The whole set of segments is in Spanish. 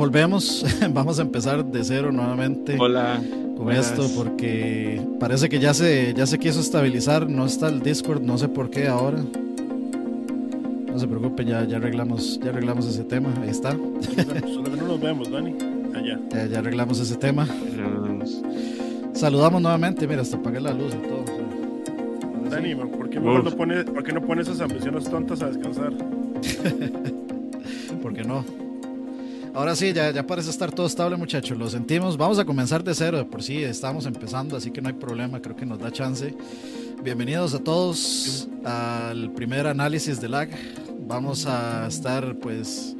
volvemos, vamos a empezar de cero nuevamente. Hola. Con esto, porque parece que ya se, ya se quiso estabilizar, no está el Discord, no sé por qué ahora. No se preocupe, ya, ya, arreglamos, ya arreglamos ese tema, ahí está. Solo que no nos vemos, Dani. Allá. Ya, ya arreglamos ese tema. Saludamos nuevamente, mira, hasta apagué la luz y todo. Dani, ¿por qué, no pones, ¿por qué no pones esas ambiciones tontas a descansar? ¿Por qué no? Ahora sí, ya, ya parece estar todo estable, muchachos. Lo sentimos. Vamos a comenzar de cero. Por sí estamos empezando, así que no hay problema. Creo que nos da chance. Bienvenidos a todos al primer análisis de lag. Vamos a estar, pues,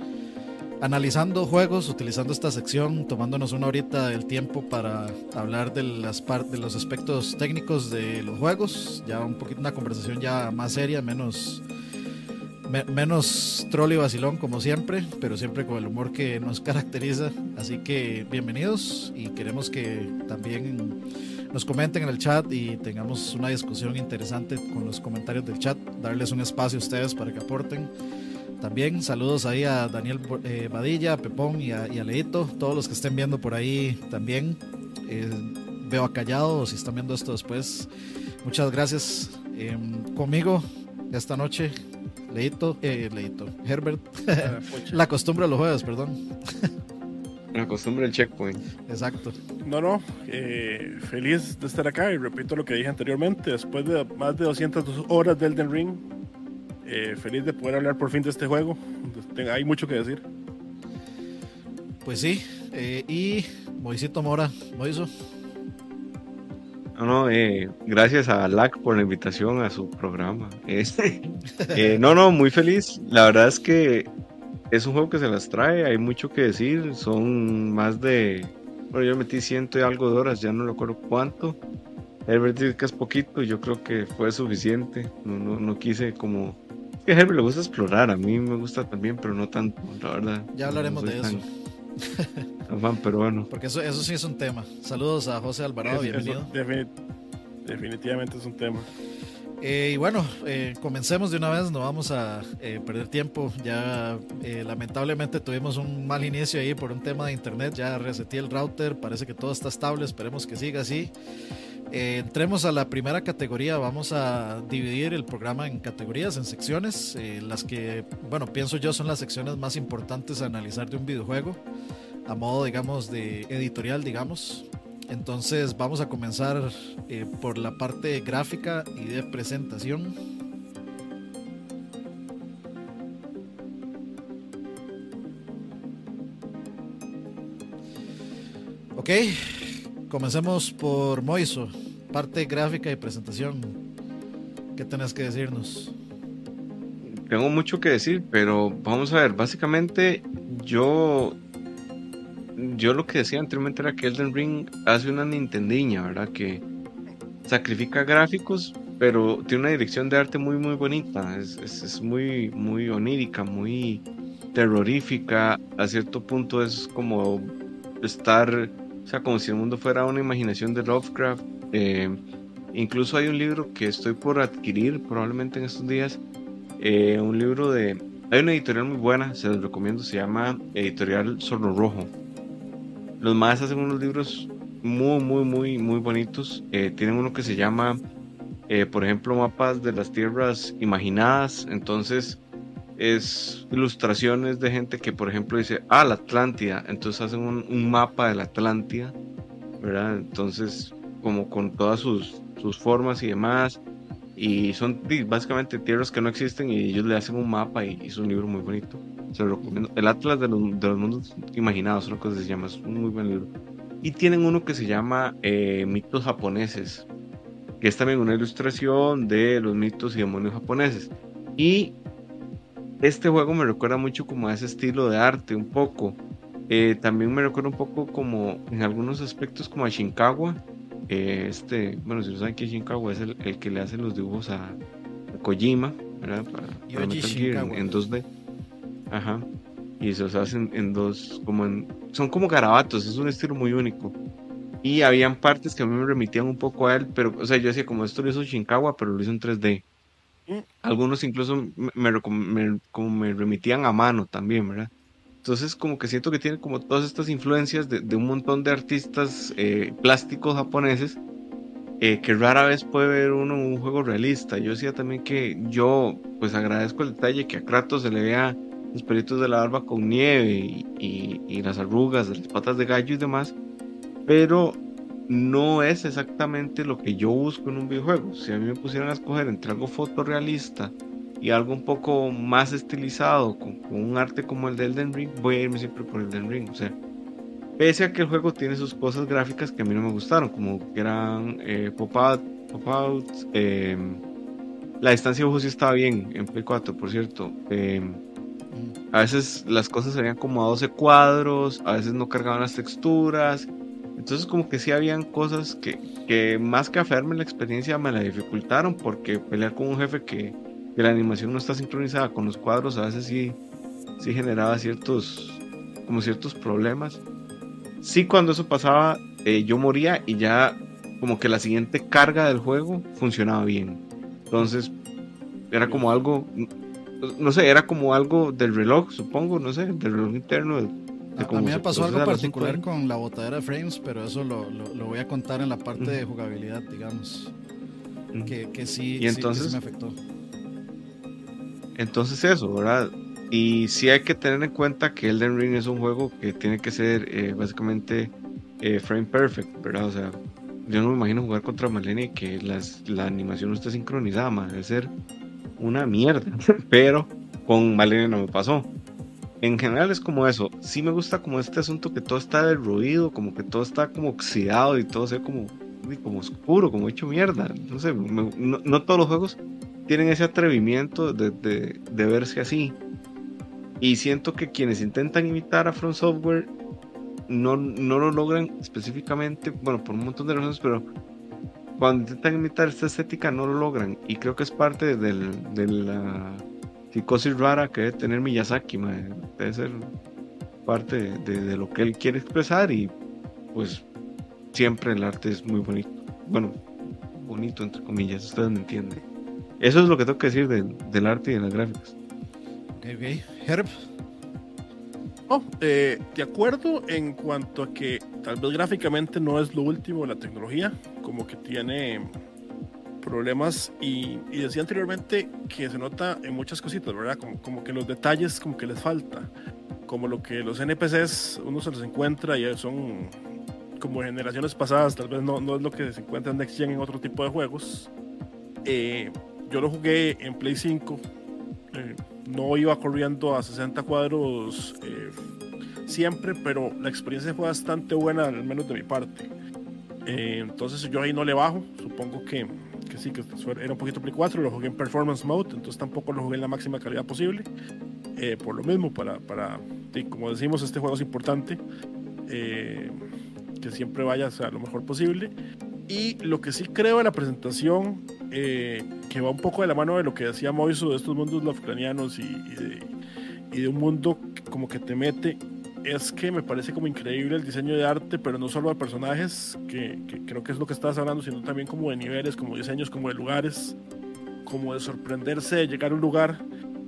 analizando juegos, utilizando esta sección, tomándonos una horita del tiempo para hablar de las de los aspectos técnicos de los juegos. Ya un poquito una conversación ya más seria, menos menos troll y vacilón como siempre, pero siempre con el humor que nos caracteriza. Así que bienvenidos y queremos que también nos comenten en el chat y tengamos una discusión interesante con los comentarios del chat, darles un espacio a ustedes para que aporten. También saludos ahí a Daniel eh, Badilla, a Pepón y a, Leito, todos los que estén viendo por ahí también. Eh, veo a Callado, si están viendo esto después. Muchas gracias. Em, conmigo esta noche Leito, eh, Leito, Herbert. Ah, la costumbre de los juegos, perdón. La costumbre del checkpoint. Exacto. No, no, eh, feliz de estar acá y repito lo que dije anteriormente, después de más de 200 horas de Elden Ring, eh, feliz de poder hablar por fin de este juego. Hay mucho que decir. Pues sí, eh, y Moisito Mora, Moiso. No, no, eh, gracias a LAC por la invitación a su programa. Este, eh, no, no, muy feliz. La verdad es que es un juego que se las trae, hay mucho que decir. Son más de. Bueno, yo metí ciento y algo de horas, ya no recuerdo cuánto. Herbert dice que es poquito, yo creo que fue suficiente. No, no, no quise como. Es que a Herbert le gusta explorar, a mí me gusta también, pero no tanto, la verdad. Ya hablaremos de eso. pero bueno. Porque eso, eso sí es un tema. Saludos a José Alvarado, bienvenido. definitivamente es un tema. Eh, y bueno, eh, comencemos de una vez, no vamos a eh, perder tiempo. Ya lamentablemente tuvimos un mal inicio ahí por un tema de internet. Ya reseté el router, parece que todo está estable, esperemos que siga así. Entremos a la primera categoría, vamos a dividir el programa en categorías, en secciones. las que, bueno, pienso yo son las secciones más importantes a analizar de un videojuego a modo, digamos, de editorial, digamos. Entonces vamos a comenzar eh, por la parte gráfica y de presentación. Ok, comencemos por Moiso, parte gráfica y presentación. ¿Qué tenés que decirnos? Tengo mucho que decir, pero vamos a ver, básicamente yo yo lo que decía anteriormente era que Elden Ring hace una Nintendiña, ¿verdad? Que sacrifica gráficos, pero tiene una dirección de arte muy, muy bonita. Es, es, muy, muy onírica, muy terrorífica. A cierto punto es como estar, sea, como si el mundo fuera una imaginación de Lovecraft. Eh, incluso hay un libro que estoy por adquirir probablemente en estos días. Eh, un libro de... Hay una editorial muy buena, se los recomiendo, se llama Editorial Sorno Rojo. Los más hacen unos libros muy, muy, muy, muy bonitos. Eh, tienen uno que se llama, por ejemplo, Mapas de las Tierras Imaginadas. Entonces, es ilustraciones de gente que, por ejemplo, dice, ah, la Atlántida. Entonces hacen un, mapa de la Atlántida, ¿verdad? Entonces, como con todas sus, sus formas y demás. Y son básicamente tierras que no existen y ellos le hacen un mapa y, es un libro muy bonito. Se lo recomiendo. El Atlas de los, Mundos Imaginados, una cosa que se llama, es un muy buen libro. Y tienen uno que se llama eh, Mitos Japoneses, que es también una ilustración de los mitos y demonios japoneses. Y este juego me recuerda mucho como a ese estilo de arte, un poco. Eh, también me recuerda un poco como en algunos aspectos como a Shinkawa, este, bueno, si no saben que Shinkawa es el, que le hace los dibujos a, Kojima, ¿verdad? Para, en, 2D. Ajá. Y se los hacen en dos, como en, son como garabatos, es un estilo muy único. Y habían partes que a mí me remitían un poco a él, pero, o sea, yo decía, como esto lo hizo Shinkawa, pero lo hizo en 3D. Algunos incluso me, como me remitían a mano también, ¿verdad? entonces como que siento que tiene como todas estas influencias de, de un montón de artistas eh, plásticos japoneses eh, que rara vez puede ver uno un juego realista. Yo decía también que yo pues agradezco el detalle que a Kratos se le vea los pelitos de la barba con nieve y, y, y las arrugas de las patas de gallo y demás, pero no es exactamente lo que yo busco en un videojuego. Si a mí me pusieran a escoger entre algo fotorrealista y algo un poco más estilizado, con, un arte como el de Elden Ring, voy a irme siempre por Elden Ring. O sea, pese a que el juego tiene sus cosas gráficas que a mí no me gustaron, como que eran eh, pop-out, pop eh, la distancia de ojo sí estaba bien en Play 4, por cierto. Eh, a veces las cosas se veían como a 12 cuadros, a veces no cargaban las texturas. Entonces como que sí habían cosas que, que más que aferrarme la experiencia me la dificultaron porque pelear con un jefe que, la animación no está sincronizada con los cuadros a veces sí, sí generaba ciertos como ciertos problemas. Sí cuando eso pasaba eh, yo moría y ya como que la siguiente carga del juego funcionaba bien. Entonces era como algo, no sé, era como algo del reloj, supongo, no sé, del reloj interno, a, a, mí me pasó algo particular con la botadera de frames, pero eso lo, lo, lo voy a contar en la parte de jugabilidad, digamos. Que, que, sí, y entonces, sí, sí me afectó. Entonces eso, ¿verdad? Y sí hay que tener en cuenta que Elden Ring es un juego que tiene que ser eh, básicamente eh, frame perfect, ¿verdad? O sea, yo no me imagino jugar contra Malenia y que las, la animación no esté sincronizada, man. debe ser una mierda. Pero con Malenia no me pasó en general es como eso. Sí me gusta como este asunto que todo está derruido, como que todo está como oxidado y todo se ve como, como oscuro, como hecho mierda. No sé, no, todos los juegos tienen ese atrevimiento de, de, de, verse así. Y siento que quienes intentan imitar a From Software no, no lo logran específicamente, bueno, por un montón de razones, pero cuando intentan imitar esta estética no lo logran. Y creo que es parte del, de la psicosis rara que debe tener Miyazaki, madre. debe ser parte de, de, de, lo que él quiere expresar y pues siempre el arte es muy bonito. Bueno, bonito entre comillas, ustedes me entienden. Eso es lo que tengo que decir del, del arte y de las gráficas. Ok, ok. Herb. Oh, eh, de acuerdo en cuanto a que tal vez gráficamente no es lo último de la tecnología, como que tiene problemas y, y, decía anteriormente que se nota en muchas cositas, ¿verdad? Como, como, que los detalles como que les falta, como lo que los NPCs uno se los encuentra y son como generaciones pasadas, tal vez no, no es lo que se encuentra en Next Gen en otro tipo de juegos. Eh, yo lo jugué en Play 5, eh, no iba corriendo a 60 cuadros eh, siempre, pero la experiencia fue bastante buena, al menos de mi parte. entonces yo ahí no le bajo, supongo que que sí, que era un poquito Play 4, lo jugué en Performance Mode, entonces tampoco lo jugué en la máxima calidad posible. Eh, por lo mismo, para, para sí, como decimos, este juego es importante, eh, que siempre vayas a lo mejor posible. Y lo que sí creo en la presentación, eh, que va un poco de la mano de lo que decía Moiso de estos mundos lovecranianos y, y, de, y de un mundo como que te mete es que me parece como increíble el diseño de arte, pero no solo de personajes, que, creo que es lo que estabas hablando, sino también como de niveles, como diseños, como de lugares, como de sorprenderse de llegar a un lugar.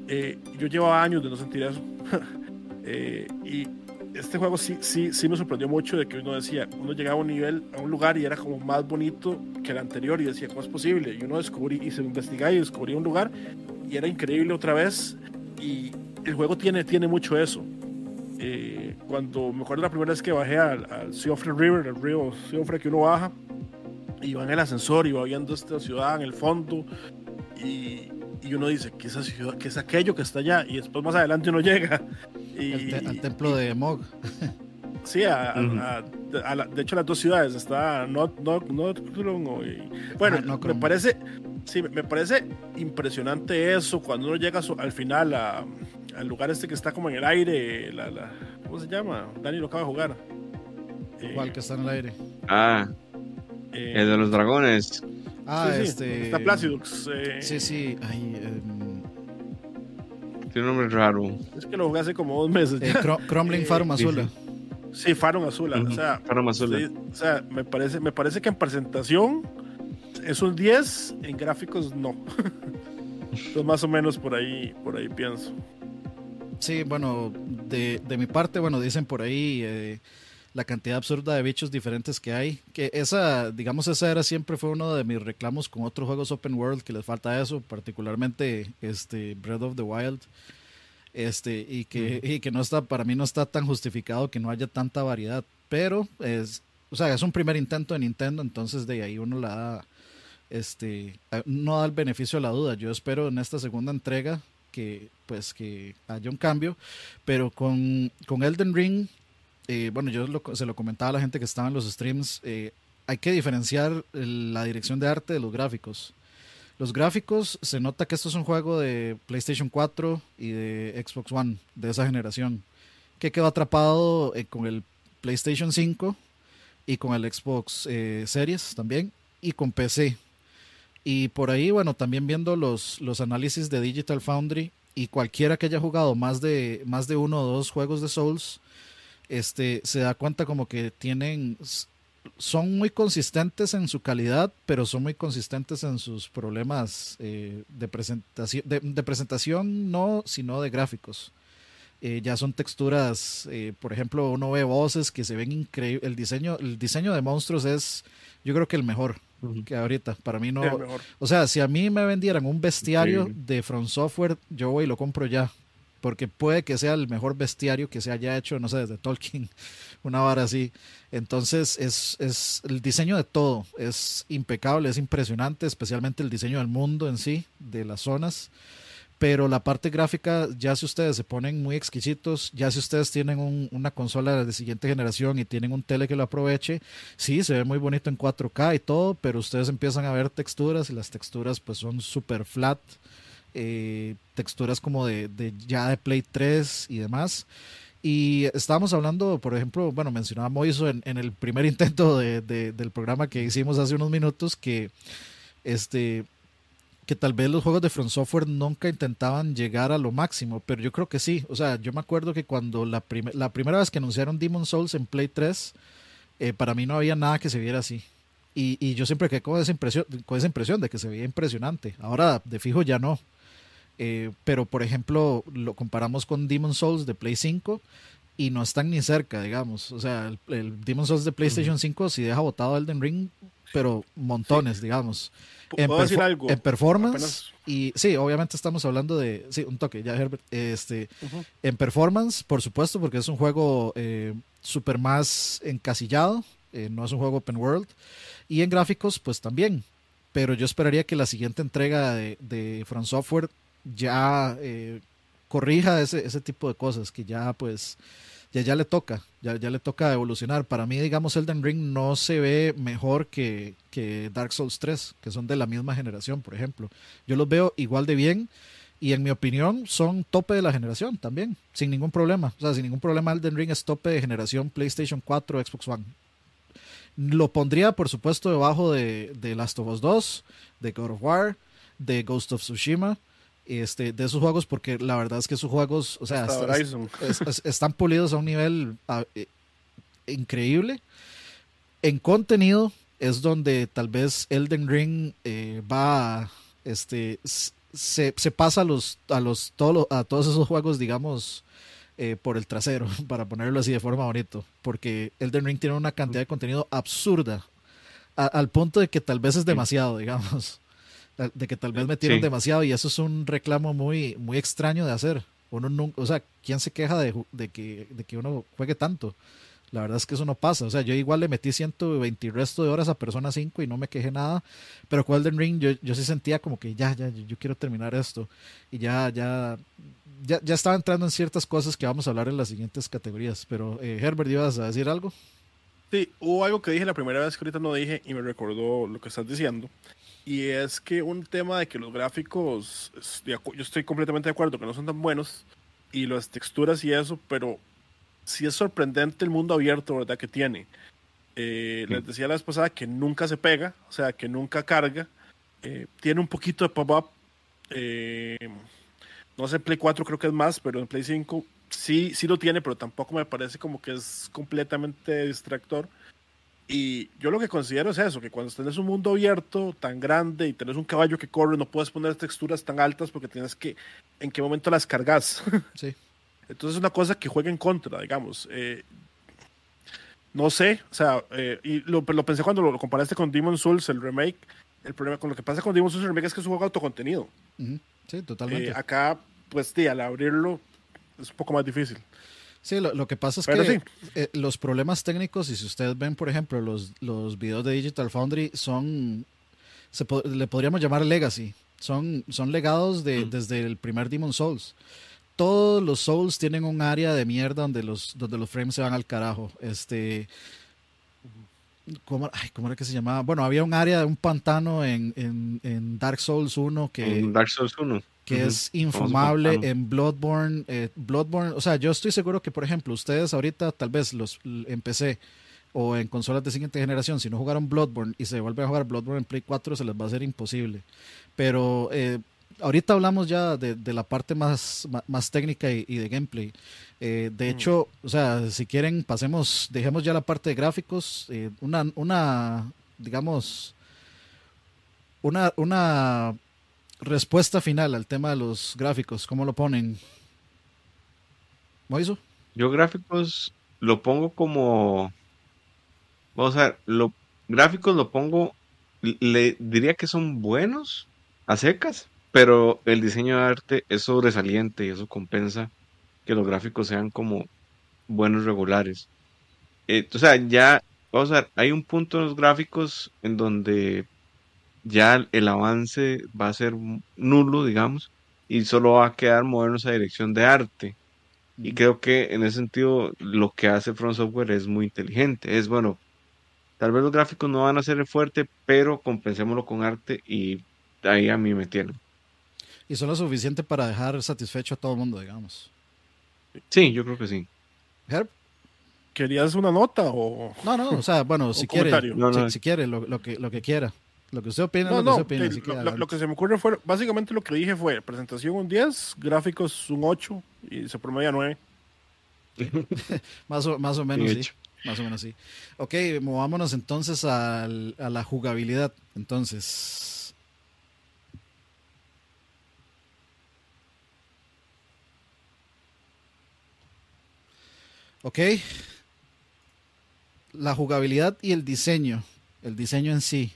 Eh, yo llevaba años de no sentir eso. eh, y este juego sí, sí, sí me sorprendió mucho de que uno decía, uno llegaba a un nivel, a un lugar y era como más bonito que el anterior y decía, ¿cómo es posible? Y uno descubrí, y se investigaba y descubría un lugar y era increíble otra vez. Y el juego tiene, tiene mucho eso. Eh, cuando me acuerdo la primera vez que bajé al, al Siofre River, el río Siofre que uno baja, y va en el ascensor y va viendo esta ciudad en el fondo, y, y uno dice, ¿qué es, esa ciudad, ¿qué es aquello que está allá? Y después más adelante uno llega. Y, el, te, al templo de Mog. Sí, a, uh -huh. a, a la, de hecho las dos ciudades está Not, Not, Not, Not y, bueno, ah, no, me parece sí, me parece impresionante eso cuando uno llega al final a, al lugar este que está como en el aire, la, la, ¿cómo se llama? Dani lo acaba de jugar. ¿Cuál eh, que está en el aire? Ah, eh, el de los dragones. Ah, sí, sí, este. Está Placidux. Eh, sí, sí. Ay, um... Tiene un nombre raro. Es que lo jugué hace como dos meses. Eh, Crumbling Farum Azula. Sí, Farum Azula. Uh -huh. O sea, Farum Azula. Sí, o sea me, parece, me parece que en presentación es un 10, en gráficos no. Entonces, más o menos por ahí, por ahí pienso. Sí, bueno, de, de mi parte, bueno, dicen por ahí eh, la cantidad absurda de bichos diferentes que hay. Que esa, digamos, esa era siempre fue uno de mis reclamos con otros juegos open world que les falta eso, particularmente este Breath of the Wild. Este, y que, y que no está, para mí no está tan justificado que no haya tanta variedad. Pero es, o sea, es un primer intento de Nintendo, entonces de ahí uno la da, este, no da el beneficio a la duda. Yo espero en esta segunda entrega que pues que haya un cambio, pero con, con Elden Ring, eh, bueno, yo se lo comentaba a la gente que estaba en los streams, eh, hay que diferenciar la dirección de arte de los gráficos. Los gráficos, se nota que esto es un juego de PlayStation 4 y de Xbox One, de esa generación, que quedó atrapado eh, con el PlayStation 5 y con el Xbox Series también, y con PC. Y por ahí, bueno, también viendo los, los análisis de Digital Foundry y cualquiera que haya jugado más de, más de uno o dos juegos de Souls, este, se da cuenta como que tienen, son muy consistentes en su calidad, pero son muy consistentes en sus problemas eh, de, presentación, de, presentación, no, sino de gráficos. Eh, ya son texturas, eh, por ejemplo, uno ve voces que se ven increíbles. El diseño, el diseño de monstruos es, yo creo que el mejor que ahorita. Para mí no. O sea, si a mí me vendieran un bestiario de From Software, yo voy y lo compro ya. Porque puede que sea el mejor bestiario que se haya hecho, no sé, desde Tolkien, una vara así. Entonces, es, es el diseño de todo. Es impecable, es impresionante, especialmente el diseño del mundo en sí, de las zonas pero la parte gráfica, ya si ustedes se ponen muy exquisitos, ya si ustedes tienen una consola de siguiente generación y tienen un tele que lo aproveche, sí, se ve muy bonito en 4K y todo, pero ustedes empiezan a ver texturas y las texturas pues son súper flat, eh, texturas como de, ya de Play 3 y demás. Y estábamos hablando, por ejemplo, bueno, mencionaba Moiso en, en el primer intento del programa que hicimos hace unos minutos que este que tal vez los juegos de Front Software nunca intentaban llegar a lo máximo, pero yo creo que sí. O sea, yo me acuerdo que cuando la, la primera vez que anunciaron Demon Souls en Play 3, eh, para mí no había nada que se viera así. Y, y, yo siempre quedé con esa, impresión, con esa impresión de que se veía impresionante. Ahora, de fijo, ya no. Eh, pero, por ejemplo, lo comparamos con Demon Souls de Play 5 y no están ni cerca, digamos. O sea, el, el Demon Souls de PlayStation 5 si deja botado Elden Ring, pero montones, digamos. En, decir algo? en performance y sí, obviamente estamos hablando de sí, un toque ya Herbert, este en performance, por supuesto, porque es un juego eh, súper más encasillado, eh, no es un juego open world y en gráficos pues también, pero yo esperaría que la siguiente entrega de, de From Software ya eh, corrija ese, ese tipo de cosas que ya pues ya, ya le toca, ya, ya le toca evolucionar. Para mí, digamos, Elden Ring no se ve mejor que, que Dark Souls 3, que son de la misma generación, por ejemplo. Yo los veo igual de bien y en mi opinión son tope de la generación también, sin ningún problema. O sea, sin ningún problema Elden Ring es tope de generación PlayStation 4, Xbox One. Lo pondría, por supuesto, debajo de, de Last of Us 2, de God of War, de Ghost of Tsushima este, de esos juegos porque la verdad es que esos juegos, o sea, están pulidos a un nivel eh, increíble. En contenido es donde tal vez Elden Ring eh, va, este, se, se, pasa a los, a los, a todos esos juegos, digamos, eh, por el trasero, para ponerlo así de forma bonito, porque Elden Ring tiene una cantidad de contenido absurda, al punto de que tal vez es demasiado, digamos de que tal vez metieron demasiado y eso es un reclamo muy, muy extraño de hacer. Uno nunca, o sea, ¿quién se queja de, de, que, de que uno juegue tanto? La verdad es que eso no pasa. O sea, yo igual le metí 120 resto de horas a Persona 5 y no me quejé nada. Pero con Elden Ring yo, yo sí sentía como que ya, ya, yo quiero terminar esto. Y ya, ya, ya, ya estaba entrando en ciertas cosas que vamos a hablar en las siguientes categorías. Pero, eh, Herbert, ¿ibas a decir algo? Sí, hubo algo que dije la primera vez que ahorita no dije y me recordó lo que estás diciendo. Y es que un tema de que los gráficos, yo estoy completamente de acuerdo que no son tan buenos, y las texturas y eso, pero sí es sorprendente el mundo abierto, ¿verdad? Que tiene. Eh, les decía la vez pasada que nunca se pega, o sea, que nunca carga. Eh, tiene un poquito de pop-up. Eh, no sé, en Play 4 creo que es más, pero en Play 5 sí, sí lo tiene, pero tampoco me parece como que es completamente distractor. Y yo lo que considero es eso, que cuando tenés un mundo abierto tan grande y tenés un caballo que corre, no puedes poner texturas tan altas porque tienes que, ¿en qué momento las cargas? Sí. Entonces es una cosa que juega en contra, digamos. Eh, no sé, o sea, eh, y lo, lo, pensé cuando lo, comparaste con Demon Souls, el remake. El problema con lo que pasa con Demon Souls el remake es que es un juego autocontenido. Sí, totalmente. Eh, acá, pues, sí, al abrirlo es un poco más difícil. Sí, lo, que pasa es que eh, los problemas técnicos, y si ustedes ven, por ejemplo, los, los videos de Digital Foundry, son, se le podríamos llamar legacy, son, son legados de, mm. desde el primer Demon Souls todos los Souls tienen un área de mierda donde los, donde los frames se van al carajo. Este. ¿Cómo, era que se llamaba? Bueno, había un área de un pantano en, en, Dark Souls 1 que. Dark Souls 1. Que es infumable en Bloodborne. Eh, Bloodborne, o sea, yo estoy seguro que, por ejemplo, ustedes ahorita, tal vez los en PC o en consolas de siguiente generación, si no jugaron Bloodborne y se vuelven a jugar Bloodborne en Play 4, se les va a hacer imposible. Pero eh, ahorita hablamos ya de, la parte más, más, técnica y, de gameplay. Eh, de mm. hecho, o sea, si quieren, pasemos, dejemos ya la parte de gráficos. Una, una, digamos, una, una respuesta final al tema de los gráficos. ¿Cómo lo ponen? ¿Moiso? Yo gráficos lo pongo como... Vamos a ver, gráficos lo pongo, le diría que son buenos a secas, pero el diseño de arte es sobresaliente y eso compensa que los gráficos sean como buenos regulares. Eh, o sea, ya, vamos a ver, hay un punto en los gráficos en donde ya el avance va a ser nulo, digamos, y solo va a quedar movernos a dirección de arte. Y creo que en ese sentido lo que hace Front Software es muy inteligente. Es bueno, tal vez los gráficos no van a ser fuerte, pero compensémoslo con arte y ahí a mí me tienen y son lo suficiente para dejar satisfecho a todo el mundo, digamos. Sí, yo creo que sí. Herb. ¿Querías una nota o.? No, no, o sea, bueno, si quiere, si, quiere, lo, que, lo que quiera. Lo que usted opina, lo que usted opina. lo, que se me ocurre fue, básicamente lo que dije fue, presentación un 10, gráficos un 8 y se promedia 9. más, o, más o menos, sí. Más o menos, sí. Ok, movámonos entonces a la jugabilidad. Entonces, Ok. La jugabilidad y el diseño, el diseño en sí,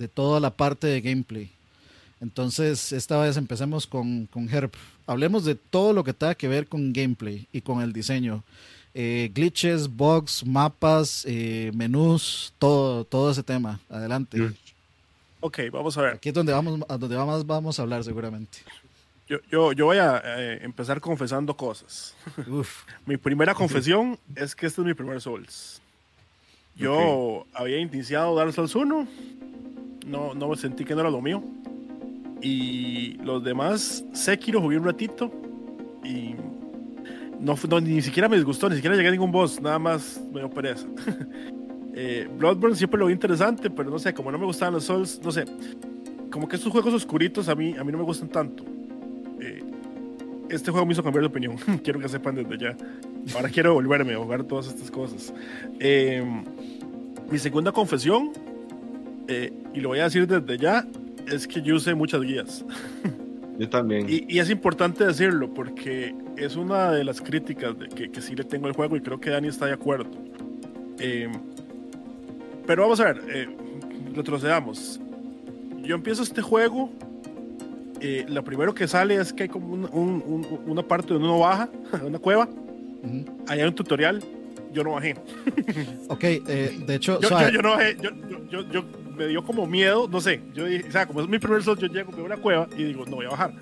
de toda la parte de gameplay. Entonces, esta vez empecemos con, con Herb. Hablemos de todo lo que tenga que ver con gameplay y con el diseño. Eh, glitches, bugs, mapas, eh, menús, todo, todo ese tema. Adelante. Mm. Ok, vamos a ver. Aquí es donde vamos, a donde vamos, vamos a hablar seguramente. Yo, yo, voy a eh, empezar confesando cosas. mi primera confesión es que este es mi primer Souls. Yo había iniciado Dark Souls 1, no, no sentí que no era lo mío. Y los demás, Sekiro jugué un ratito y no, ni siquiera me disgustó, ni siquiera llegué a ningún boss, nada más me dio pereza. eh, Bloodborne siempre lo vi interesante, pero no sé, como no me gustaban los Souls, no sé, como que estos juegos oscuritos a mí, a mí no me gustan tanto este juego me hizo cambiar de opinión. quiero que sepan desde ya. Ahora quiero volverme a jugar todas estas cosas. Em, mi segunda confesión, eh, y lo voy a decir desde ya, es que yo usé muchas guías. Yo también. Y, es importante decirlo porque es una de las críticas de que, que, sí le tengo al juego y creo que Dani está de acuerdo. Em, pero vamos a ver, eh, retrocedamos. Yo empiezo este juego eh, lo primero que sale es que hay como una parte donde uno baja, una cueva. Ahí hay un tutorial. Yo no bajé. ok, eh, de hecho. Yo, no bajé. Yo, me dio como miedo, no sé. Yo o sea, como es mi primer sol, yo llego, a una cueva y digo, no voy a bajar.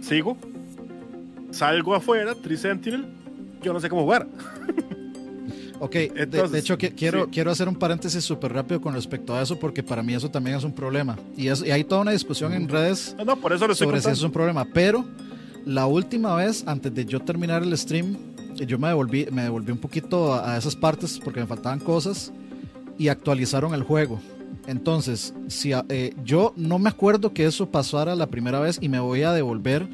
Sigo, salgo afuera, Tri Sentinel. Yo no sé cómo jugar. Ok, de, hecho quiero, quiero hacer un paréntesis súper rápido con respecto a eso porque para mí eso también es un problema. Y, hay toda una discusión en redes no, por eso sobre si eso es un problema. Pero la última vez, antes de yo terminar el stream, yo me devolví, me devolví un poquito a, esas partes porque me faltaban cosas y actualizaron el juego. Entonces, si eh, yo no me acuerdo que eso pasara la primera vez y me voy a devolver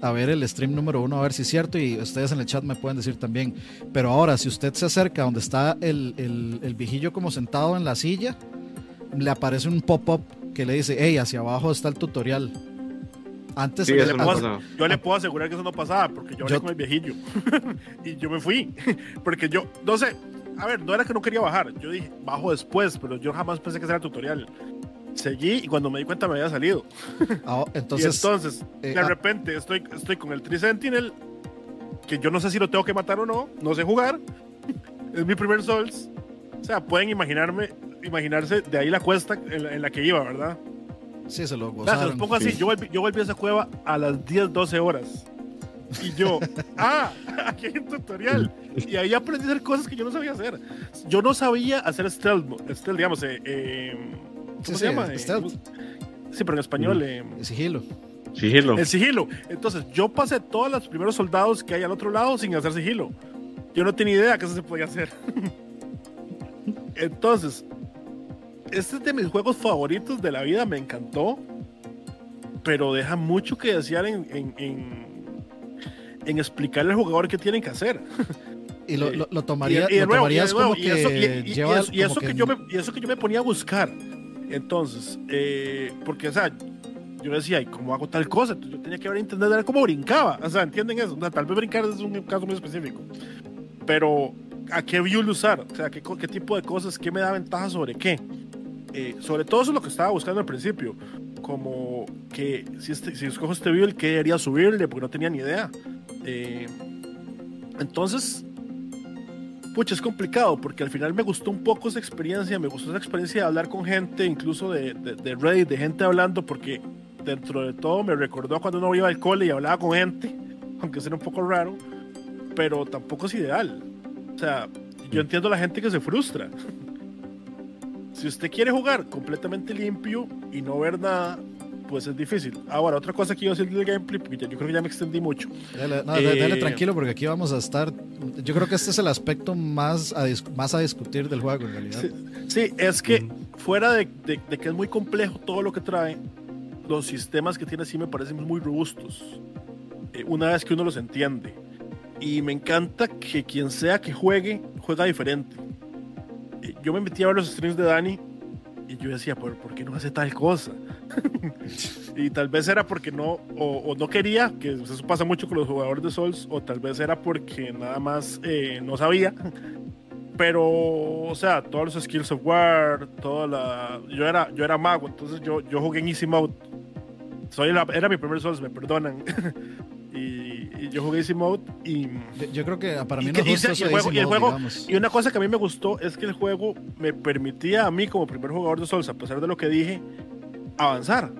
a ver el stream número uno, a ver si es cierto, y ustedes en el chat me pueden decir también. Pero ahora, si usted se acerca donde está el, el, el vigillo como sentado en la silla, le aparece un pop-up que le dice, hey, hacia abajo está el tutorial. Antes Sí, le no yo le puedo asegurar que eso no pasaba porque yo hablé Yo- con el viejillo y yo me fui porque yo no sé a ver no era que no quería bajar yo dije bajo después pero yo jamás pensé que era el tutorial seguí y cuando me di cuenta me había salido ah, y entonces, entonces eh, de ah- repente estoy estoy con el Tree Sentinel que yo no sé si lo tengo que matar o no no sé jugar es mi primer Souls o sea pueden imaginarme imaginarse de ahí la cuesta en la, en la que iba verdad sí, se lo o sea, se los gozaron. pongo así, sí. yo volví, yo volví a esa cueva a las 10, 12 horas. Y yo, ah, aquí hay un tutorial. Y ahí aprendí a hacer cosas que yo no sabía hacer. Yo no sabía hacer stealth, stealth digamos, eh, eh, ¿cómo Sí, se sí, llama? Eh, stealth. sí, pero en español, eh, Sigilo. Sigilo. el sigilo. Entonces, yo pasé todos los primeros soldados que hay al otro lado sin hacer sigilo. Yo no tenía idea que eso se podía hacer. Entonces, este es de mis juegos favoritos de la vida, me encantó, pero deja mucho que desear en, en, en, en explicarle al jugador qué tienen que hacer. Y lo, Eh, lo, lo tomaría, y, y lo y tomarías como y que eso, y lleva eso- eso que yo me, y eso que yo me ponía a buscar. Entonces, eh, porque, o sea, yo decía, ¿y cómo hago tal cosa? Entonces, yo tenía que ver entender era cómo brincaba. O sea, ¿entienden eso? O sea, tal vez brincar es un caso muy específico. Pero, ¿a qué view usar? O sea, ¿qué, qué tipo de cosas? ¿Qué me da ventaja sobre qué? Eh, sobre todo eso es lo que estaba buscando al principio. Como que si, este, si escojo este view, ¿qué debería subirle? Porque no tenía ni idea. Eh, entonces, pucha, es complicado porque al final me gustó un poco esa experiencia, me gustó esa experiencia de hablar con gente, incluso de, de, de Reddit, de gente hablando, porque dentro de todo me recordó cuando uno iba al cole y hablaba con gente, aunque sea un poco raro, pero tampoco es ideal. O sea, yo entiendo a la gente que se frustra. Si usted quiere jugar completamente limpio y no ver nada, pues es difícil. Ahora, otra cosa que iba a decir del gameplay, porque ya- yo creo que ya me extendí mucho. Dale, no, dale- dale Eh, tranquilo porque aquí vamos a estar. Yo creo que este es el aspecto más a, dis- más a discutir del juego en realidad. Sí, sí, es que fuera de, de- de que es muy complejo todo lo que trae, los sistemas que tiene sí me parecen muy robustos. eh, una vez que uno los entiende. Y me encanta que quien sea que juegue, juega diferente. Yo me metí a ver los streams de Dani y yo decía, ¿por, por qué no hace tal cosa? y tal vez era porque no, o, no quería, que eso pasa mucho con los jugadores de Souls, o tal vez era porque nada más eh, no sabía. Pero, o sea, todos los skills of war, toda la. Yo era, yo era mago, entonces yo, yo jugué en Easy Mode. Soy era mi primer Souls, me perdonan. y, y yo jugué Easy Mode y. Yo, yo creo que para mí Y no y el juego- Easy y el Mode, juego- digamos. Y una cosa que a mí me gustó es que el juego me permitía a mí, como primer jugador de Souls, a pesar de lo que dije, avanzar.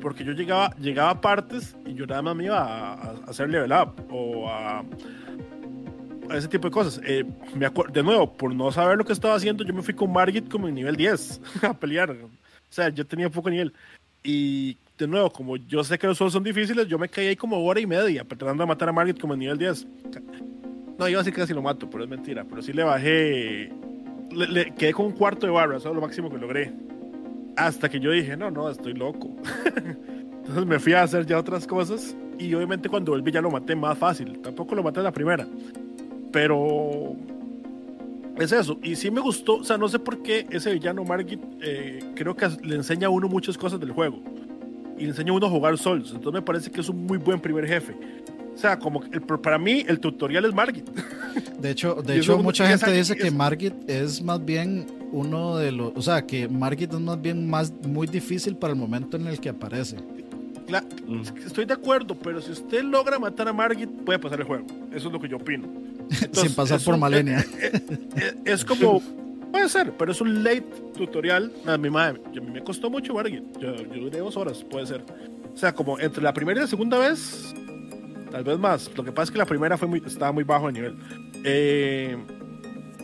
Porque yo llegaba, llegaba a partes y yo nada más me iba a, a hacer level up o a, a ese tipo de cosas. Eh, me de nuevo, por no saber lo que estaba haciendo, yo me fui con Margit como en nivel 10 a pelear. O sea, yo tenía poco nivel. Y de nuevo, como yo sé que los Souls son difíciles, yo me caí ahí como hora y media tratando de matar a Margit como en nivel 10. No, iba a decir que casi lo mato, pero es mentira. Pero sí le bajé. Le, le quedé con un cuarto de barra, eso es lo máximo que logré. Hasta que yo dije, no, no, estoy loco. Entonces me fui a hacer ya otras cosas. Y obviamente cuando volví ya lo maté más fácil. Tampoco lo maté en la primera. Pero. Es eso. Y sí me gustó. O sea, no sé por qué ese villano Margit eh, creo que le enseña a uno muchas cosas del juego. Y le enseña a uno a jugar Souls. Entonces me parece que es un muy buen primer jefe. O sea, como que el- para mí el tutorial es Margit. De hecho, de hecho mucha gente dice que es- Margit es más bien uno de los, o sea, que Margit es más bien más muy difícil para el momento en el que aparece. Cla- Mm. Estoy de acuerdo, pero si usted logra matar a Margit, puede pasar el juego. Eso es lo que yo opino. Entonces, sin pasar por un- Malenia. Es, es- es como. Puede ser, pero es un late tutorial. A mi madre, a mí me costó mucho Margit. Yo, yo duré dos horas, puede ser. O sea, como entre la primera y la segunda vez, tal vez más. Lo que pasa es que la primera fue muy, estaba muy bajo de nivel. Eh,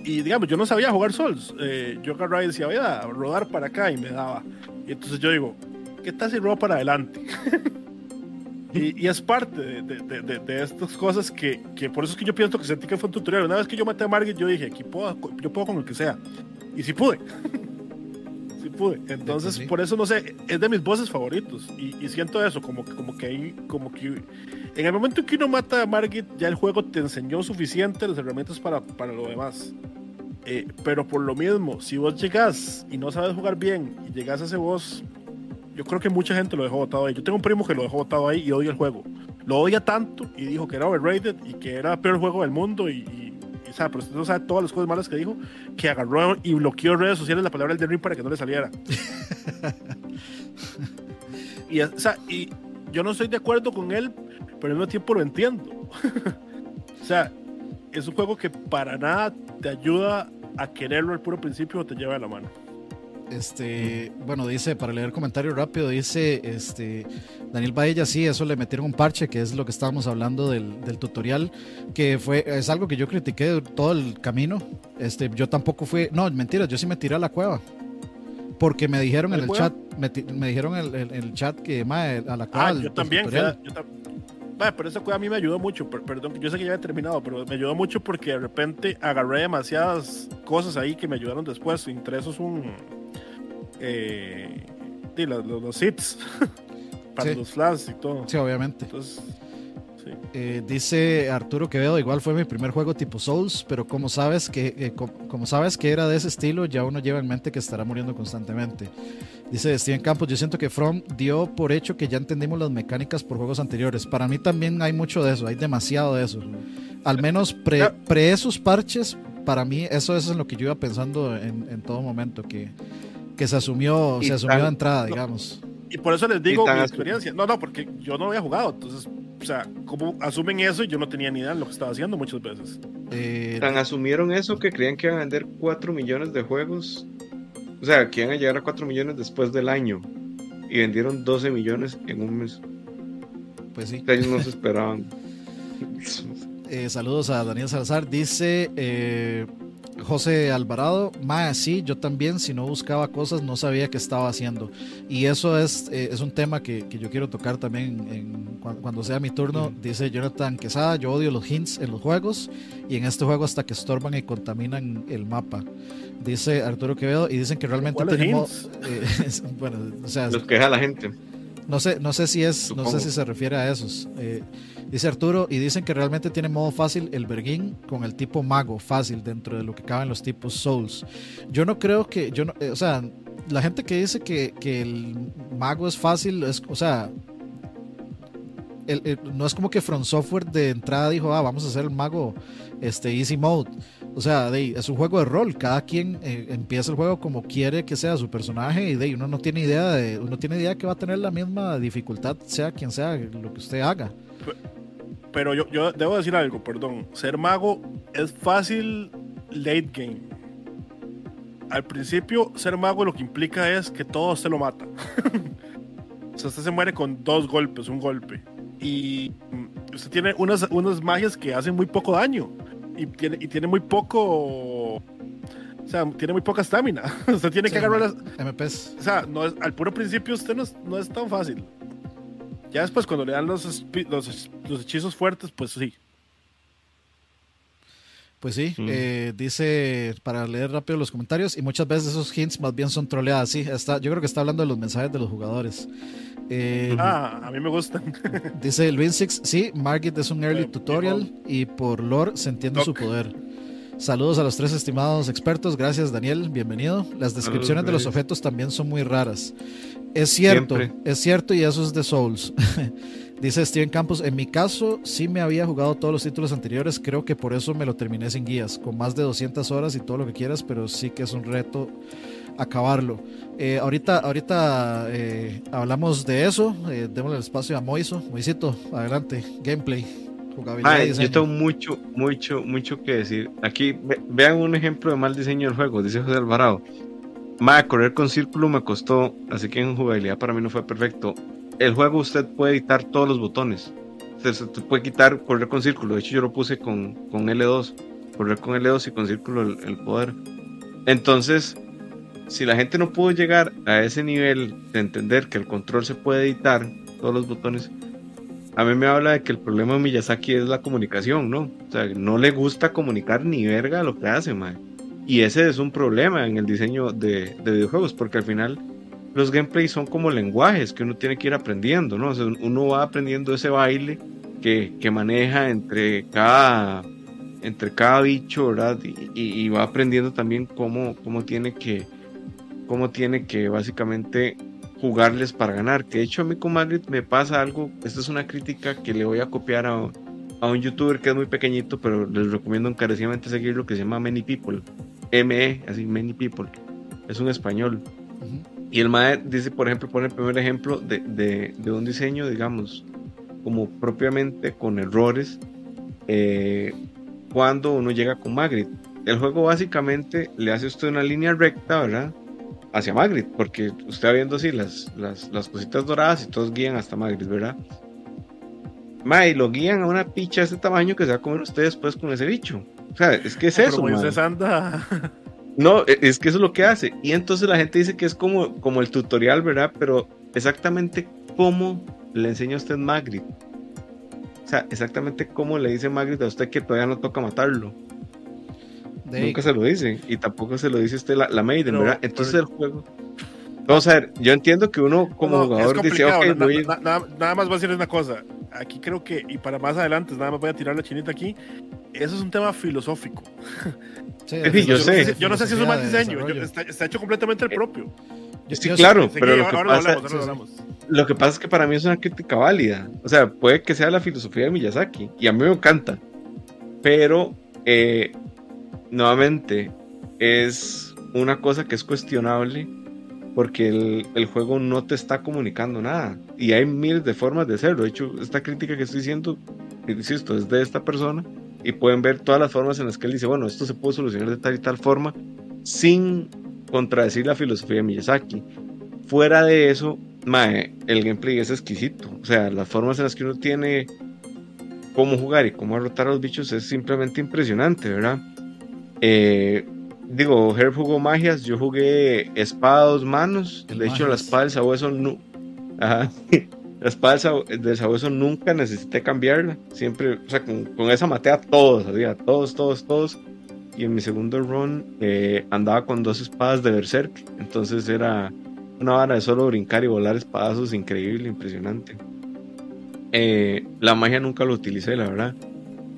y digamos, yo no sabía jugar Souls. Eh, yo agarraba y decía, voy a rodar para acá y me daba. Y entonces yo digo, ¿qué tal si rodo para adelante? y, y es parte de, de- de- de- estas cosas que, que por eso es que yo pienso que sentí que fue un tutorial. Una vez que yo maté a Margit, yo dije, aquí puedo, yo puedo con el que sea. Y sí pude. sí pude. Entonces, Sí. por eso no sé, es de mis voces favoritos. Y, y siento eso, como, como que ahí, como que en el momento en que uno mata a Margit, ya el juego te enseñó suficiente las herramientas para, para lo demás. Eh, pero por lo mismo, si vos llegás y no sabes jugar bien y llegás a ese boss, yo creo que mucha gente lo dejó botado ahí. Yo tengo un primo que lo dejó botado ahí y odia el juego. Lo odia tanto y dijo que era overrated y que era el peor juego del mundo y, y, o sea, pero usted no sabe todas las cosas malas que dijo, que agarró y bloqueó redes sociales la palabra del Ring para que no le saliera. y, o sea, y yo no estoy de acuerdo con él, pero al mismo tiempo lo entiendo. o sea, es un juego que para nada te ayuda a quererlo al puro principio o te lleva de la mano. Este, bueno, dice, para leer comentario rápido, dice este Daniel Baella, sí, eso le metieron un parche, que es lo que estábamos hablando del, del, tutorial, que fue, es algo que yo critiqué todo el camino. Este, yo tampoco fui, no, mentira, yo sí me tiré a la cueva. Porque me dijeron en el chat, me, me dijeron en el, el, chat que a la cueva. Ah, yo también, yo pero esa cueva a mí me ayudó mucho. Perdón, yo sé que ya he terminado, pero me ayudó mucho porque de repente agarré demasiadas cosas ahí que me ayudaron después. Entre esos un. Eh, los, los, los hits para los flashes y todo. Sí, obviamente. Entonces, sí. eh, dice Arturo Quevedo, igual fue mi primer juego tipo Souls, pero como sabes que eh, como, como, sabes que era de ese estilo, ya uno lleva en mente que estará muriendo constantemente. Dice Steven Campos, yo siento que From dio por hecho que ya entendimos las mecánicas por juegos anteriores. Para mí también hay mucho de eso, hay demasiado de eso. Al menos pre, pre esos parches, para mí eso es en lo que yo iba pensando en, en todo momento, que, que se asumió, se asumió de entrada, digamos. Y por eso les digo mi experiencia. No, no, porque yo no había jugado. Entonces, o sea, ¿cómo asumen eso? Y yo no tenía ni idea de lo que estaba haciendo muchas veces. Eh, Tan asumieron eso que creían que iban a vender 4 millones de juegos. O sea, que iban a llegar a 4 millones después del año. Y vendieron 12 millones en un mes. Pues sí. Ellos no se esperaban. eh, saludos a Daniel Salazar. Dice. Eh, José Alvarado, más sí, yo también, si no buscaba cosas, no sabía qué estaba haciendo. Y eso es, eh, es un tema que, que, yo quiero tocar también en, cuando, cuando, sea mi turno. Mm. Dice Jonathan Quesada, yo odio los hints en los juegos y en este juego hasta que estorban y contaminan el mapa. Dice Arturo Quevedo y dicen que realmente tenemos... Eh, bueno, o sea... Los queja la gente. No sé, no sé si es, Supongo. no sé si se refiere a esos. Eh, dice Arturo, y dicen que realmente tiene modo fácil el Berguín con el tipo mago fácil dentro de lo que caben los tipos Souls. Yo no creo que, yo no, eh, o sea, la gente que dice que, que el mago es fácil, es, o sea, el, el, no es como que From Software de entrada dijo, ah, vamos a hacer el mago este, easy mode. O sea, es un juego de rol. Cada quien eh, empieza el juego como quiere que sea su personaje y uno no tiene idea de, uno tiene idea que va a tener la misma dificultad, sea quien sea lo que usted haga. Pero yo, yo debo decir algo, perdón. Ser mago es fácil late game. Al principio, ser mago lo que implica es que todo se lo mata. o sea, usted se muere con dos golpes, un golpe. Y usted tiene unas, unas magias que hacen muy poco daño y tiene, y tiene muy poco. O sea, tiene muy poca estamina. usted tiene sí, que agarrar las. MPs. O sea, no es, al puro principio usted no es, no es, tan fácil. Ya después, cuando le dan los, los, los hechizos fuertes, pues sí. Pues sí, mm. eh, dice para leer rápido los comentarios y muchas veces esos hints más bien son troleadas. Sí, está, yo creo que está hablando de los mensajes de los jugadores. Eh, ah, a mí me gustan. dice Luis Six, sí, Margit es un early tutorial y por lore se entiende Doc. su poder. Saludos a los tres estimados expertos, gracias Daniel, bienvenido. Las descripciones de los objetos también son muy raras. Es cierto, Siempre. es cierto y eso es de Souls. Dice Steven Campos, en mi caso sí me había jugado todos los títulos anteriores, creo que por eso me lo terminé sin guías, con más de 200 horas y todo lo que quieras, pero sí que es un reto acabarlo. Eh, ahorita ahorita eh, hablamos de eso, eh, démosle el espacio a Moiso. Moisito, adelante, gameplay. Ay, yo tengo mucho, mucho, mucho que decir. Aquí ve, vean un ejemplo de mal diseño del juego, dice José Alvarado. Ma, correr con círculo me costó, así que en jugabilidad para mí no fue perfecto el juego usted puede editar todos los botones. Se, puede quitar correr con círculo. De hecho, yo lo puse con, con L2. Correr con L2 y con círculo el, el, poder. Entonces, si la gente no pudo llegar a ese nivel de entender que el control se puede editar, todos los botones, a mí me habla de que el problema de Miyazaki es la comunicación, ¿no? O sea, no le gusta comunicar ni verga lo que hace, man. Y ese es un problema en el diseño de, de videojuegos, porque al final los gameplays son como lenguajes que uno tiene que ir aprendiendo, ¿no? O sea, uno va aprendiendo ese baile que, que, maneja entre cada, entre cada bicho, ¿verdad? Y, va aprendiendo también cómo, cómo tiene que, cómo tiene que básicamente jugarles para ganar. Que de hecho a mí con Magritte me pasa algo, esta es una crítica que le voy a copiar a, a un youtuber que es muy pequeñito, pero les recomiendo encarecidamente seguirlo, que se llama Many People. ME, así, Many People. Es un español. Y el MAE dice, por ejemplo, pone el primer ejemplo de, de, de un diseño, digamos, como propiamente con errores eh, cuando uno llega con Magritte. El juego básicamente le hace usted una línea recta, ¿verdad? Hacia Magritte, porque usted va viendo así las, las, las cositas doradas y todos guían hasta Magritte, ¿verdad? Mae, lo guían a una picha de ese tamaño que se va a comer usted después con ese bicho. O sea, es que es eso. anda. No, e, es que eso es lo que hace. Y entonces la gente dice que es como, como el tutorial, ¿verdad? Pero exactamente cómo le enseña a usted Magritte. O sea, exactamente cómo le dice Magritte a usted que todavía no toca matarlo. Nunca se lo dice. Y tampoco se lo dice usted la, la Maiden, ¿verdad? Entonces el juego. Vamos a ver, yo entiendo que uno como jugador dice, ok, voy... nada, nada más voy a decir una cosa aquí creo que, y para más adelante, nada más voy a tirar la chinita aquí, eso es un tema filosófico. Sí, yo, sé. yo no sé si es un mal diseño, está, hecho completamente el propio. Sí, claro, pero lo, que pasa, lo que pasa es que para mí es una crítica válida. O sea, puede que sea la filosofía de Miyazaki, y a mí me encanta, pero eh, nuevamente es una cosa que es cuestionable porque el, el, juego no te está comunicando nada. Y hay miles de formas de hacerlo. De hecho, esta crítica que estoy diciendo, insisto, es de esta persona. Y pueden ver todas las formas en las que él dice, bueno, esto se puede solucionar de tal y tal forma, sin contradecir la filosofía de Miyazaki. Fuera de eso, mae, el gameplay es exquisito. O sea, las formas en las que uno tiene cómo jugar y cómo derrotar a los bichos es simplemente impresionante, ¿verdad? Eh, digo, Herb jugó magias, yo jugué espadas, manos. de hecho, la espada del sabueso no. Ajá. La espada del sabueso nunca necesité cambiarla. Siempre, o sea, con, esa maté a todos, todos, todos, todos. Y en mi segundo run eh, andaba con dos espadas de Berserk. Entonces era una vara de solo brincar y volar espadazos increíble, impresionante. Eh, la magia nunca lo utilicé, la verdad.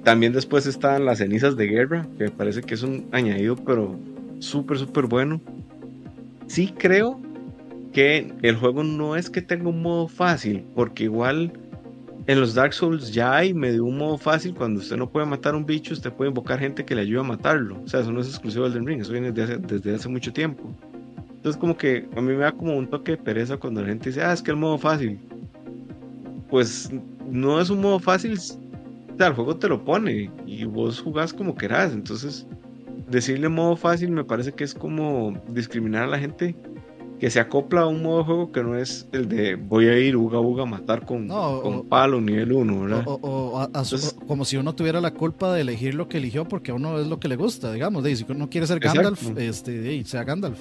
También después están las cenizas de guerra, que me parece que es un añadido, pero súper, súper bueno. Sí creo que el juego no es que tenga un modo fácil, porque igual en los Dark Souls ya hay medio un modo fácil cuando usted no puede matar un bicho, usted puede invocar gente que le ayude a matarlo. O sea, eso no es exclusivo del Ring, eso viene desde hace, desde hace mucho tiempo. Entonces como que a mí me da como un toque de pereza cuando la gente dice, ah, es que el modo fácil. Pues no es un modo fácil el juego te lo pone y vos jugás como querás. Entonces, decirle modo fácil me parece que es como discriminar a la gente que se acopla a un modo de juego que no es el de voy a ir uga uga a matar con, con palo nivel 1, ¿verdad? O, como si uno tuviera la culpa de elegir lo que eligió porque a uno es lo que le gusta, digamos. De, si uno quiere ser Gandalf, este, sea Gandalf.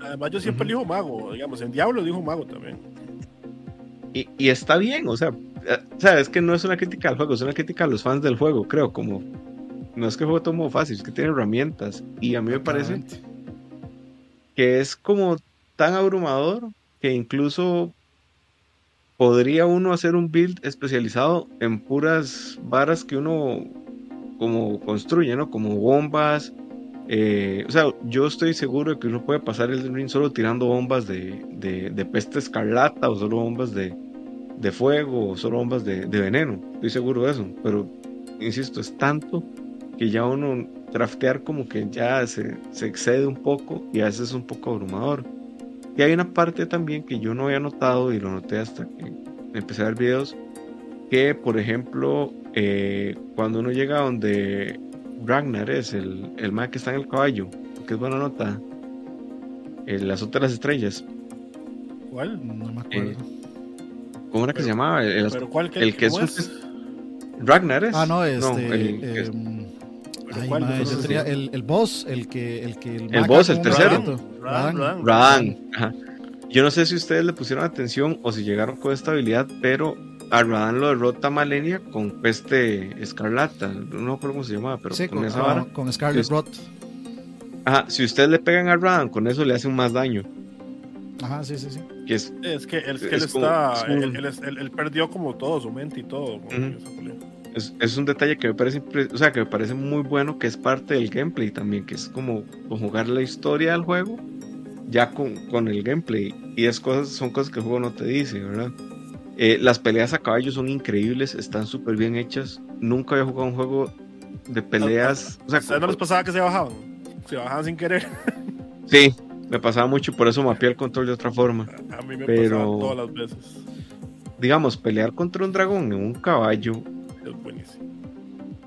Además, yo siempre elijo mago, digamos. En Diablo elijo mago también. Y, y, está bien, o sea, o sea, es que no es una crítica al juego, es una crítica a los fans del juego, creo, como no es que el juego todo fácil, es que tiene herramientas y a mí me parece que es como tan abrumador que incluso podría uno hacer un build especializado en puras varas que uno como construye, ¿no? Como bombas. Eh, o sea, yo estoy seguro de que uno puede pasar el ring solo tirando bombas de, de, de peste escarlata o solo bombas de, de fuego o solo bombas de, veneno. Estoy seguro de eso. Pero, insisto, es tanto que ya uno draftear como que ya se, se excede un poco y a veces es un poco abrumador. Y hay una parte también que yo no había notado y lo noté hasta que empecé a ver videos, que por ejemplo, eh, cuando uno llega donde Ragnar es el, el que está en el caballo, que es buena nota, el azote de las estrellas. ¿Cuál? No me acuerdo. Eh, ¿Cómo era que se llamaba? El, el que es, Ragnar es. Ah, no, este. el, el, boss, el que. El, que, el, boss, el tercero. Radan. Yo no sé si ustedes le pusieron atención o si llegaron con esta habilidad, pero a Radan lo derrota Malenia con peste escarlata. No me acuerdo cómo se llamaba, pero con, esa vara. Con Scarlet Rot. Ajá, si ustedes le pegan a Radan, con eso le hacen más daño. Ajá, sí, sí, sí. es, que, él, está. él, perdió como todo, su mente y todo. es, es, un detalle que me parece o sea, que me parece muy bueno, que es parte del gameplay también, que es como jugar la historia del juego ya con, con el gameplay. Y es cosas, son cosas que el juego no te dice, ¿verdad? Eh, las peleas a caballo son increíbles, están súper bien hechas. Nunca había jugado un juego de peleas. O sea, ¿no les pasaba que se bajaban? Se bajaban sin querer. Sí, me pasaba mucho, por eso mapeé el control de otra forma. A mí me Pero- pasaba todas las veces. Digamos, pelear contra un dragón en un caballo. Es buenísimo.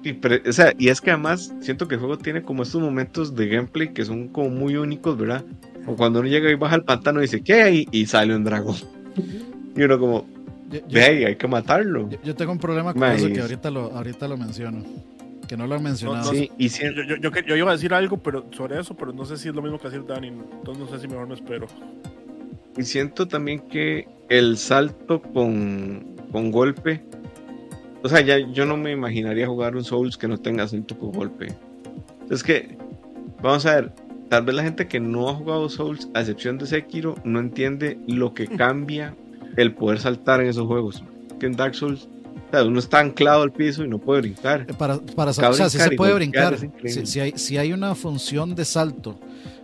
Y, pre- o sea, y es que además siento que el juego tiene como estos momentos de gameplay que son como muy únicos, ¿verdad? O cuando uno llega y baja al pantano y dice, ¿qué hay? Y sale un dragón. Y uno como, Yo, hay que matarlo. yo- yo tengo un problema con Ma, eso que ahorita lo, ahorita lo menciono. Que no lo han mencionado. no Sí, y si- Yo, yo, yo, yo iba a decir algo pero sobre eso, pero no sé si es lo mismo que decir Dani. Entonces no sé si mejor no espero. Y siento también que el salto con, con golpe. O sea, ya yo no me imaginaría jugar un Souls que no tenga salto con golpe. Es que, vamos a ver, tal vez la gente que no ha jugado Souls, a excepción de Sekiro, no entiende lo que cambia el poder saltar en esos juegos. Que en Dark Souls, sea, uno está anclado al piso y no puede brincar. Eh, Para, para o sea, sí se puede brincar. Si, si hay, si hay una función de salto,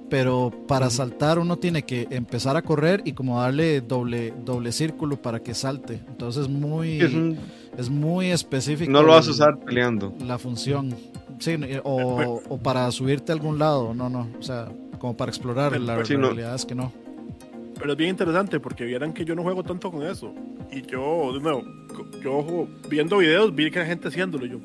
pero para saltar uno tiene que empezar a correr y como darle doble, doble círculo para que salte. Entonces es muy, Es un- es muy específico. no lo vas a usar peleando. La función. Sí, o, o para subirte a algún lado. No, no. O sea, como para explorar. Pero- La, realidad es que no. Pero es bien interesante porque vieran que yo no juego tanto con eso. Y yo, de nuevo, yo juego- viendo videos vi que hay gente haciéndolo. y yo,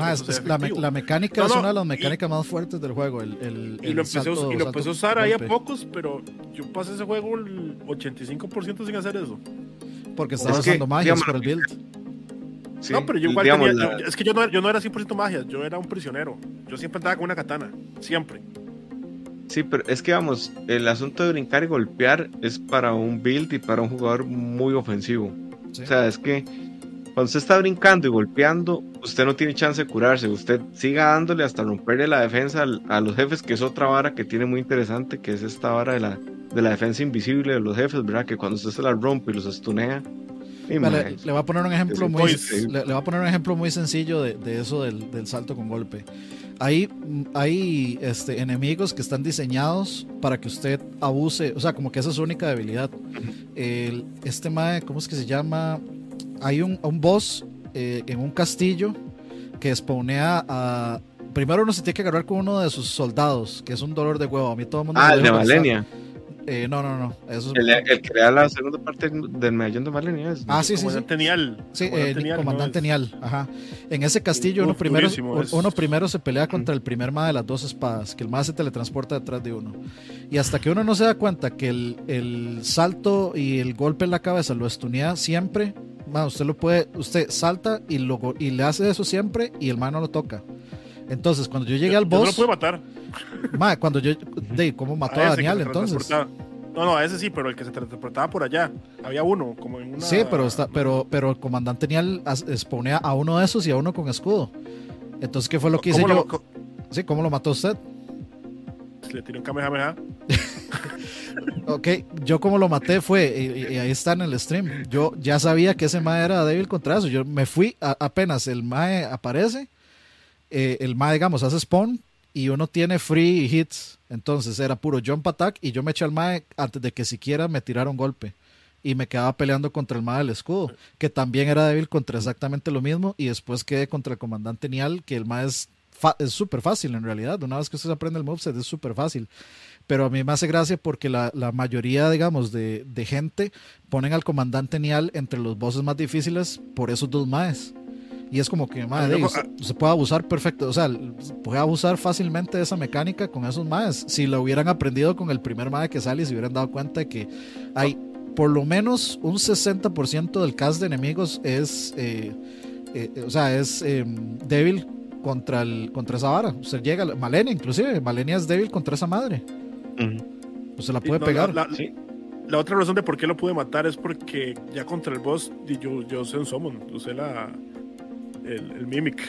Ah, es- es la, me- la mecánica No, es no, una de las y- mecánicas más fuertes del juego. El, el, Y el lo empecé, salto- y lo empecé a usar ahí a golpe. pocos, pero yo pasé ese juego el 85% sin hacer eso. Porque Es estaba que, usando magias por el build. Sí, no, pero yo igual digamos, tenía, la- yo- es que yo no, yo no era 100% magia, yo era un prisionero. Yo siempre andaba con una katana, siempre. Sí, pero es que vamos, el asunto de brincar y golpear es para un build y para un jugador muy ofensivo. Sí. O sea, es que cuando usted está brincando y golpeando, usted no tiene chance de curarse. Usted siga dándole hasta romperle la defensa a los jefes, que es otra vara que tiene muy interesante, que es esta vara de la, de la defensa invisible de los jefes, ¿verdad? Que cuando usted se la rompe y los estunea. Vale, le voy a poner un ejemplo muy le, le voy a poner un ejemplo muy sencillo de, de eso del, del salto con golpe. Hay, hay este, enemigos que están diseñados para que usted abuse, o sea, como que esa es su única debilidad. El- este mae, ¿cómo es que se llama? Hay un, un boss eh, en un castillo que spawnea a. Primero uno se tiene que agarrar con uno de sus soldados, que es un dolor de huevo. A mí todo el mundo. Ah, el de pensar-. Eh, no, no, no. Eso es- El, el que crea la segunda parte del medallón de Valenia. es- Ah, sí, sí, sí. Comandante Nial. Sí, Comandante eh, Nial, comandante ¿no? Nial, ajá. En ese castillo uno Uf, primero, durísimo, un- es- uno primero se pelea contra el primer ma de las dos espadas, que el ma se teletransporta detrás de uno. Y hasta que uno no se da cuenta que el, el salto y el golpe en la cabeza lo estunea siempre, ma, usted lo puede, usted salta y, lo, y le hace eso siempre y el ma no lo toca. Entonces, cuando yo llegué al Yo no lo boss, pude matar. ma, cuando yo, de, ¿cómo mató a, Daniel entonces? No, no, a ese sí, pero el que se transportaba por allá. Había uno, como en una. Sí, pero, está, pero, pero el comandante as- spawnea a uno de esos y a uno con escudo. Entonces, ¿qué fue lo que hice ¿Cómo yo? lo- Sí, ¿cómo lo mató usted? Le tiré un kamehameha. Ok, yo como lo maté fue, y, y ahí está en el stream, yo ya sabía que ese mae era débil contra eso, yo me fui, a- apenas el mae aparece, eh, el mae, digamos, hace spawn y uno tiene free hits, entonces era puro jump attack y yo me eché al mae antes de que siquiera me tirara un golpe. Y me quedaba peleando contra el mae del escudo, que también era débil contra exactamente lo mismo. Y después quedé contra el comandante Nial, que el mae es es súper fácil en realidad, una vez que usted aprende el moveset es súper fácil. Pero a mí me hace gracia porque la, la mayoría, digamos, de, de gente ponen al comandante Nial entre los bosses más difíciles por esos dos maes. Y es como que, madre, se, se puede abusar perfecto, o sea, puede abusar fácilmente de esa mecánica con esos maes. Si lo hubieran aprendido con el primer mae que sale y se hubieran dado cuenta de que hay por lo menos un 60% del cast de enemigos es, eh, eh, o sea, es eh, débil contra, el, contra esa vara. Usted llega, Malenia inclusive, Malenia es débil contra esa madre. Ujú. Usted la Sí, puede no, pegar. La, la- Sí. la otra razón de por qué lo pude matar es porque ya contra el boss yo, yo usé un summon, usé la, el, el mimic.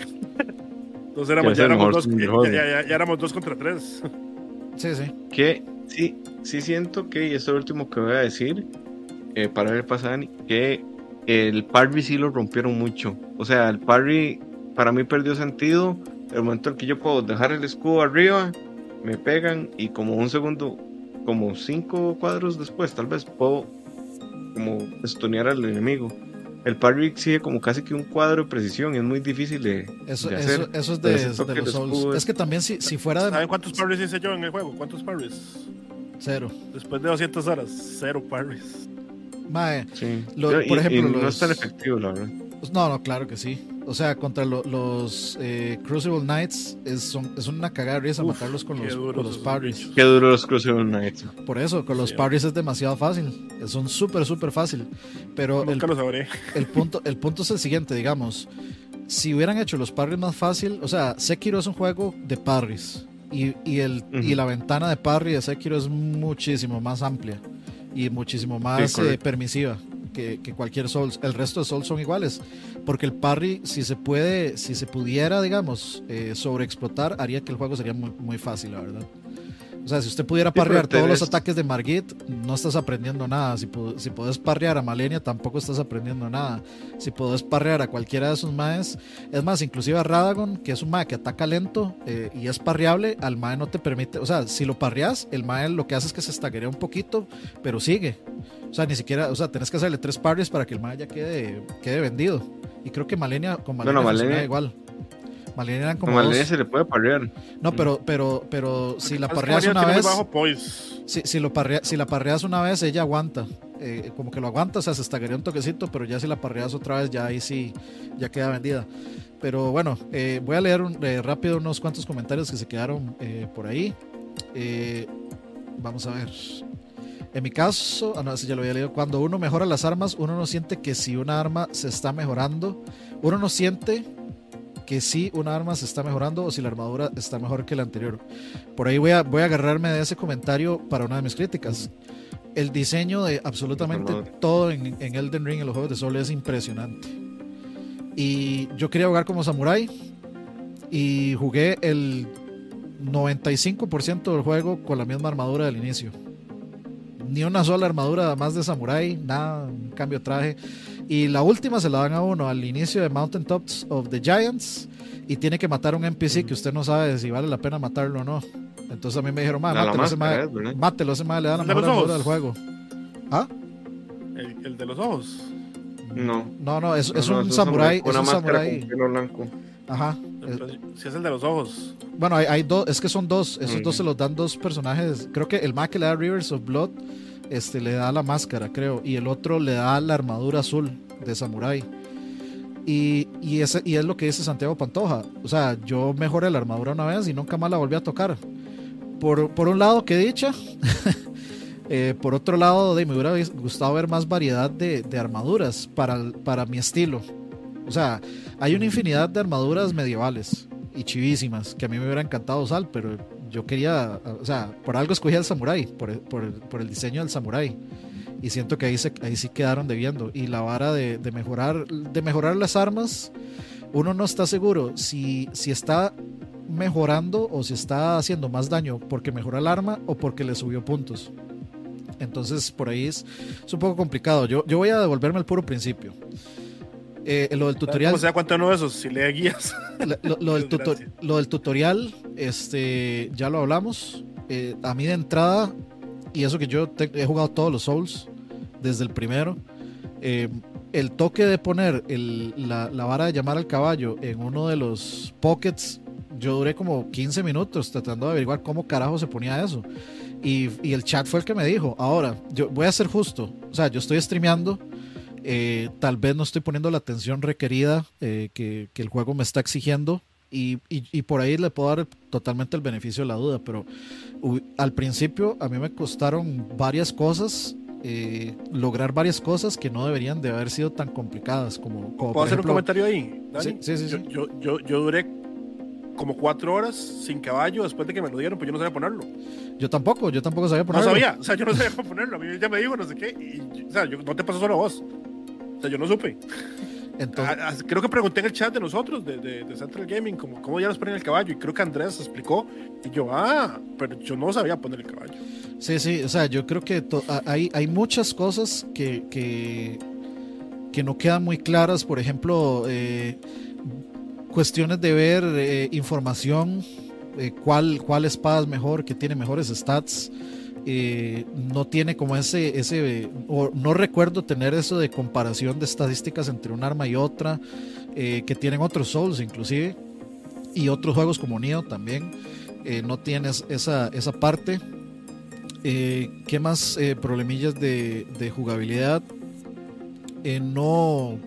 Entonces éramos, ya, éramos dos, ya, del juego. ya- ya- ya éramos dos contra tres. Sí, sí. que sí, sí siento que, y esto es lo último que voy a decir, eh, para ver pasar, que el parry sí lo rompieron mucho. O sea, el parry para mí perdió sentido. El momento en que yo puedo dejar el escudo arriba, me pegan y como un segundo, como cinco cuadros después, tal vez puedo como estonear al enemigo. El parry exige como casi que un cuadro de precisión y es muy difícil de, Eso, de eso, hacer. eso es de, de toque los de Souls. escudo Es que también si, si fuera de ¿Saben cuántos parries hice yo en el juego? ¿Cuántos parries? cero. Después de 200 horas, cero parries. Mae, Sí. Lo- Y- por y ejemplo, no los- es tan efectivo, la verdad. Pues no, no, claro que sí. O sea, contra lo- los eh, Crucible Knights es, son- es una cagada de risa Uf, matarlos con los, duros con los esos parries. Qué duro los Crucible Knights. Por eso, con los Sí. parries es demasiado fácil. Son súper, súper fácil. Pero el, Nunca lo sabré. el punto, el punto es el siguiente, digamos. Si hubieran hecho los parries más fácil, o sea, Sekiro es un juego de parries. Y, y el, y la ventana de parry de Sekiro es muchísimo más amplia y muchísimo más eh, permisiva que, cualquier Souls. El resto de Souls son iguales. Porque el parry, si se puede, si se pudiera, digamos, eh, sobreexplotar, haría que el juego sería muy, muy fácil, la verdad. O sea, si usted pudiera parrear todos los ataques de Margit, no estás aprendiendo nada. Si, si puedes parrear a Malenia, tampoco estás aprendiendo nada. Si puedes parrear a cualquiera de esos maes, es más, inclusive a Radagon, que es un mae que ataca lento eh, y es parreable, al mae no te permite, o sea, si lo parreas, el mae lo que hace es que se estaguea un poquito, pero sigue. O sea, ni siquiera, o sea, tenés que hacerle tres parries para que el mae ya quede, quede vendido. Y creo que Malenia, con Malenia, Bueno, Malenia- igual. Malenia eran como dos. se le puede parrear. No, pero, pero, pero si la parreas una vez, bajo si, si, lo parrea- si la parreas una vez, ella aguanta. Eh, como que lo aguanta, o sea, se estaguería un toquecito, pero ya si la parreas otra vez, ya ahí sí, ya queda vendida. Pero bueno, eh, voy a leer un- eh, rápido unos cuantos comentarios que se quedaron eh, por ahí. Eh, vamos a ver. En mi caso, ah, no, ya lo había leído. Cuando uno mejora las armas, uno no siente que si una arma se está mejorando, uno no siente que si una arma se está mejorando o si la armadura está mejor que la anterior. Por ahí voy a, voy a agarrarme de ese comentario para una de mis críticas. El diseño de absolutamente todo en, en Elden Ring, en los juegos de Sol, es impresionante. Y yo quería jugar como samurai y jugué el 95% del juego con la misma armadura del inicio. Ni una sola armadura más de samurai, nada, un cambio de traje. Y la última se la dan a uno al inicio de Mountain Tops of the Giants y tiene que matar a un NPC que usted no sabe si vale la pena matarlo o no. Entonces a mí me dijeron, "Ma, A la mátelo, ese máscara, mae- mátelo, ese mae le da la ¿El de mejor del juego. ¿Ah? El, el de los ojos. No. No, no, es, No, es no, un samurái, es un samurái. blanco. Ajá. Si es el de los ojos. Bueno, hay, hay dos, es que son dos, esos dos se los dan dos personajes. Creo que el más que le da Rivers of Blood, este le da la máscara, creo, y el otro le da la armadura azul de Samurai. Y, y, y es lo que dice Santiago Pantoja. O sea, yo mejoré la armadura una vez y nunca más la volví a tocar. Por, por un lado, qué dicha. Eh, por otro lado, de, me hubiera gustado ver más variedad de, de armaduras para, para mi estilo. O sea, hay una infinidad de armaduras medievales y chivísimas que a mí me hubiera encantado usar, pero yo quería, o sea, por algo escogí al samurái, por, el- por, por el diseño del samurái. Y siento que ahí, se, ahí sí quedaron debiendo. Y la vara de, de mejorar, de mejorar las armas, uno no está seguro si, si está mejorando o si está haciendo más daño porque mejora el arma o porque le subió puntos. Entonces por ahí es, es un poco complicado. Yo, yo voy a devolverme al puro principio. Eh, lo del tutorial. ¿Cómo se da cuenta uno de esos? Si lee guías. Lo, del tuto- Desgracia. lo del tutorial, este, ya lo hablamos. Eh, a mí de entrada, y eso que yo te- he jugado todos los Souls, desde el primero, eh, el toque de poner el- la, la vara de llamar al caballo en uno de los pockets, yo duré como 15 minutos tratando de averiguar cómo carajo se ponía eso. Y, y el chat fue el que me dijo, ahora, yo voy a ser justo, o sea, yo estoy streameando eh, tal vez no estoy poniendo la atención requerida eh, que, que el juego me está exigiendo y, y- y por ahí le puedo dar totalmente el beneficio de la duda, pero al principio a mí me costaron varias cosas, eh, lograr varias cosas que no deberían de haber sido tan complicadas como, como ¿Puedo hacer ejemplo, un comentario ahí? Dani? Sí, sí, sí, Yo, yo, yo, yo duré como cuatro horas sin caballo después de que me lo dieron, pues yo no sabía ponerlo. yo tampoco, yo tampoco sabía No ponerlo. sabía, o sea, yo no sabía ponerlo. A mí ya me dijo no sé qué. Y, o sea, yo, no te pasó solo a vos. O sea, yo no supe. Entonces, Ah, ah, creo que pregunté en el chat de nosotros, de, de, de Central Gaming, como, cómo ya nos ponen el caballo. Y creo que Andrés explicó. Y yo, ah, pero yo no sabía poner el caballo. Sí, sí, o sea, yo creo que hay, hay muchas cosas que, que, que no quedan muy claras. Por ejemplo, eh, cuestiones de ver eh, información, eh, cuál, cuál espada es mejor, que tiene mejores stats. Eh, no tiene como ese, ese, o no recuerdo tener eso de comparación de estadísticas entre un arma y otra, eh, que tienen otros Souls inclusive, y otros juegos como Neo también, eh, no tienes esa, esa parte. ¿Qué más problemillas de, de jugabilidad? no,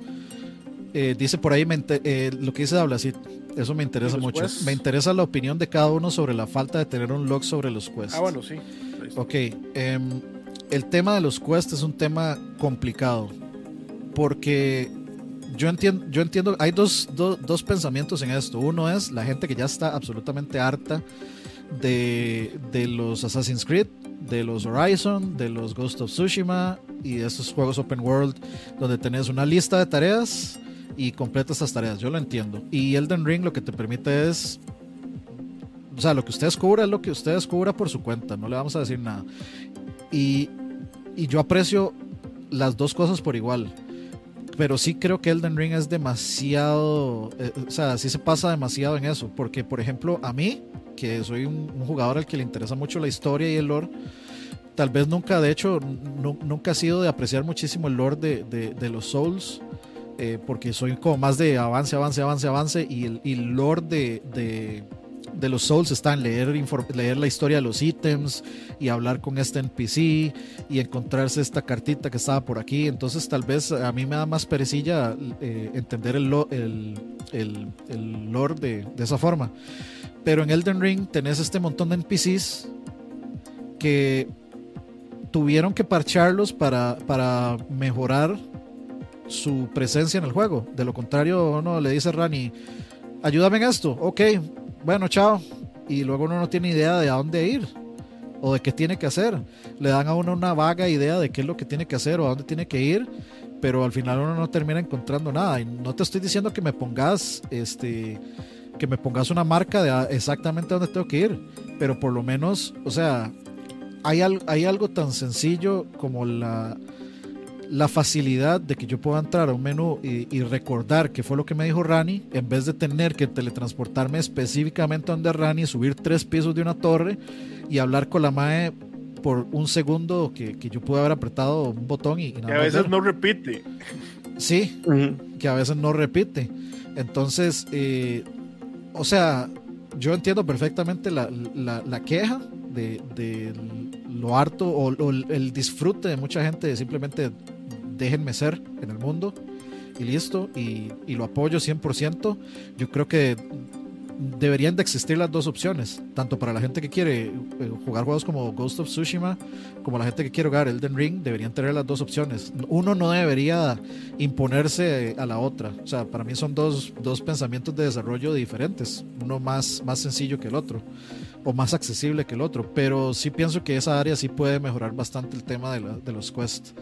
dice por ahí lo que dice Dablacit, eso me interesa mucho. Me interesa la opinión de cada uno sobre la falta de tener un log sobre los quests. Ah, bueno, sí. Ok. Em, el tema de los quests es un tema complicado. Porque yo entiendo, yo entiendo, hay dos, dos pensamientos en esto. Uno es la gente que ya está absolutamente harta de, de, los Assassin's Creed, de los Horizon, de los Ghost of Tsushima y de estos juegos open world donde tenés una lista de tareas y completa estas tareas. Yo lo entiendo. Y Elden Ring lo que te permite es. O sea, lo que usted descubra es lo que usted descubra por su cuenta. No le vamos a decir nada. Y, y yo aprecio las dos cosas por igual. Pero sí creo que Elden Ring es demasiado. Eh, o sea, sí se pasa demasiado en eso. Porque, por ejemplo, a mí, que soy un, jugador al que le interesa mucho la historia y el lore tal vez nunca, de hecho, nunca ha sido de apreciar muchísimo el lore de, de, los Souls. Eh, porque soy como más de avance, avance, avance, avance, y el, y lore de, los Souls está en leer, leer la historia de los ítems y hablar con este NPC y encontrarse esta cartita que estaba por aquí. Entonces, tal vez a mí me da más perecilla eh, entender el, el, el, el lore de, de esa forma. Pero en Elden Ring tenés este montón de NPCs que tuvieron que parcharlos para, para mejorar su presencia en el juego. De lo contrario, uno le dice a Rani, ayúdame en esto, ok, bueno, chao. Y luego uno no tiene idea de a dónde ir o de qué tiene que hacer. Le dan a uno una vaga idea de qué es lo que tiene que hacer o a dónde tiene que ir, pero al final uno no termina encontrando nada. Y no te estoy diciendo que me pongas, este, que me pongas una marca de exactamente dónde tengo que ir, pero por lo menos, o sea, hay, hay algo tan sencillo como la la facilidad de que yo pueda entrar a un menú y, recordar que fue lo que me dijo Rani, en vez de tener que teletransportarme específicamente a donde Rani, subir tres pisos de una torre y hablar con la MAE por un segundo que, yo pude haber apretado un botón y, nada Que a veces no repite. Sí, que a veces no repite. Entonces, eh, o sea, yo entiendo perfectamente la, queja de, lo harto o, o, el disfrute de mucha gente de simplemente déjenme ser en el mundo y listo, y, y lo apoyo 100%. Yo creo que deberían de existir las dos opciones, tanto para la gente que quiere eh, jugar juegos como Ghost of Tsushima, como la gente que quiere jugar Elden Ring, deberían tener las dos opciones. Uno no debería imponerse a la otra. O sea, para mí son dos, dos pensamientos de desarrollo diferentes, uno más, más sencillo que el otro, o más accesible que el otro, pero sí pienso que esa área sí puede mejorar bastante el tema de, de los quests.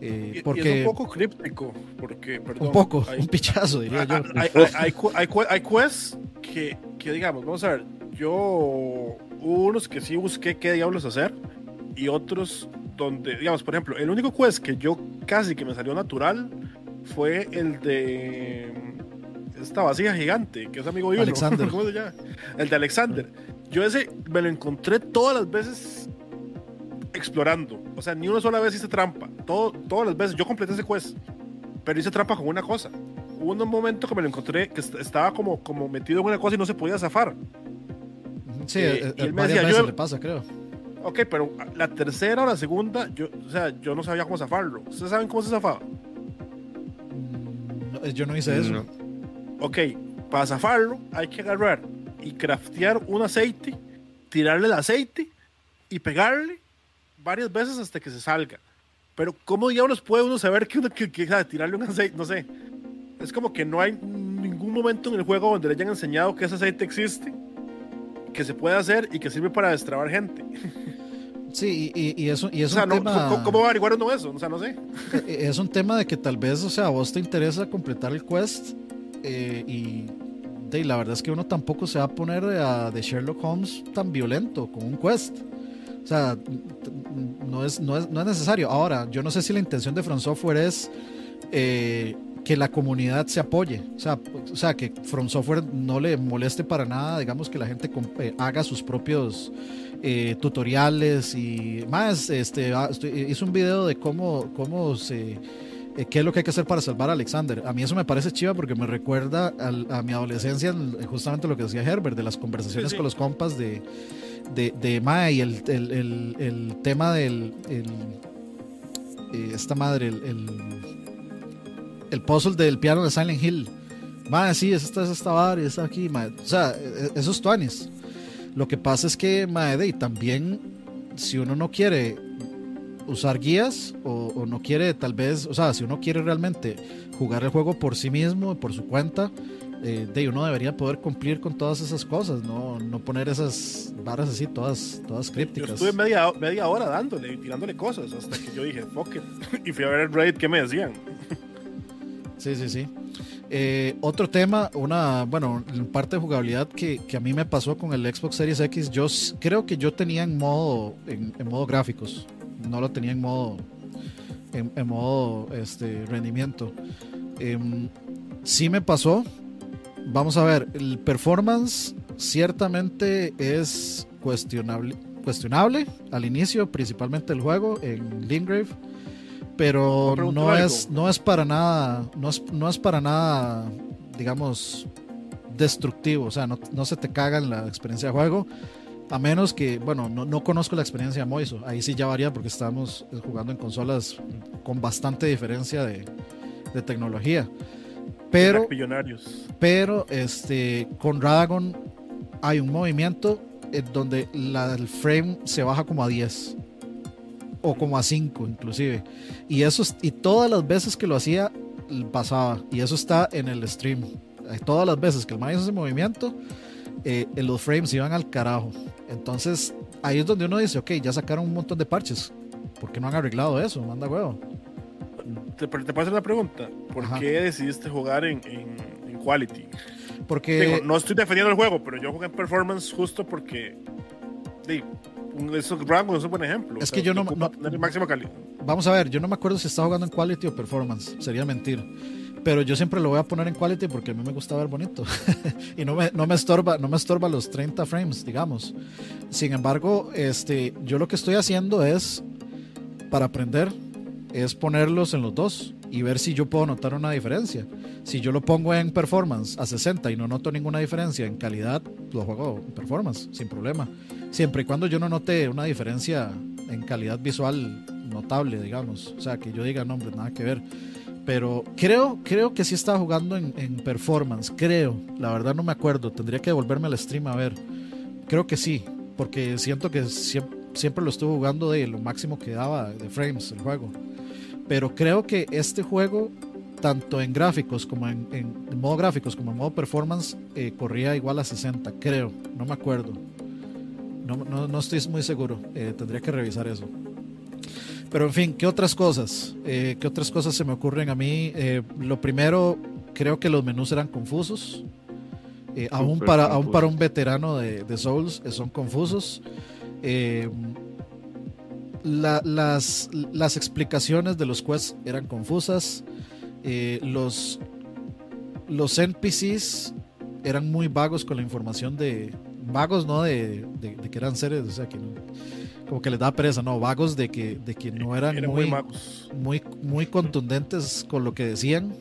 Eh, porque, es un poco críptico, porque, un poco, un pichazo, diría yo. Hay, hay, hay, hay, quests que, que, digamos, vamos a ver, yo hubo unos que sí busqué qué diablos hacer y otros donde, digamos, por ejemplo, el único quest que yo casi que me salió natural fue el de esta vasija gigante, que es amigo de Alexander. ¿Cómo se llama? El de Alexander. Yo ese me lo encontré todas las veces explorando. O sea, ni una sola vez hice trampa. Todo, todas las veces. Yo completé ese quest. Pero hice trampa con una cosa. Hubo un momento que me lo encontré que estaba como, como metido en una cosa y no se podía zafar. Sí, eh, eh, y él me decía, yo, le pasa, creo. Ok, pero la tercera o la segunda, yo, o sea, yo no sabía cómo zafarlo. ¿Ustedes saben cómo se zafaba? Mm, yo no hice eso. Ok, para zafarlo hay que agarrar y craftear un aceite, tirarle el aceite y pegarle varias veces hasta que se salga. Pero ¿cómo diablos puede uno saber que uno que, que, tirarle un aceite? No sé. Es como que no hay ningún momento en el juego donde le hayan enseñado que ese aceite existe, que se puede hacer y que sirve para destrabar gente. Sí, y, y eso, y es o sea, un tema... ¿cómo, va a averiguar uno eso? O sea, no sé. E, e, es un tema de que tal vez, o sea, a vos te interesa completar el quest eh, y de, la verdad es que uno tampoco se va a poner de Sherlock Holmes tan violento con un quest. O sea, no es, no es, no es necesario. Ahora, yo no sé si la intención de From Software es eh, que la comunidad se apoye. O sea, o sea, que From Software no le moleste para nada, digamos, que la gente eh, haga sus propios eh, tutoriales y más. Este, ah, hizo un video de cómo, cómo se, eh, qué es lo que hay que hacer para salvar a Alexander. A mí eso me parece chiva porque me recuerda a mi adolescencia, justamente lo que decía Herbert, de las conversaciones con los compas de, de, de Mae y el, el, el, tema del. El, eh, esta madre, el, el, puzzle del piano de Silent Hill. Mae, sí, es esta, es esta bar y está aquí. O sea, e, e, esos tuanis. Lo que pasa es que, Mae, y también, si uno no quiere usar guías o, no quiere, tal vez, o sea, si uno quiere realmente jugar el juego por sí mismo, por su cuenta, eh, de uno debería poder cumplir con todas esas cosas, no, no poner esas barras así todas, todas crípticas. Yo estuve media, media hora dándole y tirándole cosas hasta que yo dije, fuck it, y fui a ver el raid que me decían. Sí, sí, sí. Eh, otro tema, una, bueno, parte de jugabilidad que, que, a mí me pasó con el Xbox Series X, yo creo que yo tenía en modo, en, modo gráficos, no lo tenía en modo, en, modo este, rendimiento. Em, sí me pasó, vamos a ver, el performance ciertamente es cuestionable, cuestionable al inicio, principalmente el juego en Lingrave pero no es, no es para nada, no es, no es para nada, digamos, destructivo, o sea, no, no se te caga en la experiencia de juego, a menos que, bueno, no, no conozco la experiencia de Moiso, ahí sí ya varía porque estamos jugando en consolas con bastante diferencia de, de tecnología. Pero, pero este, con Radagon hay un movimiento en donde la, el frame se baja como a 10 o como a 5 inclusive. Y, eso, y todas las veces que lo hacía pasaba. Y eso está en el stream. Todas las veces que el man hizo ese movimiento, eh, los frames iban al carajo. Entonces ahí es donde uno dice, ok, ya sacaron un montón de parches. ¿Por qué no han arreglado eso? Manda huevo. Te, te puedo hacer una pregunta. ¿Por qué decidiste jugar en, en, Quality? Porque... no estoy defendiendo el juego, pero yo jugué en Performance justo porque esos rangos es un buen ejemplo. Es que yo no, calidad. Vamos a ver, yo no me acuerdo si está jugando en quality o performance, sería mentir. Pero yo siempre lo voy a poner en quality porque a mí me gusta ver bonito. y no me, no me, estorba, no me estorba los 30 frames, digamos. Sin embargo, este, yo lo que estoy haciendo es, para aprender, es ponerlos en los dos y ver si yo puedo notar una diferencia. Si yo lo pongo en performance a 60 y no noto ninguna diferencia en calidad, lo juego en performance, sin problema. Siempre y cuando yo no note una diferencia en calidad visual notable, digamos. O sea, que yo diga, no, hombre, nada que ver. Pero creo, creo que sí estaba jugando en, performance. Creo. La verdad no me acuerdo. Tendría que devolverme al stream a ver. Creo que sí. Porque siento que siempre, lo estuve jugando de lo máximo que daba de frames el juego. Pero creo que este juego, tanto en gráficos como en, modo gráficos como en modo performance, eh, corría igual a 60, creo, no me acuerdo. No, no, no estoy muy seguro, eh, tendría que revisar eso. Pero en fin, ¿qué otras cosas? Eh, ¿Qué otras cosas se me ocurren a mí? lo primero, creo que los menús eran confusos. aún, para, aún para un veterano de, de Souls, son confusos las, las explicaciones de los quests eran confusas. Eh, los, los NPCs eran muy vagos con la información de. Vagos, no de, que eran seres, o sea, que como que les da pereza, no, vagos de que, de que no eran, muy, muy, muy, contundentes con lo que decían.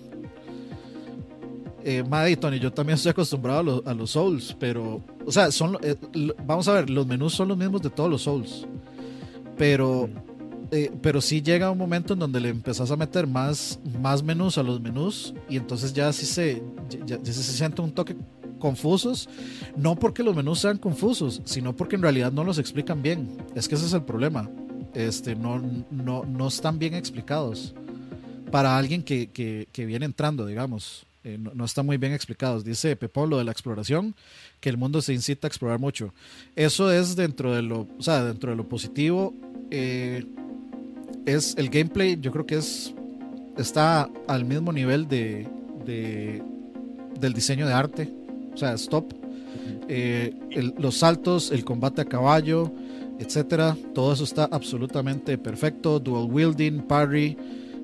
Eh, Maddy Tony, yo también estoy acostumbrado a, los Souls, pero, o sea, son, eh, vamos a ver, los menús son los mismos de todos los Souls pero, eh, pero sí llega un momento en donde le empezás a meter más, más menús a los menús y entonces ya sí se, ya, se siente un toque confusos, no porque los menús sean confusos, sino porque en realidad no los explican bien. Es que ese es el problema. Este, no, no, no están bien explicados para alguien que, que, viene entrando, digamos. Eh, no, no, están muy bien explicados. Dice Pepón lo de la exploración, que el mundo se incita a explorar mucho. Eso es dentro de lo, o sea, dentro de lo positivo eh, es el gameplay, yo creo que es está al mismo nivel de, del diseño de arte, o sea, stop. Eh, los saltos, el combate a caballo, etcétera, todo eso está absolutamente perfecto. Dual wielding, parry,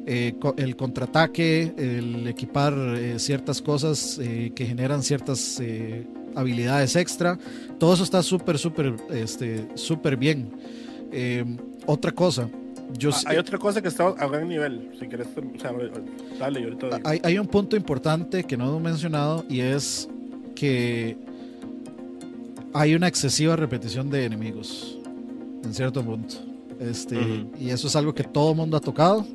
eh, el contraataque, el equipar ciertas cosas que generan ciertas habilidades extra. Todo eso está súper, súper, este, súper bien. Eh, otra cosa. Yo, Ah, hay otra cosa que está a gran nivel. Si quieres, o sea, dale, yo ahorita hay, hay un punto importante que no hemos mencionado y es que hay una excesiva repetición de enemigos en cierto punto. Este. Y eso es algo que todo mundo ha tocado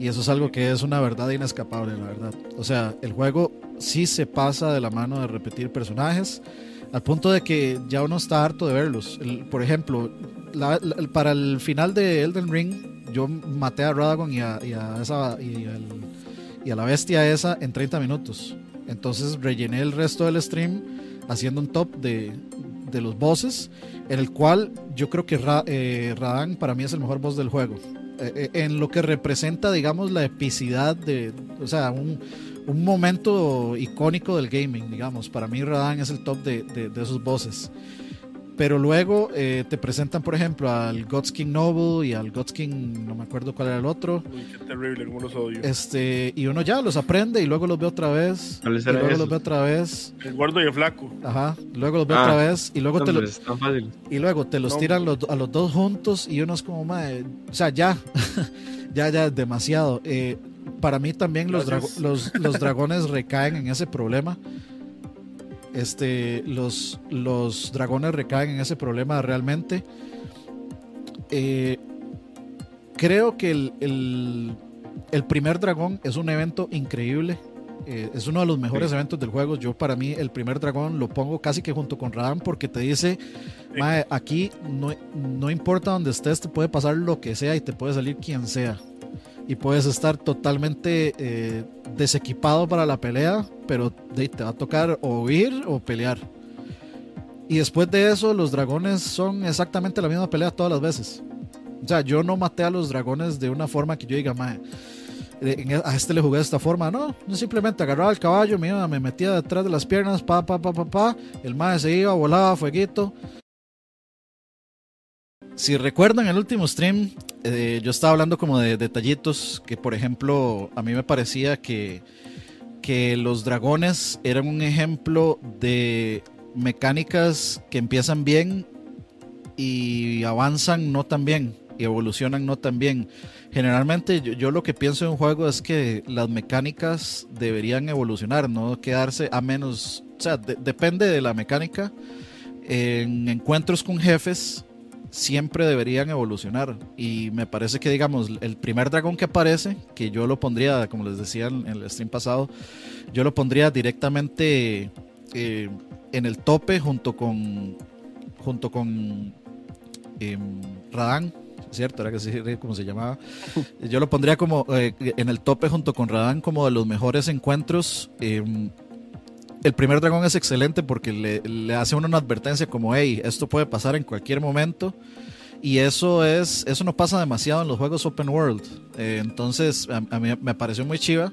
y eso es algo que es una verdad inescapable, la verdad. O sea, el juego sí se pasa de la mano de repetir personajes al punto de que ya uno está harto de verlos. El- por ejemplo, la- la- para el final de Elden Ring, yo maté a Radagon y a, y a esa, y, al- y a la bestia esa en 30 minutos. Entonces rellené el resto del stream haciendo un top de, de los bosses, en el cual yo creo que Ra- eh, Radan para mí es el mejor boss del juego. Eh, eh, en lo que representa, digamos, la epicidad de, o sea, un, un momento icónico del gaming, digamos. Para mí Radan es el top de, de- de esos bosses. Pero luego eh, te presentan, por ejemplo, al God's King Noble y al God's King, no me acuerdo cuál era el otro. Uy, qué terrible, cómo los odio. Este, y uno ya los aprende y luego los ve otra vez. ¿Cuáles Y eran luego esos? los ve otra vez. El gordo y el flaco. Ajá. Luego los ve Ah, otra vez. Y luego, te, lo- y luego te los No. tiran los- a los dos juntos y uno es como, "Mae", o sea, ya. ya, ya, demasiado. Eh, para mí también los, los, los dragones recaen en ese problema. Este, los, los dragones recaen en ese problema realmente. Eh, creo que el, el- el primer dragón es un evento increíble. Eh, es uno de los mejores Sí. eventos del juego. Yo para mí el primer dragón lo pongo casi que junto con Radan porque te dice, Sí. "Mae, aquí no, no importa donde estés, te puede pasar lo que sea y te puede salir quien sea. Y puedes estar totalmente eh, desequipado para la pelea, pero te va a tocar o huir o pelear. Y después de eso, los dragones son exactamente la misma pelea todas las veces. O sea, yo no maté a los dragones de una forma que yo diga, "Mae, eh, en- a este le jugué de esta forma. No, yo simplemente agarraba el caballo, me, iba, me metía detrás de las piernas, pa, pa, pa, pa, pa. El mae se iba, volaba, fueguito. Si recuerdan el último stream, eh, yo estaba hablando como de detallitos que, por ejemplo, a mí me parecía que, que los dragones eran un ejemplo de mecánicas que empiezan bien y avanzan no tan bien y evolucionan no tan bien. Generalmente yo, lo que pienso en un juego es que las mecánicas deberían evolucionar, no quedarse a menos, o sea, de- depende de la mecánica. En encuentros con jefes siempre deberían evolucionar y me parece que digamos el primer dragón que aparece, que yo lo pondría, como les decía en el stream pasado, yo lo pondría directamente eh, en el tope junto con junto con em, Radán, ¿cierto? Era que sí, como se llamaba. Yo lo pondría como eh, en el tope junto con Radán como de los mejores encuentros. El primer dragón es excelente porque le, le hace a uno una advertencia como, hey, esto puede pasar en cualquier momento. Y eso es eso no pasa demasiado en los juegos open world. Eh, entonces, a, a mí me pareció muy chiva.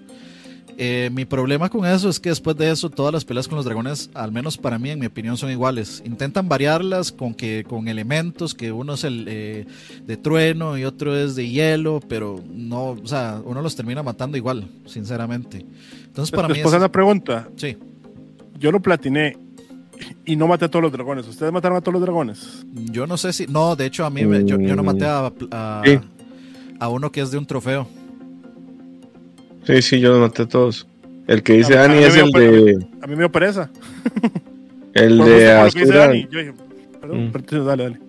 Eh, mi problema con eso es que después de eso todas las peleas con los dragones, al menos para mí, en mi opinión, son iguales. Intentan variarlas con que con elementos, que uno es el eh, de trueno y otro es de hielo, pero no, o sea, uno los termina matando igual, sinceramente. Entonces para mí Después es, una pregunta. sí, Yo lo platiné y no maté a todos los dragones. ¿Ustedes mataron a todos los dragones? yo no sé si, no, de hecho a mí me- yo, yo no maté a, a, Sí. a uno que es de un trofeo. Sí, sí, yo los maté a todos. El que dice Dani mí es el de. A mí me dio pereza. El de Azura. Dani. Yo dije, perdón, Mm. perdón, dale, dale.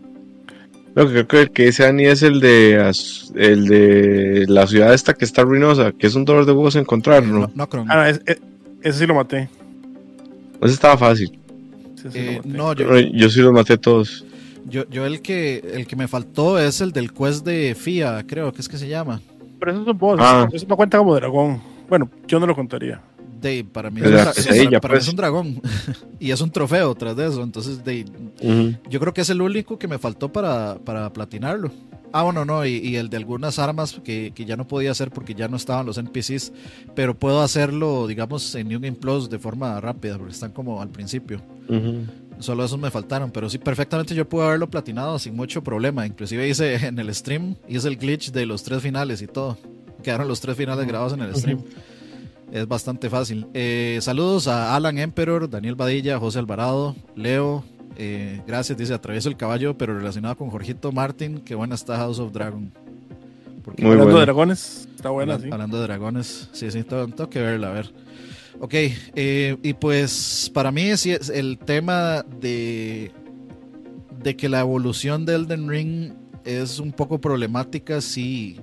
No, creo que el que dice Dani es el de el de la ciudad esta que está ruinosa, que es un dolor de huevos encontrar, Eh, ¿no? no, no, Cron. Ah, no, es- es- ese sí lo maté. Ese estaba fácil. Sí Eh, no, yo, sí los maté todos. yo, yo el que el que me faltó es el del quest de FIA, creo que es que se llama. Pero eso es un boss. Ah. Eso no cuenta como dragón. Bueno, yo no lo contaría. De, para mí, Es un para- mí pues. es un dragón y es un trofeo tras de eso. Entonces, Ujú. yo creo que es el único que me faltó para, para platinarlo. Ah, bueno, no, y, y el de algunas armas que, que ya no podía hacer porque ya no estaban los NPCs, pero puedo hacerlo, digamos, en New Game Plus de forma rápida porque están como al principio. Ujú. Solo esos me faltaron, pero sí, perfectamente yo pude haberlo platinado sin mucho problema. Inclusive hice en el stream, hice el glitch de los tres finales y todo. Quedaron los tres finales grabados en el stream. Es bastante fácil. Eh, saludos a Alan Emperor, Daniel Badilla, José Alvarado, Leo. Eh, gracias, dice Atravieso el caballo, pero relacionado con Jorgito Martin. Qué buena está House of Dragon. Porque Muy Hablando bueno. de dragones, está buena, Habla- sí. Hablando de dragones, sí, sí, tengo, tengo que verla, a ver. Ok, eh, y pues para mí sí es el tema de, de que la evolución de Elden Ring es un poco problemática, sí,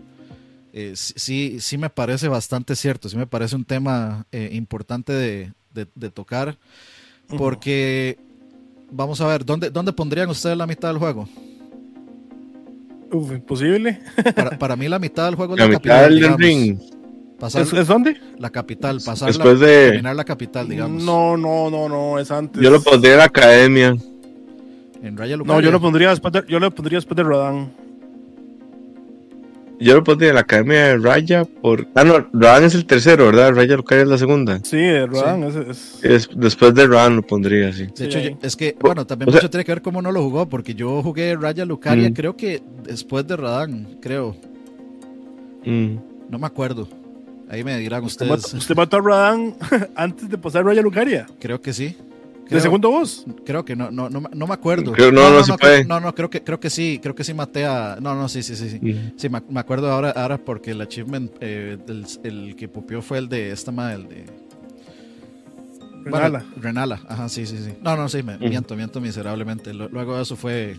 eh, sí, sí, me parece bastante cierto, sí me parece un tema eh, importante de, de- de tocar, porque vamos a ver, ¿dónde, dónde pondrían ustedes la mitad del juego? Uf, imposible. Para, para mí la mitad del juego es La la, mitad capital, del ring. Pasar ¿Es, es dónde? la capital, pasar Después la, de- terminar la capital, digamos. No, no, no, no, es antes. Yo lo pondría en la academia. En Raya No, Lucaria. yo lo pondría después de, yo lo pondría después de Rodan. Yo lo pondría en la academia de Raya por. Ah, no, Radan es el tercero, ¿verdad? Raya Lucaria es la segunda. Sí, de Rodan, ese es. Es- después de Radan lo pondría, sí. De hecho, Sí, yo- es que, bueno, también o sea- mucho tiene que ver cómo no lo jugó, porque yo jugué Raya Lucaria, Mm. creo que después de Radán, creo. Mm. No me acuerdo. Ahí me dirán Usted mató, ustedes. usted mató a Rodan antes de pasar Raya Lucaria. Creo que sí. ¿De Creo, segundo voz? creo que no, no, no, no me acuerdo. Creo- no, no se creo- puede. no, no, creo que, creo que sí, creo que sí maté a. No, no, sí, sí, sí, sí. Mm. Sí, me, me acuerdo ahora, ahora porque el achievement, eh, del- el, que pupió fue el de esta madre, el de. Bueno, Renala. Renala, ajá, sí, sí, sí. No, no, sí, me, Ujú. miento, miento miserablemente. Lo- Luego eso fue.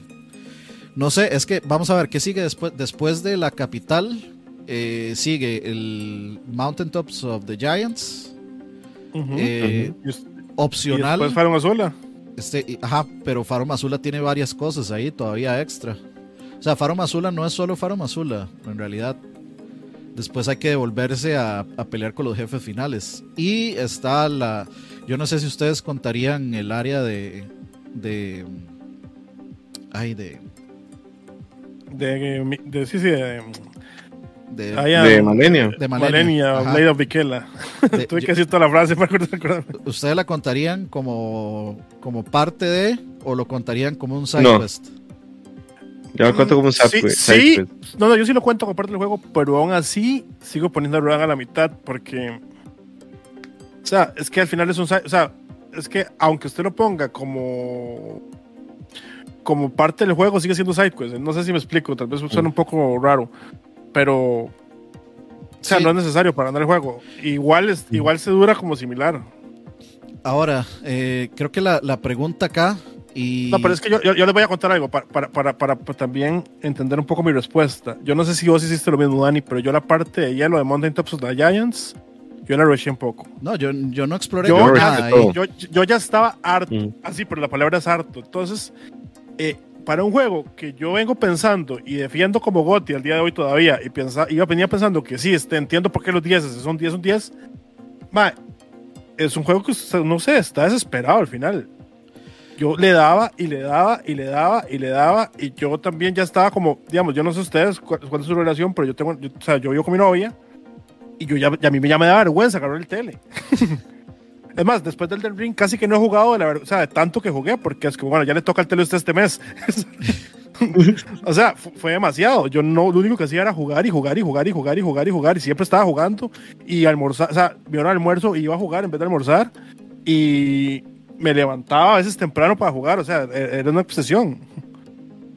No sé, es que vamos a ver qué sigue después. Después de la capital, eh, sigue el Mountaintops of the Giants. Eh, Y us- y Opcional. después fueron a sola. Este, ajá, pero Faro Mazula tiene varias cosas ahí todavía extra. O sea, Faro Mazula no es solo Faro Mazula, en realidad. Después hay que devolverse a, a pelear con los jefes finales. Y está la. Yo no sé si ustedes contarían el área de. de. Ay, de. De, de, sí, sí, de, de, ahí a- De Malenia. de Malenia. Blade of Vikela. Tuve que decir toda la frase para acordarme. ¿Ustedes la contarían como, como parte de o lo contarían como un side No. quest? Yo lo cuento como un Sí, side sí. quest. No, no, yo sí lo cuento como parte del juego, pero aún así sigo poniendo a Rodan a la mitad porque. O sea, es que al final es un. side- O sea, es que aunque usted lo ponga como. Como parte del juego, sigue siendo sidequest. No sé si me explico, tal vez suena un poco raro, pero. O sea, Sí. no es necesario para ganar el juego. Igual, es, Mm. igual se dura como similar. Ahora, eh, creo que la, la pregunta acá. Y... No, pero es que yo, yo, yo les voy a contar algo para, para, para, para, para también entender un poco mi respuesta. Yo no sé si vos hiciste lo mismo, Dani, pero yo la parte de hielo de Mountain Tops of the Giants, yo la rushé un poco. No, yo, yo no exploré Yo, nada yo, yo ya estaba harto, Mm. así, pero la palabra es harto. Entonces, eh, para un juego que yo vengo pensando y defiendo como Gotti al día de hoy todavía, y pensa, iba, venía pensando que sí, este, entiendo por qué los 10 son 10, son 10, ma, es un juego que, no sé, está desesperado al final. Yo le daba y le daba y le daba y le daba y yo también ya estaba como, digamos, yo no sé ustedes cu- cuál, es su relación, pero yo tengo, yo- o sea, yo vivo con mi novia y yo ya, ya a mí ya me da vergüenza agarrar el tele. es más, después del Elden Ring casi que no he jugado, de la ver- o sea, de tanto que jugué, porque es que, bueno, ya le toca el tele usted este mes. o sea, fu- fue demasiado. Yo no, lo único que hacía era jugar y jugar y jugar y jugar y jugar y jugar y siempre estaba jugando y almorzar, o sea, mi hora de almuerzo iba a jugar en vez de almorzar y me levantaba a veces temprano para jugar, o sea, e- era una obsesión.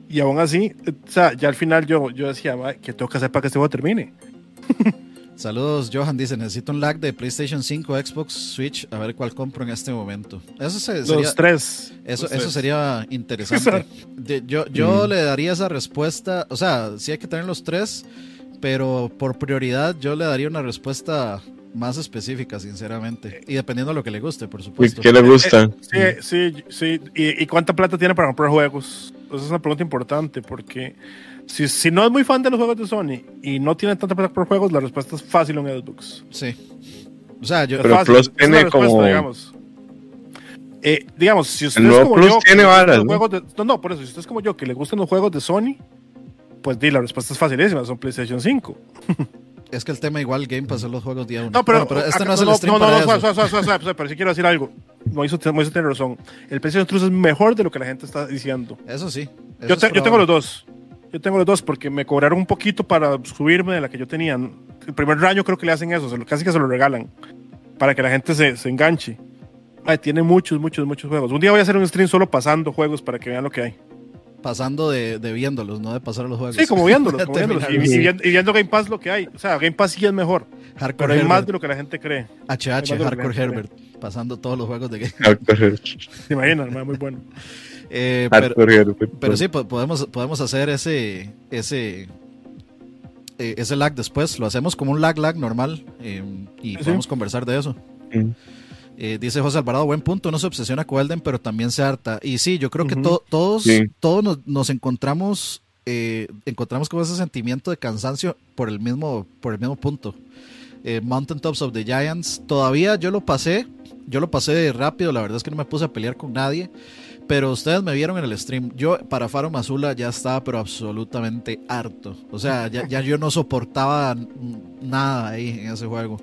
Y aún así, o sea, ya al final yo, yo decía, "Ma, ¿qué tengo que hacer para que este juego termine? Saludos, Johan dice, necesito un lag de PlayStation 5, Xbox, Switch, a ver cuál compro en este momento. Eso se- sería, Los tres. eso, los eso tres. sería interesante. De- yo yo le daría esa respuesta, o sea, sí hay que tener los tres, pero por prioridad yo le daría una respuesta más específica, sinceramente. Y dependiendo de lo que le guste, por ¿Y supuesto. qué le gusta? Sí, sí, sí. ¿Y, y cuánta plata tiene para comprar juegos? Esa es una pregunta importante porque si, si no es muy fan de los juegos de Sony y no tiene tanta plata por juegos, la respuesta es fácil en Xbox. Sí. O sea, yo... Es Pero fácil, Plus es tiene como- digamos. Eh, digamos, si usted El es nuevo como Plus yo, que tiene varas, los ¿no? juegos de- no, no, por eso, si usted es como yo, que le gustan los juegos de Sony, pues di, la respuesta es facilísima, son PlayStation 5. Es que el tema igual Game Pass son los juegos día uno. No, pero, Bueno, este acá- no es el no, stream no, no, para no, eso. suave, suave, suave, pero sí quiero decir algo. Moiso, tiene razón. El PlayStation Plus es mejor de lo que la gente está diciendo. Eso sí. eso Yo, es te- yo tengo los dos. Yo tengo los dos porque me cobraron un poquito para subirme de la que yo tenía. El primer año creo que le hacen eso, se lo- casi que se lo regalan. para que la gente se, se enganche. Mae, tiene muchos, muchos, muchos juegos. Un día voy a hacer un stream solo pasando juegos para que vean lo que hay. Pasando de, de viéndolos, no de pasar los juegos. Sí, como viéndolos, como viéndolos. Y, y viendo, y viendo Game Pass lo que hay. O sea, Game Pass sí es mejor. Hardcore Pero hay Herbert. más de lo que la gente cree. HH, Hardcore Herbert. Pasando todos los juegos de Game Hardcore, ¿Se imaginan? mae? Muy bueno. Eh, pero, hardcore. pero sí, po- podemos, podemos hacer ese, ese, eh, ese lag después. Lo hacemos como un lag lag normal eh, y Sí, podemos sí. conversar de eso. Eh, dice José Alvarado, buen punto, uno se obsesiona con Elden, pero también se harta. Y sí, yo creo que to- todos, Sí. todos nos, nos encontramos, eh, encontramos con ese sentimiento de cansancio por el mismo, por el mismo punto. Eh, Mountain Tops of the Giants, todavía yo lo pasé, yo lo pasé rápido, la verdad es que no me puse a pelear con nadie, pero ustedes me vieron en el stream, yo para Faro Mazula ya estaba pero absolutamente harto, o sea, ya, ya yo no soportaba nada ahí en ese juego.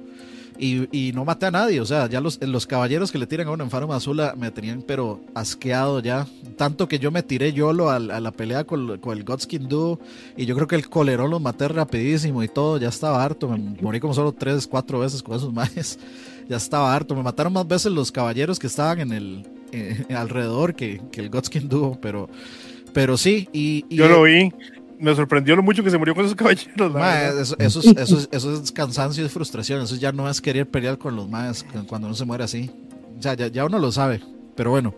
Y, no maté a nadie, o sea, ya los, los caballeros que le tiran a uno en Faro Mazula me tenían pero asqueado ya. Tanto que yo me tiré YOLO al- a, la pelea con, el Godskin Duo y yo creo que el colerón los maté rapidísimo y todo, ya estaba harto, me morí como solo tres, cuatro veces con esos majes, ya estaba harto, me mataron más veces los caballeros que estaban en el eh, alrededor que, que el Godskin Duo, pero, pero sí, y, y- Yo lo vi. Me sorprendió lo mucho que se murió con esos caballeros. la Ma, eso, eso, es, eso, es, eso es cansancio y frustración. Eso ya no es querer pelear con los más cuando uno se muere así. O sea, ya, ya uno lo sabe. Pero bueno,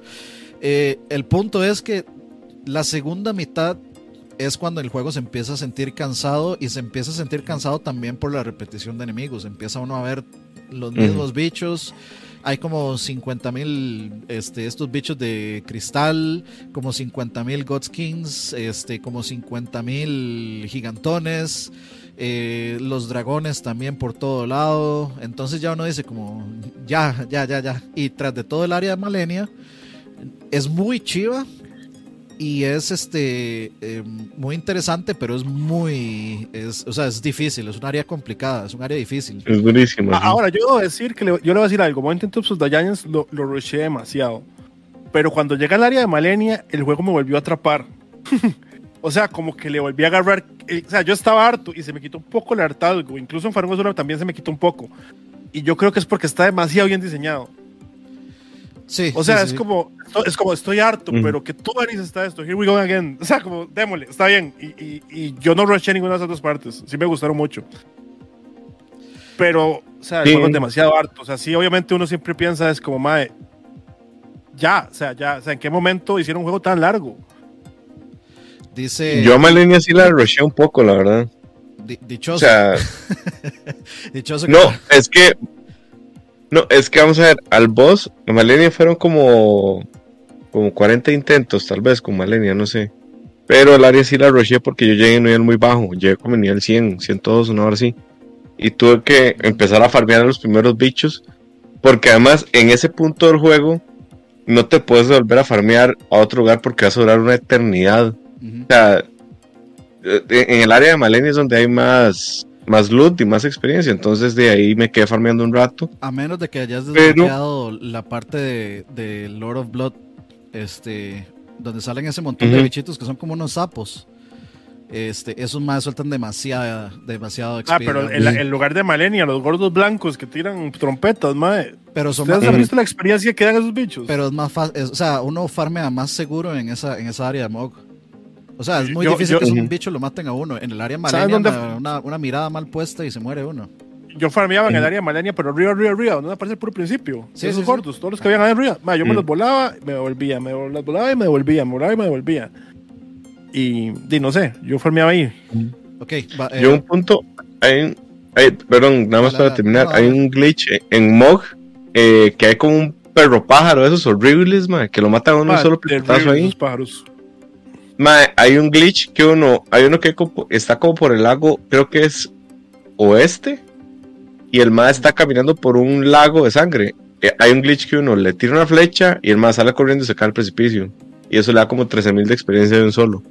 eh, el punto es que la segunda mitad es cuando el juego se empieza a sentir cansado y se empieza a sentir cansado también por la repetición de enemigos. Empieza uno a ver los mismos bichos. Hay como 50 mil este, estos bichos de cristal, como 50 mil Godskins, este, como 50 mil gigantones, eh, los dragones también por todo lado. Entonces ya uno dice como, ya, ya, ya, ya. Y tras de todo el área de Malenia, es muy chiva y es este eh, muy interesante, pero es muy, es, o sea, es difícil, es un área complicada, es un área difícil. Es durísimo. Ah, sí. Ahora, yo debo decir que le, yo le voy a decir algo. Mountain Tops of the Giants lo, lo rusheé demasiado. Pero cuando llega al área de Malenia, el juego me volvió a atrapar. o sea, como que le volví a agarrar. eh, o sea, yo estaba harto y se me quitó un poco el hartazgo. Incluso en Far West Zone también se me quitó un poco. Y yo creo que es porque está demasiado bien diseñado. Sí, O sea, sí, es sí. como es como estoy harto, pero que tú Aris está esto. Here we go again. O sea, como démosle, está bien. Y, y, y yo no rushé ninguna de esas dos partes. Sí me gustaron mucho. Pero, o sea, el Sí. juego es demasiado harto. O sea, sí, obviamente uno siempre piensa, es como, mae, ya, o sea, ya, o sea, ¿en qué momento hicieron un juego tan largo? Dice Yo a Malenia sí la rusheé un poco, la verdad. di- O dichoso, sea, dichoso que- no, es que. No, es que vamos a ver, al boss, a Malenia fueron como. Como 40 intentos, tal vez, con Malenia, no sé. Pero el área sí la rusheé porque yo llegué un nivel muy bajo. Llegué como a nivel 100, 102, una hora así. Y tuve que empezar a farmear a los primeros bichos. Porque además, en ese punto del juego, no te puedes volver a farmear a otro lugar porque vas a durar una eternidad. O sea, eh, en el área de Malenia es donde hay más, más loot y más experiencia. Entonces de ahí me quedé farmeando un rato. A menos de que hayas Pero- desbloqueado la parte de, de Lord of Blood, este, donde salen ese montón de bichitos que son como unos sapos. Este, esos más sueltan demasiada, demasiado Ah, pero en, en lugar de Malenia, los gordos blancos que tiran trompetas, mae. pero son ¿Ustedes más- han Ujú. visto la experiencia que dan esos bichos? pero es más fácil, o sea, uno farmea más seguro en esa, en esa área de Mog. O sea, es muy Yo- difícil yo- que un Ujú. bicho lo maten a uno. En el área ¿Saben malenia, una, una- una mirada mal puesta y se muere uno. Yo farmeaba en el área Malenia, pero arriba, arriba, arriba, donde aparece el puro principio. Sí, esos sí, sí. gordos, todos los que habían ahí arriba. Ma, yo me Ujú. los volaba, me devolvía, me los volaba y me devolvía, me volaba y me devolvía. Y, y no sé, yo farmeaba ahí. Ok, va, eh, Yo un punto, hay, un- hay- perdón, nada más para terminar, hay un glitch en- en Mog eh, que hay como un perro pájaro, esos horribles, ma, que lo mata a uno Ma, un solo ahí. esos pájaros. Ma, hay un glitch que uno, hay uno que está como por el lago, creo que es oeste, y el ma está caminando por un lago de sangre. Eh, hay un glitch que uno le tira una flecha y el ma sale corriendo y se cae al precipicio. Y eso le da como 13.000 de experiencia de un solo.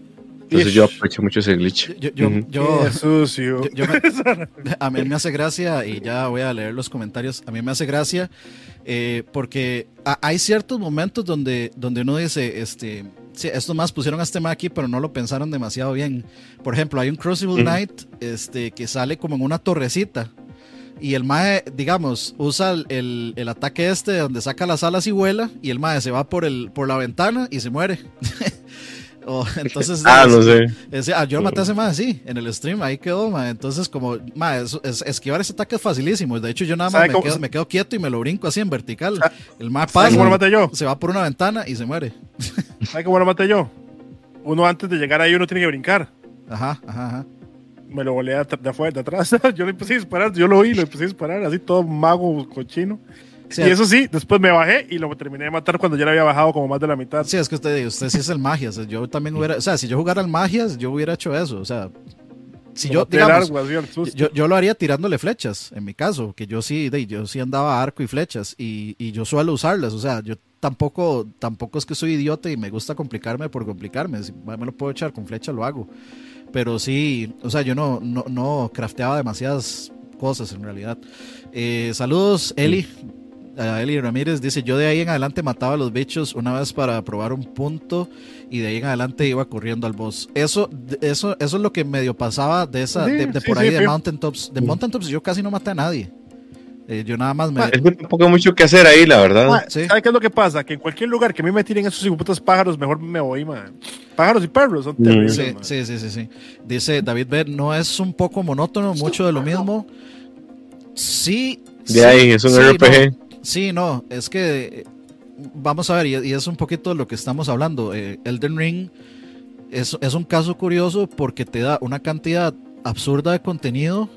Entonces Ish. yo aprovecho mucho ese glitch. yo, yo, sucio. yo- yo me- a mí me hace gracia y ya voy a leer los comentarios. A mí me hace gracia eh, porque a- hay ciertos momentos donde, donde uno dice, este, sí, estos más pusieron a este ma aquí, pero no lo pensaron demasiado bien. Por ejemplo, hay un Crucible Ujú. Knight este, que sale como en una torrecita. Y el mae, digamos, usa el, el, ataque este donde saca las alas y vuela. Y el mae se va por, el, por la ventana y se muere. entonces, ah, no sé. ah, yo lo maté ese mae así, en el stream, ahí quedó. Entonces, como, es, esquivar ese ataque es facilísimo. De hecho, yo nada más me quedo, me quedo, quieto y me lo brinco así en vertical. El mae pasa, lo maté yo? se va por una ventana y se muere. ¿Sabes cómo lo maté yo? Uno antes de llegar ahí, uno tiene que brincar. Ajá, ajá, ajá me lo volé de afuera, de atrás. yo le empecé a disparar, yo lo oí, lo empecé a disparar, así todo mago cochino. Y eso sí, después me bajé y lo terminé de matar cuando ya le había bajado como más de la mitad. Sí, es que usted, usted sí es el magia. yo también hubiera, o sea, si yo jugara al magias, yo hubiera hecho eso. O sea, si yo, digamos, yo, yo, lo haría tirándole flechas, en mi caso, que yo sí, yo sí andaba arco y flechas y, y yo suelo usarlas. O sea, yo tampoco, tampoco es que soy idiota y me gusta complicarme por complicarme. Si me lo puedo echar con flecha, lo hago pero sí, o sea, yo no, no, no crafteaba demasiadas cosas en realidad. Eh, saludos, Eli. Eli Ramírez dice, yo de ahí en adelante mataba a los bichos una vez para probar un punto y de ahí en adelante iba corriendo al boss. Eso, eso, eso es lo que medio pasaba de esa, de, por ahí de Mountain Tops. De Mountain Tops yo casi no maté a nadie. Eh, yo nada más me. Ah, es que tampoco hay mucho que hacer ahí, la verdad. Ah, ¿Sabes qué es lo que pasa? Que en cualquier lugar que a mí me tiren esos putos pájaros, mejor me voy, man. Pájaros y perros son terribles. Sí, sí, sí, sí, Dice David B. No es un poco monótono, mucho de lo mismo. Sí. De ahí, es un RPG. Sí, no, es que. Vamos a ver, y, es un poquito de lo que estamos hablando. Eh, Elden Ring es, es un caso curioso porque te da una cantidad absurda de contenido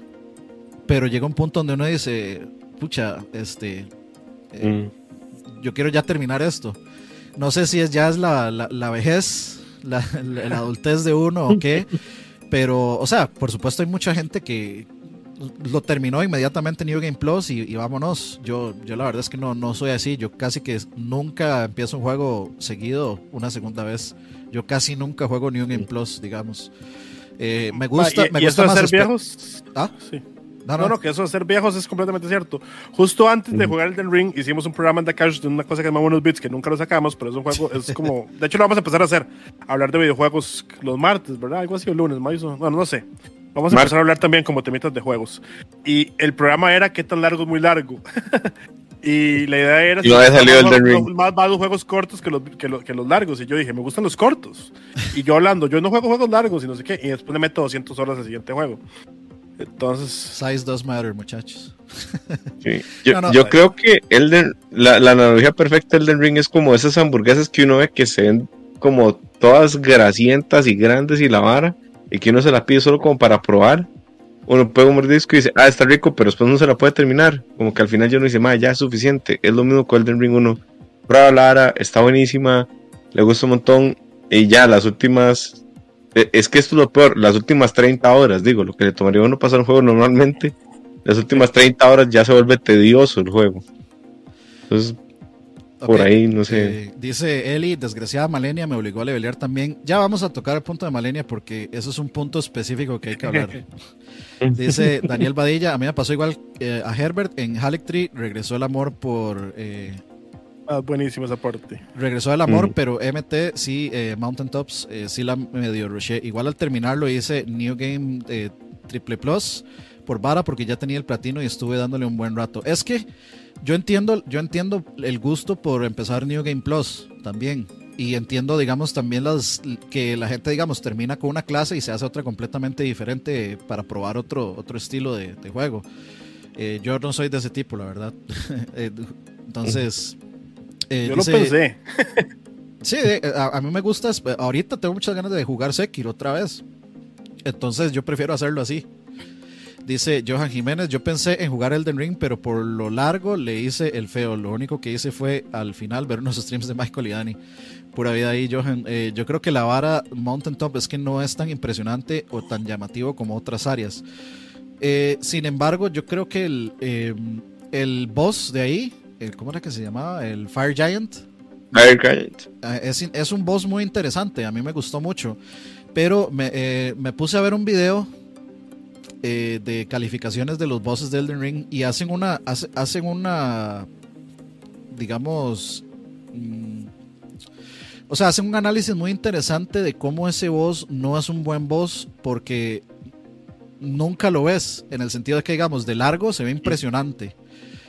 pero llega un punto donde uno dice, pucha, este, eh, mm. yo quiero ya terminar esto. No sé si es ya es la, la, vejez, la, la, adultez de uno o qué, pero, o sea, por supuesto hay mucha gente que lo terminó inmediatamente New Game Plus y, vámonos. Yo, yo la verdad es que no, no soy así. Yo casi que nunca empiezo un juego seguido una segunda vez. Yo casi nunca juego New Game Plus, digamos. Eh, me gusta, me gusta más ser viejos? ¿Ah? Sí. No, no, que eso de ser viejos es completamente cierto. Justo antes de jugar Elden Ring, hicimos un programa en The Couch de una cosa que se llama Buenos Beats, que nunca lo sacamos, pero es un juego, es como. De hecho, lo vamos a empezar a hacer. Hablar de videojuegos los martes, ¿verdad? Algo así, o lunes, mayo. Bueno, no sé. Vamos a empezar a hablar también como temitas de juegos. Y el programa era qué tan largo es muy largo. y la idea era. Y no había salido Elden Ring. Más, más, los juegos cortos que los, que, los, que los largos. Y yo dije, me gustan los cortos. y yo hablando, yo no juego juegos largos y no sé qué. Y después le meto 200 horas al siguiente juego. Entonces. Size does matter, muchachos. Yo, creo que Elden, la, la, analogía perfecta del Elden Ring es como esas hamburguesas que uno ve que se ven como todas grasientas y grandes y la vara, y que uno se la pide solo como para probar. Uno puede un disco y dice, ah, está rico, pero después no se la puede terminar. Como que al final yo no dice, ya es suficiente. Es lo mismo con Elden Ring. Uno prueba la vara, está buenísima, le gusta un montón, y ya las últimas eh, es que esto es lo peor, las últimas 30 horas, digo, lo que le tomaría uno pasar un juego normalmente, las últimas 30 horas ya se vuelve tedioso el juego. Entonces, por ahí, no sé. Eh, dice Eli, desgraciada Malenia me obligó a levelear también. Ya vamos a tocar el punto de Malenia porque eso es un punto específico que hay que hablar. dice Daniel Badilla, a mí me pasó igual eh, a Herbert en Halleck Tree, regresó el amor por Ah, buenísimo esa parte. Regresó el amor, pero MT sí, eh, Mountain Tops, eh, sí la medio rushé. Igual al terminarlo hice New Game eh, Triple Plus por vara porque ya tenía el platino y estuve dándole un buen rato. Es que yo entiendo, yo entiendo el gusto por empezar New Game Plus también. Y entiendo, digamos, también las que la gente, digamos, termina con una clase y se hace otra completamente diferente para probar otro, otro estilo de, juego. yo no soy de ese tipo, la verdad. Entonces, eh, Yo lo pensé. sí, a, mí me gusta. Ahorita tengo muchas ganas de jugar Sekiro otra vez. Entonces yo prefiero hacerlo así. Dice Johan Jiménez, yo pensé en jugar Elden Ring, pero por lo largo le hice el feo. Lo único que hice fue al final ver unos streams de Michael y Dani. Pura vida ahí, Johan. Eh, yo creo que la vara Mountain Top es que no es tan impresionante o tan llamativo como otras áreas. Eh, sin embargo, yo creo que el, el boss de ahí, ¿cómo era que se llamaba? El Fire Giant. Fire Giant. Ah, es, un boss muy interesante, a mí me gustó mucho. Pero me, eh, puse a ver un video eh, de calificaciones de los bosses de Elden Ring y hacen una, hacen una, digamos, mm, o sea, hacen un análisis muy interesante de cómo ese boss no es un buen boss porque nunca lo ves, en el sentido de que, digamos, de largo se ve impresionante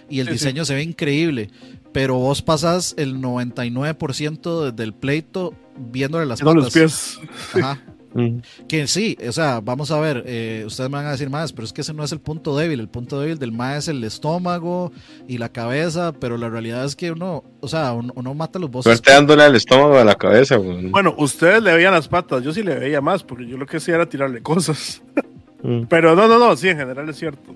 y el Sí, sí. diseño se ve increíble, pero vos pasas el 99% del pleito viéndole las los patas. pies. Ajá. Que sí, o sea, vamos a ver, eh, ustedes me van a decir más, pero es que ese no es el punto débil. El punto débil del MAE es el estómago y la cabeza, pero la realidad es que uno, o sea, uno, uno mata los bosses. Suerte dándole al estómago a la cabeza. Bueno, ustedes le veían las patas, yo sí le veía más, porque yo lo que hacía era tirarle cosas. Mm. Pero no, no, no, sí, en general es cierto.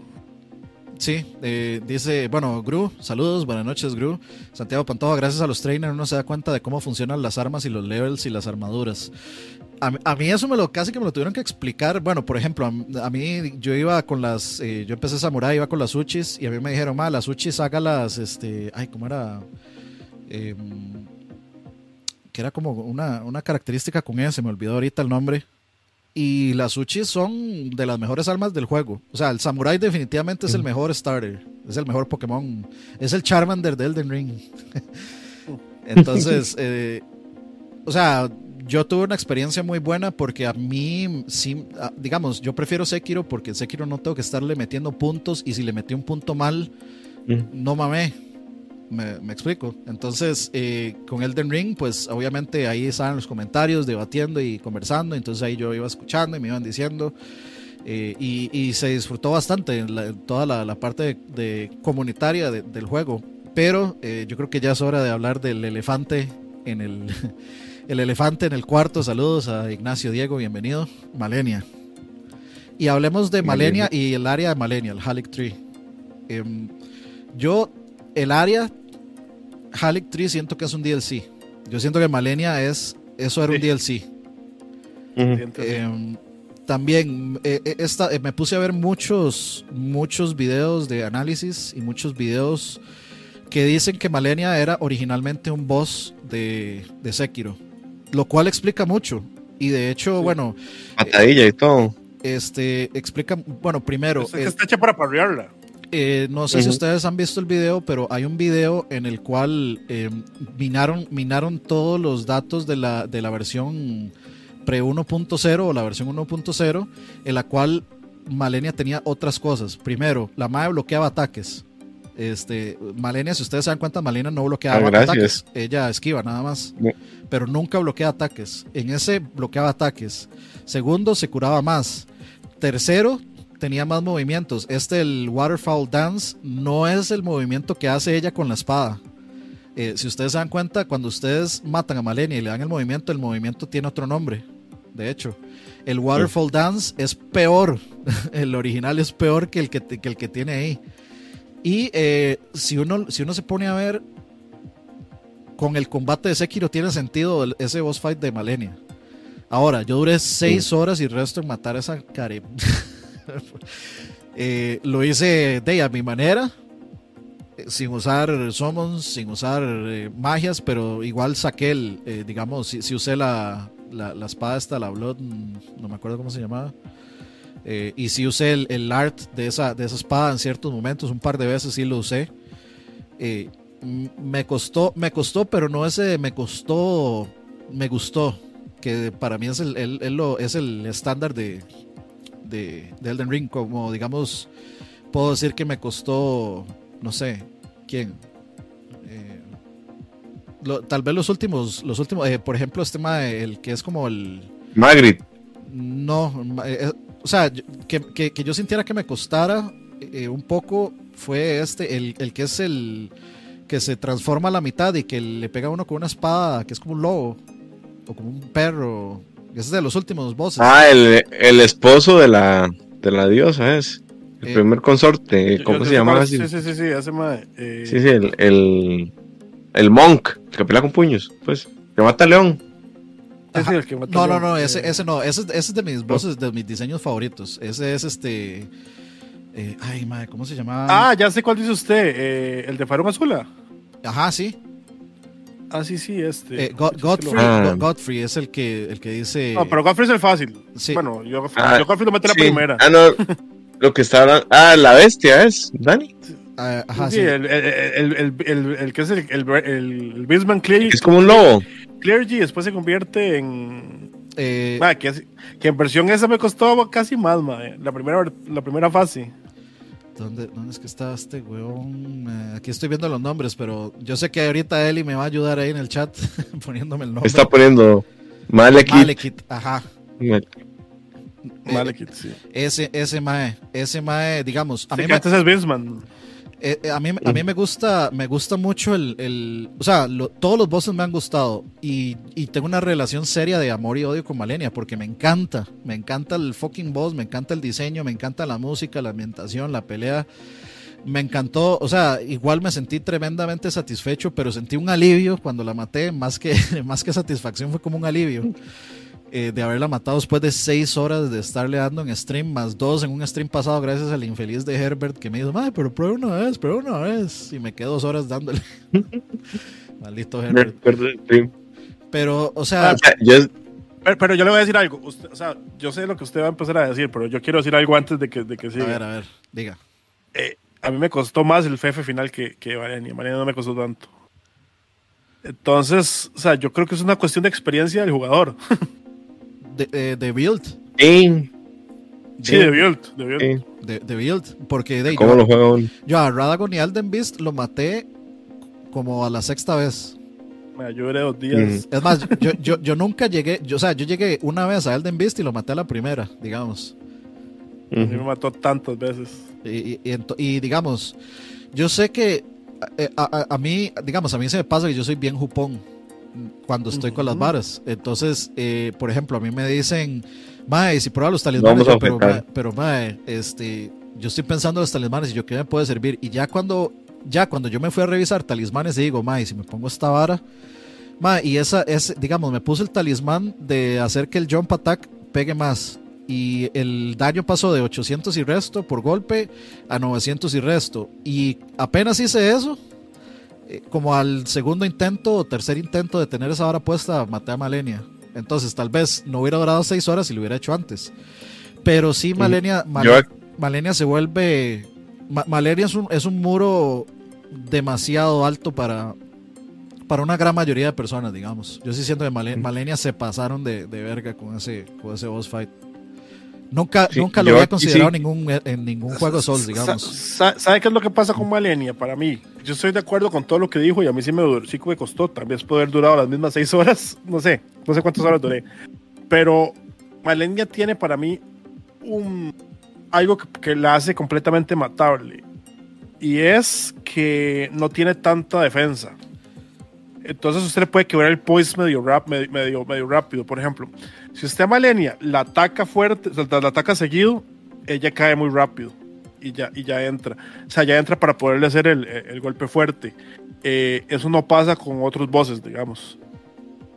Sí, eh, dice, bueno, Gru, saludos, buenas noches, Gru. Santiago Pantoja, gracias a los trainers uno se da cuenta de cómo funcionan las armas y los levels y las armaduras. A, mí- a mí eso me lo casi que me lo tuvieron que explicar. Bueno, por ejemplo, a, a mí yo iba con las, eh, yo empecé Samurai, iba con las Uchis y a mí me dijeron, ma, las Uchis hágalas, este, ay, ¿cómo era? Em, que era como una, una característica con ella, se me olvidó ahorita el nombre. Y las Uchis son de las mejores armas del juego. O sea, el Samurai definitivamente es el mejor starter. Es el mejor Pokémon. Es el Charmander de Elden Ring. Entonces, eh, o sea, yo tuve una experiencia muy buena porque a mí, sí, ah, digamos, yo prefiero Sekiro porque Sekiro no tengo que estarle metiendo puntos y si le metí un punto mal, Mm. no mamé. Me, me explico. Entonces, eh, con Elden Ring, pues obviamente ahí estaban los comentarios, debatiendo y conversando. Entonces ahí yo iba escuchando y me iban diciendo. eh, y, y se disfrutó bastante la- toda la, la parte de, de comunitaria de- del juego. Pero eh, yo creo que ya es hora de hablar del elefante en el, el elefante en el cuarto. Saludos a Ignacio Diego, bienvenido. Malenia. Y hablemos de Malenia y el área de Malenia, el Halic Tree. Em, yo, el área Halic Tree siento que es un DLC. Yo siento que Malenia es, eso era un. DLC. Eh, también eh, eh, esta, eh, me puse a ver muchos, muchos videos de análisis y muchos videos que dicen que Malenia era originalmente un boss de, de Sekiro, lo cual explica mucho. Y de hecho, Sí. bueno, Patadilla y todo. este explica, bueno, primero, Es que eh, está hecha para parrearla. eh, no sé si ustedes han visto el video, pero hay un video en el cual eh, minaron, minaron todos los datos de la, de la versión pre 1.0 o la versión 1.0, en la cual Malenia tenía otras cosas. Primero, la MAE bloqueaba ataques. Este, Malenia, si ustedes se dan cuenta, Malenia no bloqueaba Ah, ataques. Ella esquiva nada más. No. Pero nunca bloquea ataques. En ese bloqueaba ataques. Segundo, se curaba más. Tercero, tenía más movimientos. Este, el Waterfall Dance, no es el movimiento que hace ella con la espada. Eh, si ustedes se dan cuenta, cuando ustedes matan a Malenia y le dan el movimiento, el movimiento tiene otro nombre. De hecho, el Waterfall Dance es peor. el original es peor que el que, que el que tiene ahí. Y eh, si, uno, si uno se pone a ver, con el combate de Sekiro tiene sentido ese boss fight de Malenia. Ahora, yo duré seis horas y resto en matar a esa care. Eh, lo hice de a mi manera, eh, sin usar summons, sin usar eh, magias, pero igual saqué el, eh, digamos, si, si usé la, la, la espada esta, la Blood, mm, no me acuerdo cómo se llamaba. Eh, y sí usé el, el art de esa, de esa espada en ciertos momentos, un par de veces sí lo usé. Eh, me costó, me costó, pero no ese me costó, me gustó, que para mí es el, el- el lo- es el estándar de, de, de Elden Ring, como digamos, puedo decir que me costó, no sé, ¿quién? Eh, lo- tal vez los últimos, los últimos, eh, por ejemplo, este mae, el que es como el, Magritte. no, eh, o sea, que, que- que yo sintiera que me costara eh, un poco fue este, el, el que es el que se transforma a la mitad y que le pega a uno con una espada, que es como un lobo o como un perro. Ese es de los últimos bosses. Ah, el, el esposo de la, de la diosa es. El Eh, primer consorte. ¿Cómo yo se sé llama cuál así? Sí, sí, sí, sí, hace mae, eh, Sí, sí, el, el, el monk, el que pelea con puños, pues, que mata a León. El que No, no, no, eh, ese, ese no, ese, ese es de mis bosses, de mis diseños favoritos. Ese es este. eh, ay, madre, ¿cómo se llamaba? Ah, ya sé cuál dice usted, eh, el de Farón Azula. Ajá, sí. Ah, sí, sí, este. Eh, Godfrey, Ah. Go- Godfrey es el que, el que dice. No, pero Godfrey es el fácil. Sí. Bueno, yo, Ah, yo Godfrey lo en la primera. Ah, no, lo que está hablando. Ah, la bestia es, Dani. Ah, ajá, sí, sí. El, el, el, el, el- el que es el, el, Beastman Clear, Es como un lobo. Clergy, después se convierte en. Eh, Ma, que, que en versión esa me costó casi más, ma, la primera, la primera fase. ¿dónde, ¿Dónde es que está este weón? Eh, aquí estoy viendo los nombres, pero yo sé que ahorita Eli me va a ayudar ahí en el chat poniéndome el nombre. Está poniendo Malekith. Malekith, ajá. Mal- Malekith, sí. Ese, ese mae, ese mae, digamos, a Sí, mí, que me, antes es Bisman. Eh, eh, a mí, a mí me gusta, me gusta mucho el, el o sea, lo- todos los bosses me han gustado y, y tengo una relación seria de amor y odio con Malenia porque me encanta, me encanta el fucking boss, me encanta el diseño, me encanta la música, la ambientación, la pelea. Me encantó, o sea, igual me sentí tremendamente satisfecho, pero sentí un alivio cuando la maté, más que, más que satisfacción, fue como un alivio eh, de haberla matado después de seis horas de estarle dando en stream, más dos en un stream pasado, gracias al infeliz de Herbert que me dijo, madre, pero prueba una vez, prueba una vez. Y me quedé dos horas dándole. Maldito Herbert. Pero, o sea, O sea, yo- Pero, pero yo le voy a decir algo. Usted- o sea, yo sé lo que usted va a empezar a decir, pero yo quiero decir algo antes de que, de que a siga. ver, a ver, diga. Eh, a mí me costó más el FF final que, que Valenia. Valenia no me costó tanto. Entonces, o sea, yo creo que es una cuestión de experiencia del jugador. De, eh, de build. Sí, Sí, de build. De build. sí. De, de build. Porque de, ¿Cómo yo, lo yo a Radagon y Alden Beast lo maté como a la sexta vez. Mira, yo duré dos días. Es más, yo, yo, yo nunca llegué, yo, o sea, yo llegué una vez a Elden Beast y lo maté a la primera, digamos. A mí me mató tantas veces. Y, y- y, digamos, yo sé que eh, a, a- a mí, digamos, a mí se me pasa que yo soy bien jupón cuando estoy con las varas. Entonces, eh, por ejemplo, a mí me dicen, Mae, si prueba los talismanes, yo, pero, mae, pero mae, este, yo estoy pensando en los talismanes y yo qué me puede servir. Y ya cuando, ya cuando yo me fui a revisar talismanes y digo, Mae, si me pongo esta vara, Mae, y esa es, digamos, me puse el talismán de hacer que el jump attack pegue más. Y el daño pasó de 800 y resto por golpe a 900 y resto. Y apenas hice eso, eh, como al segundo intento o tercer intento de tener esa vara puesta, maté a Malenia. Entonces, tal vez no hubiera durado seis horas si lo hubiera hecho antes. Pero sí, Malenia, Mal- Malenia se vuelve. Ma- Malenia es un, es un muro demasiado alto para, para una gran mayoría de personas, digamos. Yo sí siento que Male- Malenia se pasaron de, de verga con ese, con ese boss fight. Nunca, Sí, nunca lo yo había considerado sí. ningún, en ningún juego Souls, digamos. Sa- sa- ¿Sabe qué es lo que pasa con Malenia? Para mí, yo estoy de acuerdo con todo lo que dijo y a mí sí me, sí que me costó. Tal vez poder durado las mismas seis horas. No sé, no sé cuántas horas duré. Pero Malenia tiene para mí un, algo que, que la hace completamente matable. Y es que no tiene tanta defensa. Entonces usted le puede quebrar el poise medio, rap, medio, medio, medio rápido. Por ejemplo, si usted a Malenia la ataca fuerte, sea, la ataca seguido, ella cae muy rápido y ya, y ya entra. O sea, ya entra para poderle hacer el, el golpe fuerte. Eh, eso no pasa con otros bosses, digamos.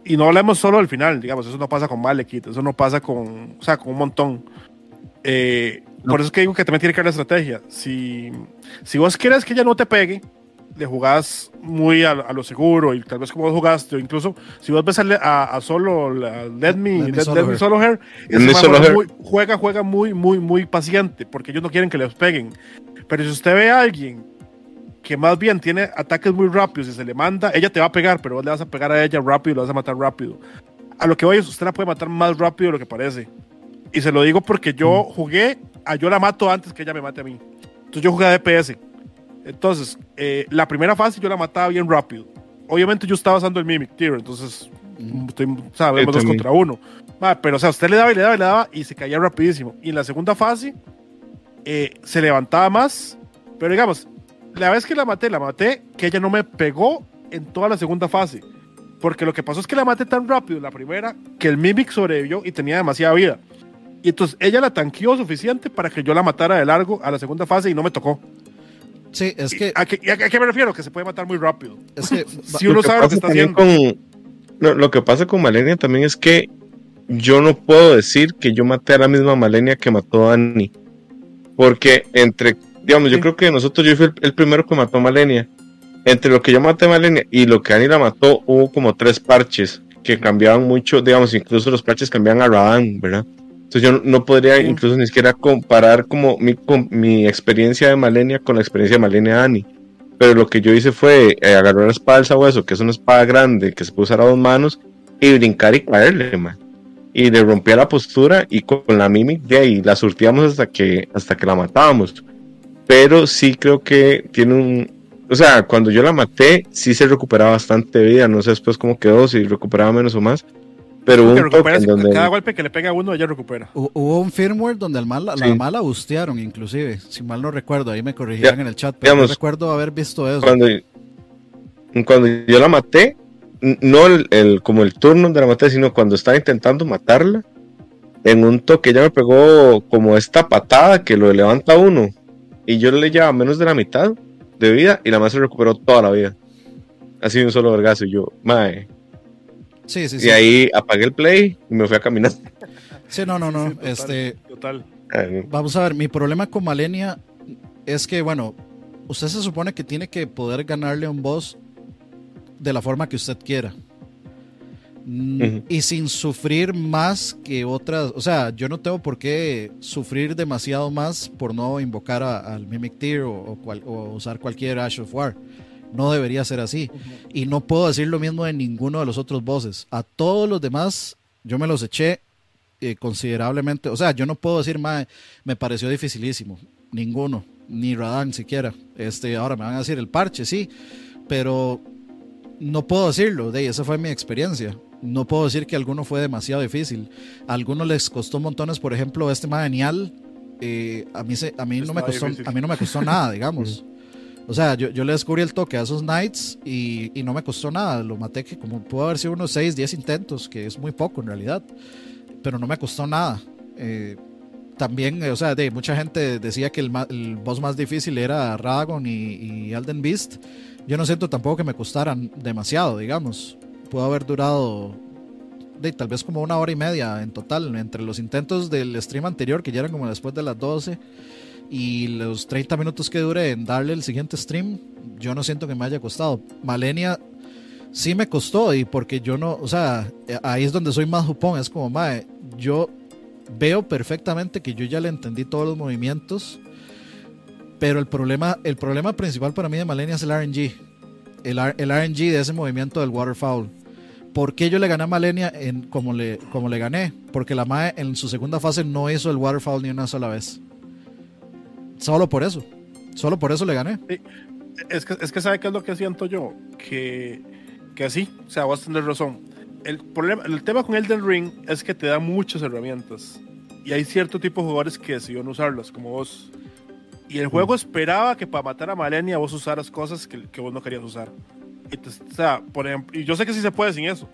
Y no hablemos solo del final, digamos, eso no pasa con Malekith, eso no pasa con, o sea, con un montón. Eh, Por eso es que digo que también tiene que haber estrategia. Si, si vos quieres que ella no te pegue, le jugás muy a, a lo seguro y tal vez como vos jugaste, o incluso si vos ves a, a, a solo a Let Me, Let Me Let, Solo Let Me Her. Solo Her, Let Me Solo juega, Her. muy, juega, juega muy, muy, muy paciente porque ellos no quieren que les peguen. Pero si usted ve a alguien que más bien tiene ataques muy rápidos y se le manda, ella te va a pegar, pero vos le vas a pegar a ella rápido y lo vas a matar rápido. A lo que voy es, usted la puede matar más rápido de lo que parece. Y se lo digo porque yo jugué, a yo la mato antes que ella me mate a mí. Entonces yo jugué a DPS. Entonces, eh, la primera fase yo la mataba bien rápido. Obviamente yo estaba usando el Mimic Tier, entonces estoy, o sea, vemos dos contra uno. Pero o sea, usted le daba y le daba y le daba y se caía rapidísimo. Y en la segunda fase eh, se levantaba más, pero digamos, la vez que la maté, la maté, que ella no me pegó en toda la segunda fase. Porque lo que pasó es que la maté tan rápido en la primera que el Mimic sobrevivió y tenía demasiada vida. Y entonces ella la tanqueó suficiente para que yo la matara de largo a la segunda fase y no me tocó. Sí, es que, ¿A qué, a qué me refiero? Que se puede matar muy rápido. es que Si uno sabe lo que pasa está haciendo. con- no, lo que pasa con Malenia también es que yo no puedo decir que yo maté a la misma Malenia que mató a Annie. Porque entre, digamos, yo Sí. creo que nosotros, yo fui el, el primero que mató a Malenia. Entre lo que yo maté a Malenia y lo que Annie la mató, hubo como tres parches que cambiaban mucho, digamos, incluso los parches cambiaban a Radan, ¿verdad? Entonces yo no, podría incluso ni siquiera comparar como mi, con mi experiencia de Malenia con la experiencia de Malenia Annie. Pero lo que yo hice fue eh, agarrar la espada del sabueso, que es una espada grande que se puede usar a dos manos, y brincar y caerle, man. y le rompía la postura y con la Mimic de ahí la surtíamos hasta que, hasta que la matábamos. Pero sí creo que tiene un... O sea, cuando yo la maté, sí se recuperaba bastante vida. No sé después cómo quedó, si recuperaba menos o más. Pero un donde... Cada golpe que le pega a uno, ella recupera. Hubo un firmware donde el mal, la mala bustearon, inclusive. Si mal no recuerdo, ahí me corrigieron en el chat. Pero no recuerdo haber visto eso. Cuando, cuando yo la maté, no el, como el turno donde la maté, sino cuando estaba intentando matarla, en un toque ella me pegó como esta patada que lo levanta uno y yo le llevaba menos de la mitad de vida y la más se recuperó toda la vida. Así un solo vergazo y yo, mae. Sí, sí, y ahí apagué el play y me fui a caminar. Sí, no, no, no. este, total. Vamos a ver, mi problema con Malenia es que, bueno, usted se supone que tiene que poder ganarle a un boss de la forma que usted quiera. Mm, y sin sufrir más que otras, o sea, yo no tengo por qué sufrir demasiado más por no invocar al Mimic Tear o, usar cualquier Ash of War. No debería ser así. Y no puedo decir lo mismo de ninguno de los otros bosses. A todos los demás, yo me los eché eh, considerablemente. O sea, yo no puedo decir, me pareció dificilísimo. Ninguno. Ni Radan siquiera. Este, ahora me van a decir el parche, sí. Pero no puedo decirlo, de esa fue mi experiencia. No puedo decir que alguno fue demasiado difícil. A algunos les costó montones, por ejemplo, este Madenial, eh, a mí, se, a, mí no me costó, a mí no me costó nada, digamos. O sea, yo, yo, le descubrí el toque a esos Knights y, y, no me costó nada. Lo maté que como pudo haber sido unos 6, 10 intentos, que es muy poco en realidad. Pero no me costó nada. Eh, también, o sea, de, mucha gente decía que el, el boss más difícil era Ragon y, y Alden Beast yo no siento tampoco que me costaran demasiado, digamos. Pudo haber durado de, tal vez como una hora y media en total, entre los intentos del stream anterior, que ya eran como después de las 12, y los 30 minutos que dure en darle el siguiente stream, yo no siento que me haya costado. Malenia sí me costó, y porque yo no, o sea, ahí es donde soy más jupón, es como, mae, yo veo perfectamente que yo ya le entendí todos los movimientos pero el problema, el problema principal para mí de Malenia es el RNG. El, el RNG de ese movimiento del Waterfowl. ¿Por qué yo le gané a Malenia en, como, le, como le gané? Porque la MAE en su segunda fase no hizo el Waterfowl ni una sola vez. Solo por eso. Solo por eso le gané. Es, que, es que ¿sabe qué es lo que siento yo? Que, que así, o sea, vas a tener razón. El, problema, el tema con Elden Ring es que te da muchas herramientas. Y hay cierto tipo de jugadores que decidieron usarlas, como vos. Y el juego esperaba que para matar a Malenia vos usaras cosas que, que vos no querías usar. o sea, por ejemplo, y yo sé que sí se puede sin eso.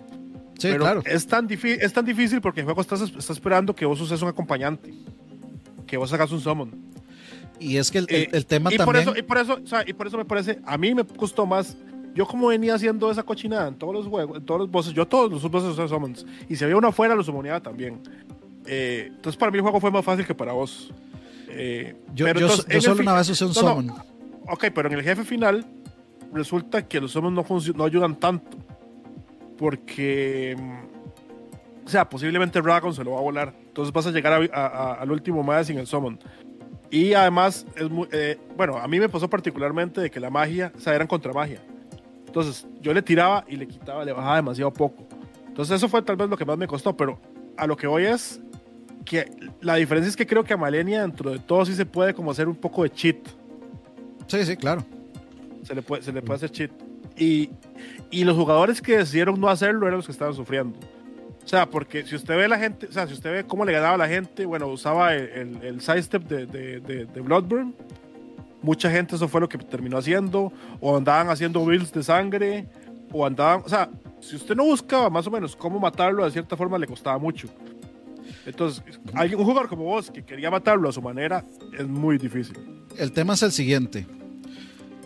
Sí, pero claro. Es tan, es tan difícil porque el juego está, está esperando que vos uses un acompañante. Que vos hagas un summon. Y es que el, el, eh, tema y también... Por eso, y, por eso, o sea, y por eso me parece, a mí me costó más yo como venía haciendo esa cochinada en todos los juegos, en todos los bosses, yo todos los bosses usé summons. Y si había uno afuera, lo summoneaba también. Eh, entonces para mí el juego fue más fácil que para vos. Eh, yo, solo una vez usé un summon. Ok, pero en el jefe final resulta que los summons no, no ayudan tanto. Porque. O sea, posiblemente Dragon se lo va a volar. Entonces vas a llegar al último más sin el summon. Y además, es muy, eh, bueno, a mí me pasó particularmente de que la magia, o sea, eran contra magia. Entonces, yo le tiraba y le quitaba, le bajaba demasiado poco. Entonces, eso fue tal vez lo que más me costó, pero a lo que voy es que la diferencia es que creo que a Malenia dentro de todo sí se puede como hacer un poco de cheat. Sí, sí, claro. Se le puede, se le puede hacer cheat. Y, y los jugadores que decidieron no hacerlo eran los que estaban sufriendo. O sea, porque si usted ve la gente, o sea, si usted ve cómo le ganaba a la gente, bueno, usaba el, el, sidestep de, de, de, Bloodburn. Mucha gente eso fue lo que terminó haciendo. O andaban haciendo builds de sangre. O andaban, o sea, si usted no buscaba más o menos cómo matarlo, de cierta forma le costaba mucho. Entonces, alguien, un jugador como vos que quería matarlo a su manera es muy difícil. El tema es el siguiente,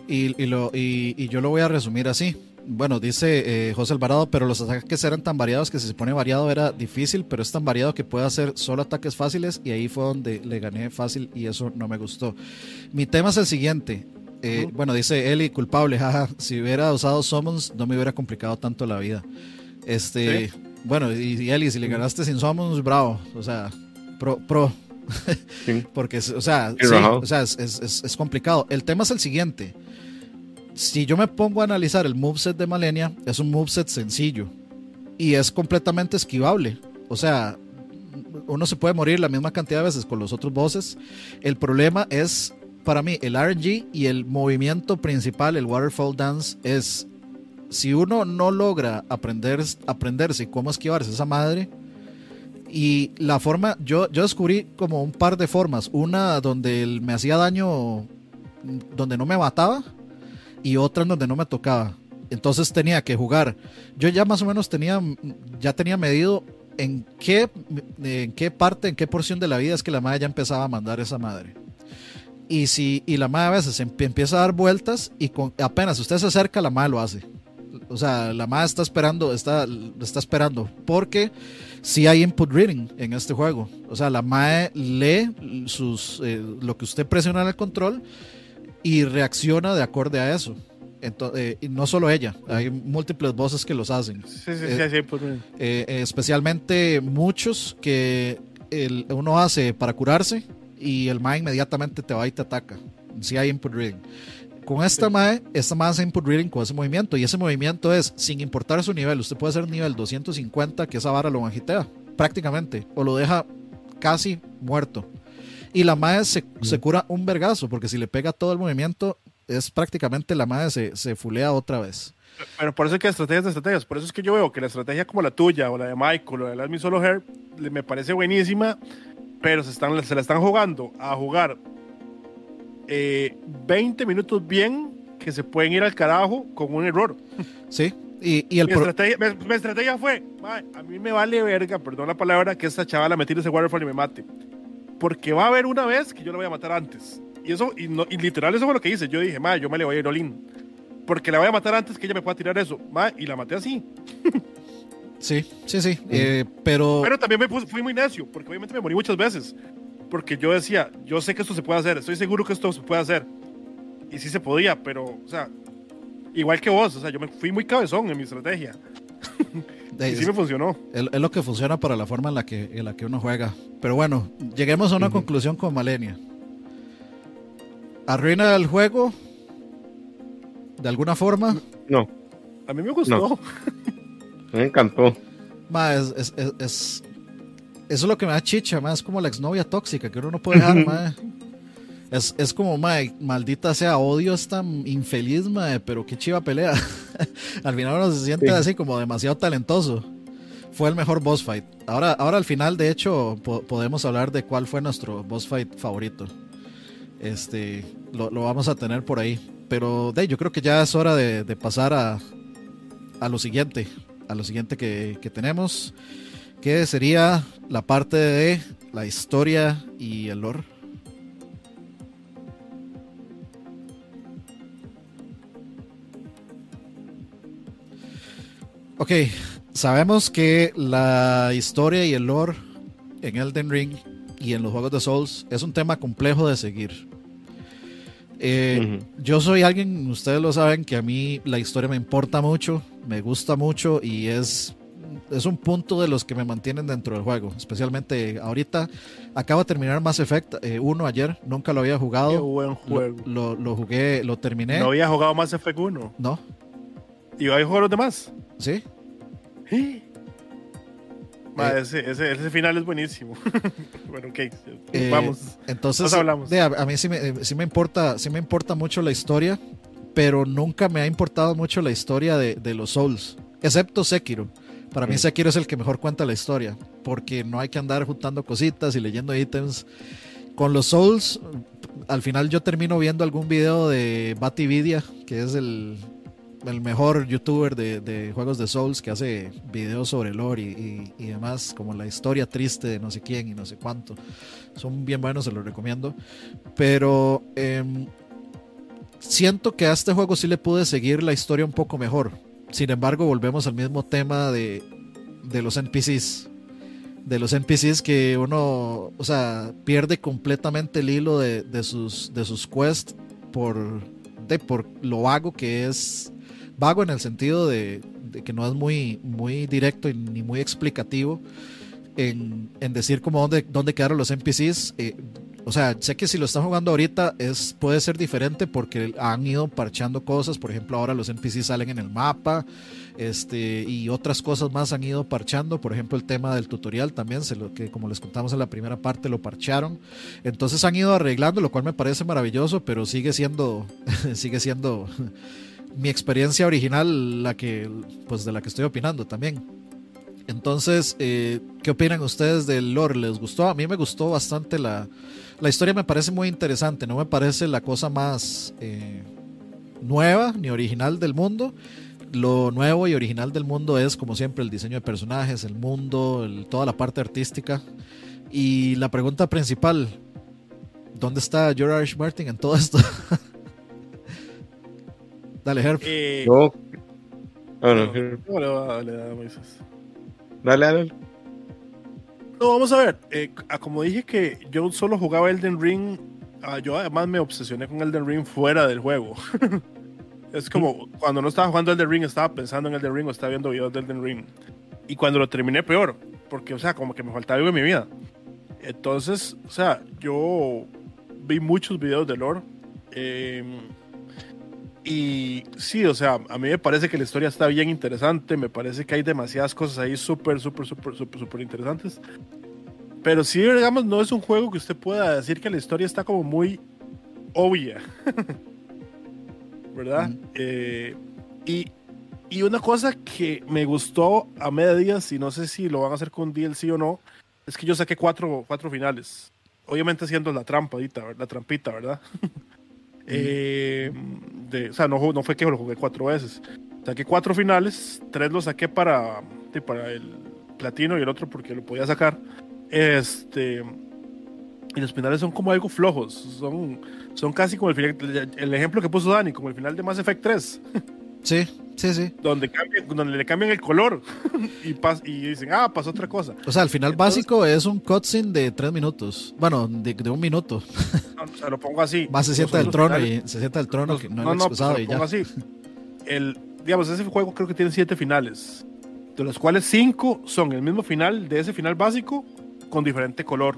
y, lo, y, yo lo voy a resumir así. Bueno, dice eh, José Alvarado, pero los ataques eran tan variados que si se pone variado era difícil, pero es tan variado que puede hacer solo ataques fáciles y ahí fue donde le gané fácil y eso no me gustó. Mi tema es el siguiente. Eh, bueno, dice Eli, culpable, jaja, si hubiera usado Summons no me hubiera complicado tanto la vida. Este, bueno, y, Eli, si le ganaste sin Summons, bravo. O sea, pro. pro. Porque, o sea, o sea es, es, es, complicado. El tema es el siguiente. Si yo me pongo a analizar el moveset de Malenia, es un moveset sencillo. Y es completamente esquivable. O sea, uno se puede morir la misma cantidad de veces con los otros bosses. El problema es, para mí, el RNG y el movimiento principal, el Waterfall Dance, es si uno no logra aprender, aprenderse cómo esquivarse esa madre, y la forma, yo, yo descubrí como un par de formas. Una donde me hacía daño, donde no me mataba, y otra en donde no me tocaba. Entonces tenía que jugar. Yo ya más o menos tenía, ya tenía medido en qué, en qué parte, en qué porción de la vida es que la madre ya empezaba a mandar esa madre. Y si y la madre a veces empieza a dar vueltas y con, apenas usted se acerca, la madre lo hace. O sea, la madre está esperando, está, está esperando. Porque si hay input reading en este juego. O sea, la MAE lee sus, eh, lo que usted presiona en el control y reacciona de acorde a eso. Entonces, eh, y no solo ella, hay múltiples voces que los hacen. Sí, sí, sí, Eh, sí, pues, eh, especialmente muchos que el- uno hace para curarse y el MAE inmediatamente te va y te ataca. Si hay input reading. Con esta MAE, esta MAE hace input reading con ese movimiento y ese movimiento es sin importar su nivel. Usted puede ser nivel 250 que esa vara lo banjitea prácticamente o lo deja casi muerto. Y la MAE se, se cura un vergazo porque si le pega todo el movimiento es prácticamente la MAE se, se fulea otra vez. Pero por eso es que estrategias de estrategias. Por eso es que yo veo que la estrategia como la tuya o la de Michael o la de Me Solo Hair me parece buenísima, pero se, están, se la están jugando a jugar eh, 20 minutos bien que se pueden ir al carajo con un error. ¿Sí? Y, y el Mi, pro- estrategia, mi- mi estrategia fue, "Mae, a mí me vale verga, perdón la palabra, que esta chavala me tire ese waterfall y me mate. Porque va a haber una vez que yo la voy a matar antes. Y eso, y, no- y literal eso fue lo que hice. Yo dije, ma, yo me le voy a ir all-in. Porque la voy a matar antes que ella me pueda tirar eso. Ma, y la maté así. Sí, sí, sí. eh, pero, Pero también me puse- fui muy necio, porque obviamente me morí muchas veces. Porque yo decía, yo sé que esto se puede hacer, estoy seguro que esto se puede hacer. Y sí se podía, pero, o sea, igual que vos, o sea, yo me fui muy cabezón en mi estrategia. eh, Y sí me funcionó. es, es lo que funciona para la forma en la que, en la que uno juega. Pero bueno, lleguemos a una conclusión con Malenia. ¿Arruina el juego? ¿De alguna forma? No, A mí me gustó. me encantó. Ma, es, es- es- es- eso es lo que me da chicha, ma, es como la exnovia tóxica que uno no puede dejar, ma. Es, es como, ma, maldita sea, odio esta infeliz, ma, pero qué chiva pelea. al final uno se siente Sí. así como demasiado talentoso. Fue el mejor boss fight. Ahora, ahora al final, de hecho, po- podemos hablar de cuál fue nuestro boss fight favorito. Este, lo, lo vamos a tener por ahí. Pero de, yo creo que ya es hora de, de pasar a, a lo siguiente. A lo siguiente que, que tenemos. Que sería la parte de la historia y el lore. Ok, sabemos que la historia y el lore en Elden Ring y en los juegos de Souls es un tema complejo de seguir. Eh. Yo soy alguien, ustedes lo saben, que a mí la historia me importa mucho, me gusta mucho y es, es un punto de los que me mantienen dentro del juego. Especialmente ahorita acabo de terminar Mass Effect 1 ayer, nunca lo había Qué jugado. buen Lo, juego. lo- lo jugué, lo terminé. No había jugado más F1. ¿No? ¿Y había jugado los demás? ¿Sí? Ma, Eh. ese, ese, ese final es buenísimo. bueno, ok. Eh, Vamos. Entonces, Nos hablamos. de- a, a mí sí me, eh, sí me importa, sí me importa mucho la historia, pero nunca me ha importado mucho la historia de, de los Souls, excepto Sekiro. Para mí. Sekiro es el que mejor cuenta la historia, porque no hay que andar juntando cositas y leyendo ítems. Con los Souls, al final yo termino viendo algún video de Batividia, que es el, el mejor youtuber de, juegos de Souls, que hace videos sobre lore y, y- demás, como la historia triste de no sé quién y no sé cuánto. Son bien buenos, se los recomiendo. Pero em, siento que a este juego sí le pude seguir la historia un poco mejor. Sin embargo, volvemos al mismo tema de, los NPCs. De los NPCs que uno, o sea, pierde completamente el hilo de, de sus, de sus quests por, de, por lo vago que es. Vago en el sentido de, que no es muy, muy directo ni muy explicativo en, en decir como dónde, dónde quedaron los NPCs. Eh, o sea, sé que si lo están jugando ahorita es, puede ser diferente porque han ido parchando cosas. Por ejemplo, ahora los NPC salen en el mapa. Este, y otras cosas más han ido parchando. Por ejemplo, el tema del tutorial también, se lo, que como les contamos en la primera parte, lo parcharon. Entonces han ido arreglando, lo cual me parece maravilloso, pero sigue siendo, sigue siendo mi experiencia original la que, pues de la que estoy opinando también. Entonces, eh, ¿qué opinan ustedes del lore? ¿Les gustó? A mí me gustó bastante la, la historia, me parece muy interesante, no me parece la cosa más eh, nueva ni original del mundo. Lo nuevo y original del mundo es, como siempre, el diseño de personajes, el mundo, toda la parte artística. Y la pregunta principal, ¿dónde está George Martin en todo esto? Dale, Herb. Eh, no. Ah, no, Dale, dale, Dale, dale. No, vamos a ver. Eh, como dije que yo solo jugaba Elden Ring, ah, yo además me obsesioné con Elden Ring fuera del juego. es como cuando no estaba jugando Elden Ring, estaba pensando en Elden Ring o estaba viendo videos de Elden Ring. Y cuando lo terminé, peor. Porque, o sea, como que me faltaba algo en mi vida. Entonces, o sea, yo vi muchos videos de lore. Eh, y sí, o sea, a mí me parece que la historia está bien interesante, me parece que hay demasiadas cosas ahí súper, súper, súper, súper, súper interesantes. Pero sí, digamos, no es un juego que usted pueda decir que la historia está como muy obvia. ¿Verdad? Eh, y, y, una cosa que me gustó a medias, y no sé si lo van a hacer con DLC o no, es que yo saqué cuatro, cuatro finales. Obviamente haciendo la trampadita, la trampita, ¿verdad? Eh, de, o sea, no, no, fue que lo jugué cuatro veces. Saqué cuatro finales, tres los saqué para, para el platino y el otro porque lo podía sacar. Este, y los finales son como algo flojos. Son, son casi como el, final, el ejemplo que puso Dani, como el final de Mass Effect 3. Sí, sí, sí. Donde, donde le cambian el color y, y dicen, ah, pasó otra cosa. O sea, el final básico es un cutscene de tres minutos. Bueno, de, de un minuto. o sea, lo pongo así. Más se sienta del trono y se sienta del trono que no, no, no pues, lo pongo así. El, digamos, ese juego creo que tiene siete finales. De los cuales cinco son el mismo final de ese final básico con diferente color.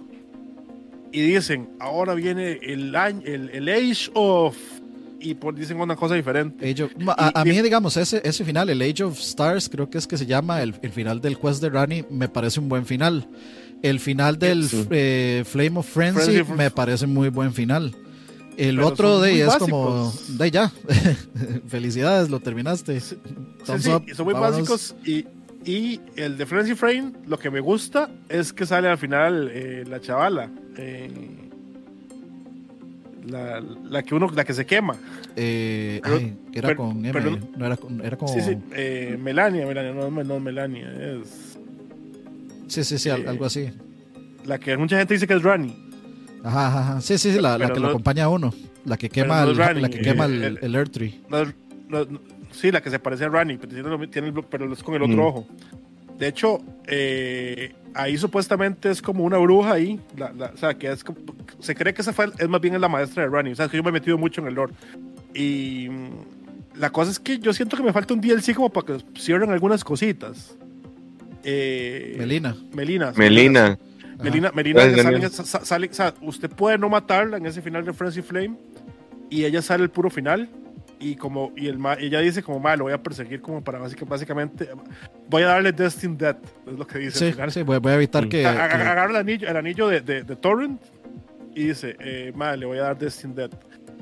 Y dicen, ahora viene el, el, el Age of y por, dicen una cosa diferente. a, mí, digamos, ese, ese final, el Age of Stars, creo que es que se llama el, el final del quest de Rani, me parece un buen final. El final del eh, Flame of Frenzy, me parece muy buen final. El otro de es como, de ya, felicidades, lo terminaste. Sí, son muy básicos y, y, el de Frenzy Frame, lo que me gusta es que sale al final eh, la chavala. Eh, la, la, que uno, la que se quema. Eh, era con M, no era con, era Sí, sí, eh, Melania, Melania, no, no Melania, es... Sí, sí, sí, algo así. La que mucha gente dice que es Rani. Ajá, ajá, sí, sí, sí, la, la que lo acompaña a uno. La que quema, el, la que quema el, el, Earth Tree. sí, la que se parece a Rani, pero, tiene, pero es con el otro mm. ojo. De hecho, eh, ahí supuestamente es como una bruja ahí. o sea, que es se cree que esa fue, es más bien la maestra de Running. O sea, que yo me he metido mucho en el lore. Y mm, la cosa es que yo siento que me falta un DLC como para que cierren algunas cositas. Eh, Melina. Melina. Melina. Melina, Melina sale, o sea, usted puede no matarla en ese final de Frenzy Flame y ella sale el puro final y como y el ella dice como malo voy a perseguir como para básicamente voy a darle Destined Death es lo que dice sí, sí voy, a evitar que, agarra el anillo el anillo de, de, Torrent y dice eh, le voy a dar Destined Death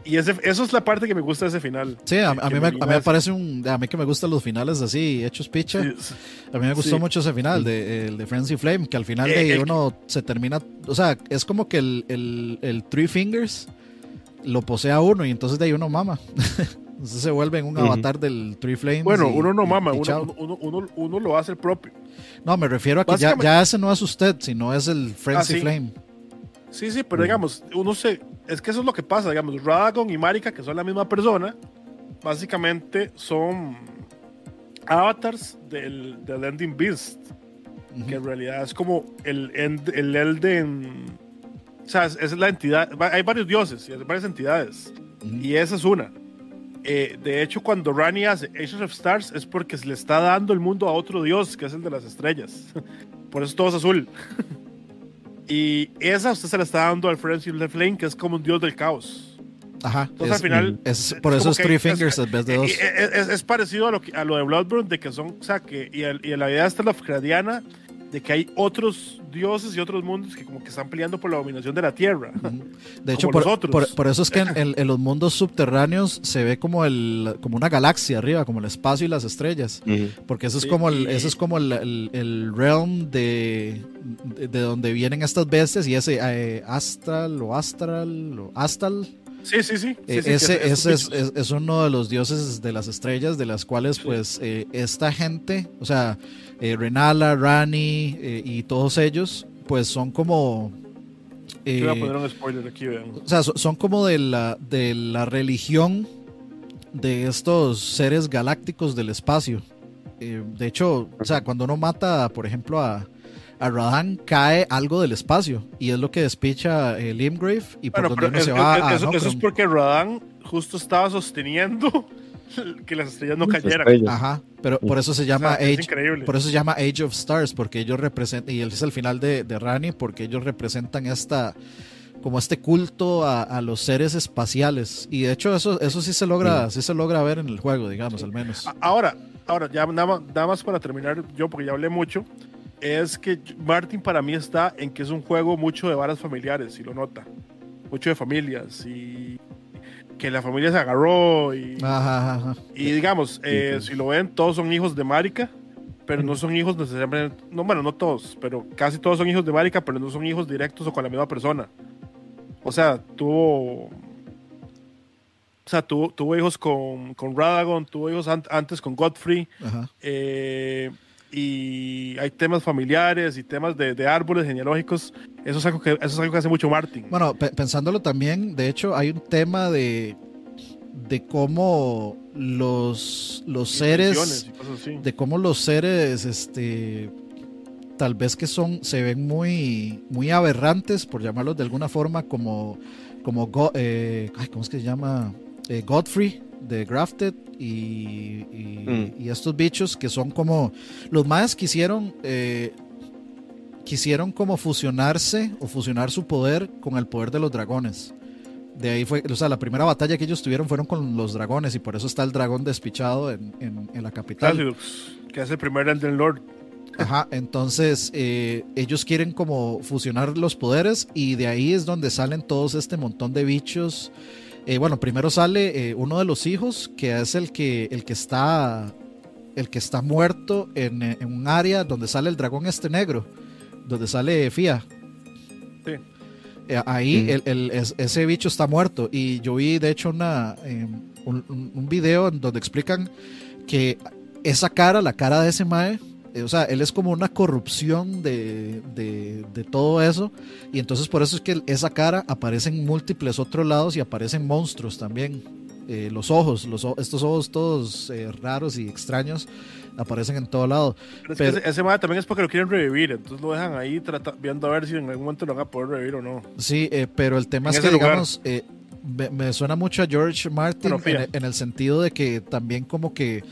y ese, eso es la parte que me gusta de ese final. Sí, a, mí, me, a mí me parece un. A mí que me gustan los finales así, hechos picha. a mí me gustó mucho ese final, de, el de Frenzy Flame, que al final eh, de uno se termina. O sea, es como que el, el, el Three Fingers lo posee a uno y entonces de ahí uno mama. Entonces se vuelve en un avatar del Three Flames. Bueno, uno no mama, uno, uno, uno, lo hace el propio. No, me refiero a que ya, ya, ese no es usted, sino es el Frenzy ah, Flame. Sí, sí, pero digamos, uno se. Es que eso es lo que pasa, digamos, Radagon y Marika, que son la misma persona, básicamente son avatars del, del Ending Beast. Que en realidad es como el, el Elden. O sea, es, la entidad. Hay varios dioses y hay varias entidades. Y esa es una. Eh, de hecho, cuando Rani hace Age of Stars es porque se le está dando el mundo a otro dios, que es el de las estrellas. Por eso todo es azul. Y esa usted se la está dando al Francis Leflane, que es como un dios del caos. Ajá. Entonces, es- al final, es- es por eso como es Three es- Fingers en vez de dos. Es, es- es parecido a lo, que- a lo de Bloodborne, de que son, o sea, que, y, el- y la idea esta Lovecraftiana, de que hay otros dioses y otros mundos que como que están peleando por la dominación de la tierra. De hecho, por, por- por eso es que en, en- en los mundos subterráneos se ve como, el, como una galaxia arriba, como el espacio y las estrellas. Porque ese es Sí, como el, y- ese es como el, el- el realm de, de, de donde vienen estas bestias y ese eh, astral o astral o astal. Sí, sí, sí. sí, eh, sí, que ese esos ese es, es- es uno de los dioses de las estrellas de las cuales pues eh, esta gente, o sea, eh, Renala, Rani y todos ellos pues son como... Voy a poner un spoiler aquí, vean. o sea, so- son como de la, de la religión de estos seres galácticos del espacio. De hecho, o sea, cuando uno mata, por ejemplo, a, a Radan, cae algo del espacio. Y es lo que despicha el Limgrave y por Bueno, donde uno es- se va es- a eso, eso es porque Radán justo estaba sosteniendo que las estrellas no cayeran. estrellas. Ajá, pero por eso se O sea, llama es Age, increíble. por eso se llama Age of Stars, porque ellos representan, y él es el final de, de Rani, porque ellos representan esta, como este culto a, a los seres espaciales. Y de hecho eso, eso sí se logra, sí se logra ver en el juego, digamos, al menos. Ahora, ahora ya nada más, nada más para terminar, yo porque ya hablé mucho, es que Martin para mí está en que es un juego mucho de varas familiares, si lo nota. Mucho de familias y que la familia se agarró y, Ajá, ajá, y digamos, eh, si lo ven, todos son hijos de Marika, pero no son hijos necesariamente, no, bueno, no todos, pero casi todos son hijos de Marika, pero no son hijos directos o con la misma persona. O sea, tuvo... O sea, tuvo, tuvo hijos con, con Radagon, tuvo hijos an- antes con Godfrey, ajá. eh, y hay temas familiares y temas de, de árboles genealógicos. Eso es, algo que, eso es algo que hace mucho Martin. Bueno, pe- pensándolo también, de hecho, hay un tema de, de cómo los, los seres, de cómo los seres, este, tal vez que son, se ven muy, muy aberrantes, por llamarlos de alguna forma, como, como, Go- eh, ay, ¿cómo es que se llama? Eh, Godfrey de Grafted y, y, Mm. y estos bichos que son como, los más quisieron, eh, quisieron como fusionarse o fusionar su poder con el poder de los dragones. De ahí fue, o sea, la primera batalla que ellos tuvieron fueron con los dragones y por eso está el dragón despichado en, en- en la capital. Que es el primer Elden Lord. Ajá, entonces eh, ellos quieren como fusionar los poderes y de ahí es donde salen todos este montón de bichos. Eh, bueno, primero sale eh, uno de los hijos que es el que el que está el que está muerto en, en un área donde sale el dragón este negro, donde sale Fia. Sí. Eh, ahí Ujú. el- el- es- ese bicho está muerto y yo vi de hecho una eh, un, video en donde explican que esa cara, la cara de ese mae, o sea, él es como una corrupción de, de- de todo eso. Y entonces por eso es que esa cara aparece en múltiples otros lados y aparecen monstruos también. Eh, los ojos, los, estos ojos todos eh, raros y extraños aparecen en todo lado. Pero es Pero- que ese, ese también es porque lo quieren revivir. Entonces lo dejan ahí trata- viendo a ver si en algún momento lo van a poder revivir o no. Sí, eh, pero el tema En es que, lugar. digamos, eh, me, me suena mucho a George Martin Bueno, en el sentido de que también como que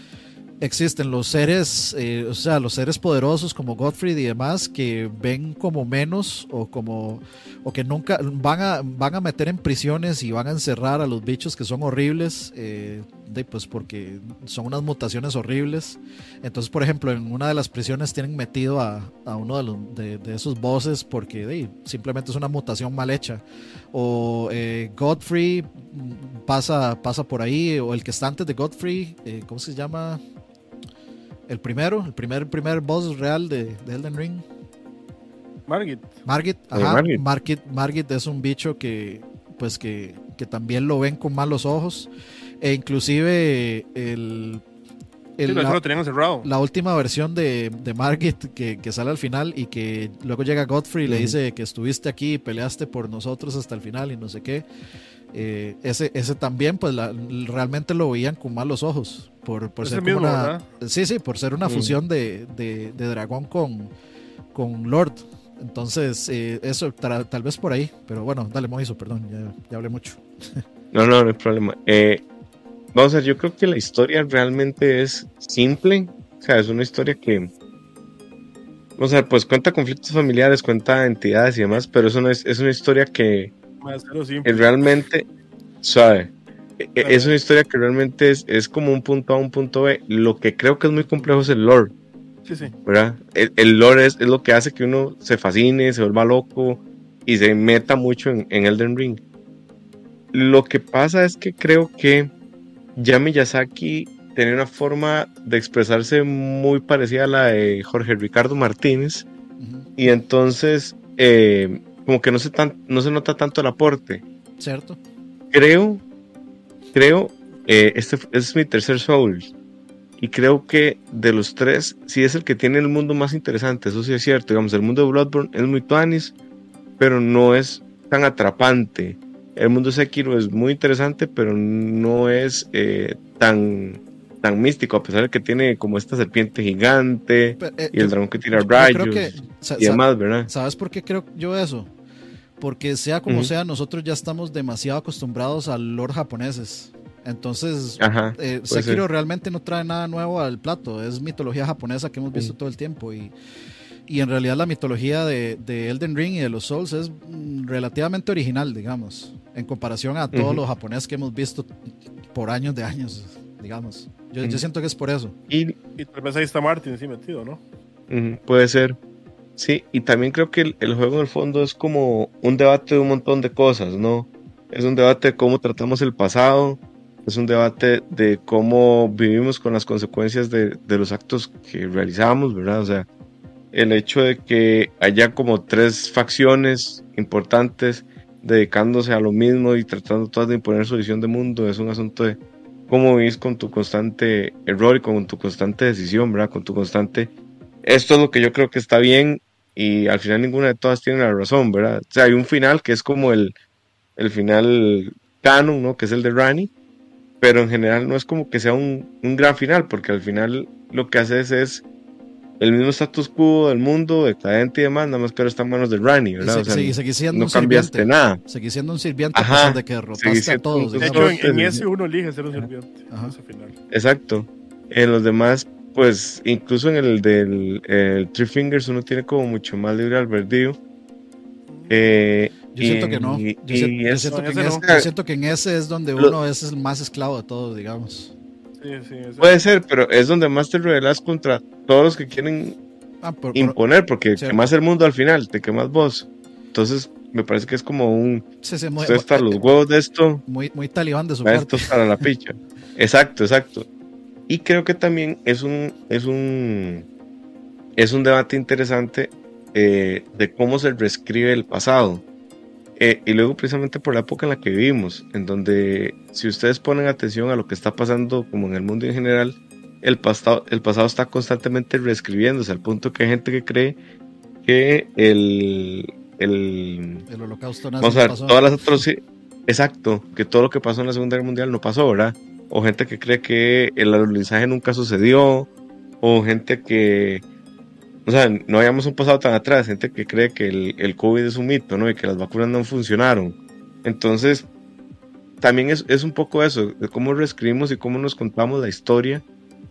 existen los seres, eh, o sea, los seres poderosos como Godfrey y demás que ven como menos o como o que nunca van a van a meter en prisiones y van a encerrar a los bichos que son horribles, eh, pues porque son unas mutaciones horribles. Entonces, por ejemplo, en una de las prisiones tienen metido a, a uno de, los, de, esos bosses porque simplemente es una mutación mal hecha. O eh, Godfrey pasa, pasa por ahí, o el que está antes de Godfrey, eh, ¿cómo se llama? El primero, el primer, primer boss real de, de Elden Ring. Margit. Margit, Eh, ajá, Margit. Margit, Margit es un bicho que pues que, que también lo ven con malos ojos. E inclusive el, el- Sí, la, lo tenían encerrado. la última versión de, de Margit que, que sale al final y que luego llega Godfrey y le Ujú. dice que estuviste aquí y peleaste por nosotros hasta el final y no sé qué. Eh, ese, ese también, pues la- realmente lo veían con malos ojos. Por, por ser mismo, una. Sí, sí, por ser una fusión de, de- de dragón con, con Lord. Entonces, eh, eso tra- tal vez por ahí. Pero bueno, dale, Moiso, perdón, ya, ya hablé mucho. No, no, no hay problema. Eh, vamos a ver, yo creo que la historia realmente es simple. O sea, es una historia que o sea, pues cuenta conflictos familiares, cuenta entidades y demás, pero eso no es, es una historia que realmente, suave, e, e, es una historia que realmente es, es como un punto A, un punto B. Lo que creo que es muy complejo es el lore. Sí, sí. ¿verdad? El, lore es, es, lo que hace que uno se fascine, se vuelva loco y se meta mucho en, en Elden Ring. Lo que pasa es que creo que ya Miyazaki tenía una forma de expresarse muy parecida a la de Jorge Ricardo Martínez. Y entonces, eh, como que no se, tan, no se nota tanto el aporte. Cierto. Creo, creo, eh, este, es mi tercer Soul. Y creo que de los tres, sí es el que tiene el mundo más interesante. Eso sí es cierto. Digamos, el mundo de Bloodborne es muy tuanis, pero no es tan atrapante. El mundo Sekiro es muy interesante, pero no es eh, tan tan místico, a pesar de que tiene como esta serpiente gigante eh, y el dragón que tira rayos y demás, ¿verdad? ¿Sabes por qué creo yo eso? Porque sea como sea, nosotros ya estamos demasiado acostumbrados al lore japoneses. Entonces, eh, Sekiro realmente no trae nada nuevo al plato, es mitología japonesa que hemos visto todo el tiempo y, y en realidad la mitología de, de, Elden Ring y de los Souls es mm, relativamente original, digamos, en comparación a todos los japoneses que hemos visto por años de años digamos. Yo, siento que es por eso. Y, tal vez ahí está Martin sí metido, ¿no? puede ser. Sí, y también creo que el, juego en el fondo es como un debate de un montón de cosas, ¿no? Es un debate de cómo tratamos el pasado, es un debate de cómo vivimos con las consecuencias de, de los actos que realizamos, ¿verdad? O sea, el hecho de que haya como tres facciones importantes dedicándose a lo mismo y tratando todas de imponer su visión de mundo es un asunto de cómo vivís con tu constante error y con tu constante decisión, ¿verdad? Con tu constante... Esto es lo que yo creo que está bien y al final ninguna de todas tiene la razón, ¿verdad? O sea, hay un final que es como el, el final canon, ¿no? Que es el de Rani, pero en general no es como que sea un, un gran final, porque al final lo que haces es el mismo status quo del mundo, decadente y demás, nada más que ahora está en manos de Rani, ¿verdad? Sí, o sea, siendo no un cambiaste sirviente. nada. Seguí siendo un sirviente Ajá, a pesar de que derrotaste a todos. De hecho, en, ese uno elige ser un sirviente. Ajá. Ese final. Exacto. En los demás, pues, incluso en el del el Three Fingers uno tiene como mucho más libre albedrío. Eh, yo siento que no. Yo, siento, que en ese, yo siento que en ese es donde uno es el más esclavo de todo, digamos. Puede ser, pero es donde más te revelas contra todos los que quieren ah, imponer, porque quemas el mundo al final, te quemas vos. Entonces, me parece que es como un. Sí, los huevos de esto. Muy, muy talibán de su parte. para la picha. exacto, exacto. Y creo que también es un. Es un. Es un debate interesante eh, de cómo se reescribe el pasado. Eh, y luego precisamente por la época en la que vivimos, en donde si ustedes ponen atención a lo que está pasando como en el mundo en general, el pasado, el pasado está constantemente reescribiéndose al punto que hay gente que cree que el... El, el holocausto no pasó. todas las otras... Exacto, que todo lo que pasó en la Segunda Guerra Mundial no pasó, ¿verdad? O gente que cree que el alunizaje nunca sucedió, o gente que o sea, no hayamos un pasado tan atrás, gente que cree que el, el, COVID es un mito, ¿no? Y que las vacunas no funcionaron. Entonces, también es, es un poco eso, de cómo reescribimos y cómo nos contamos la historia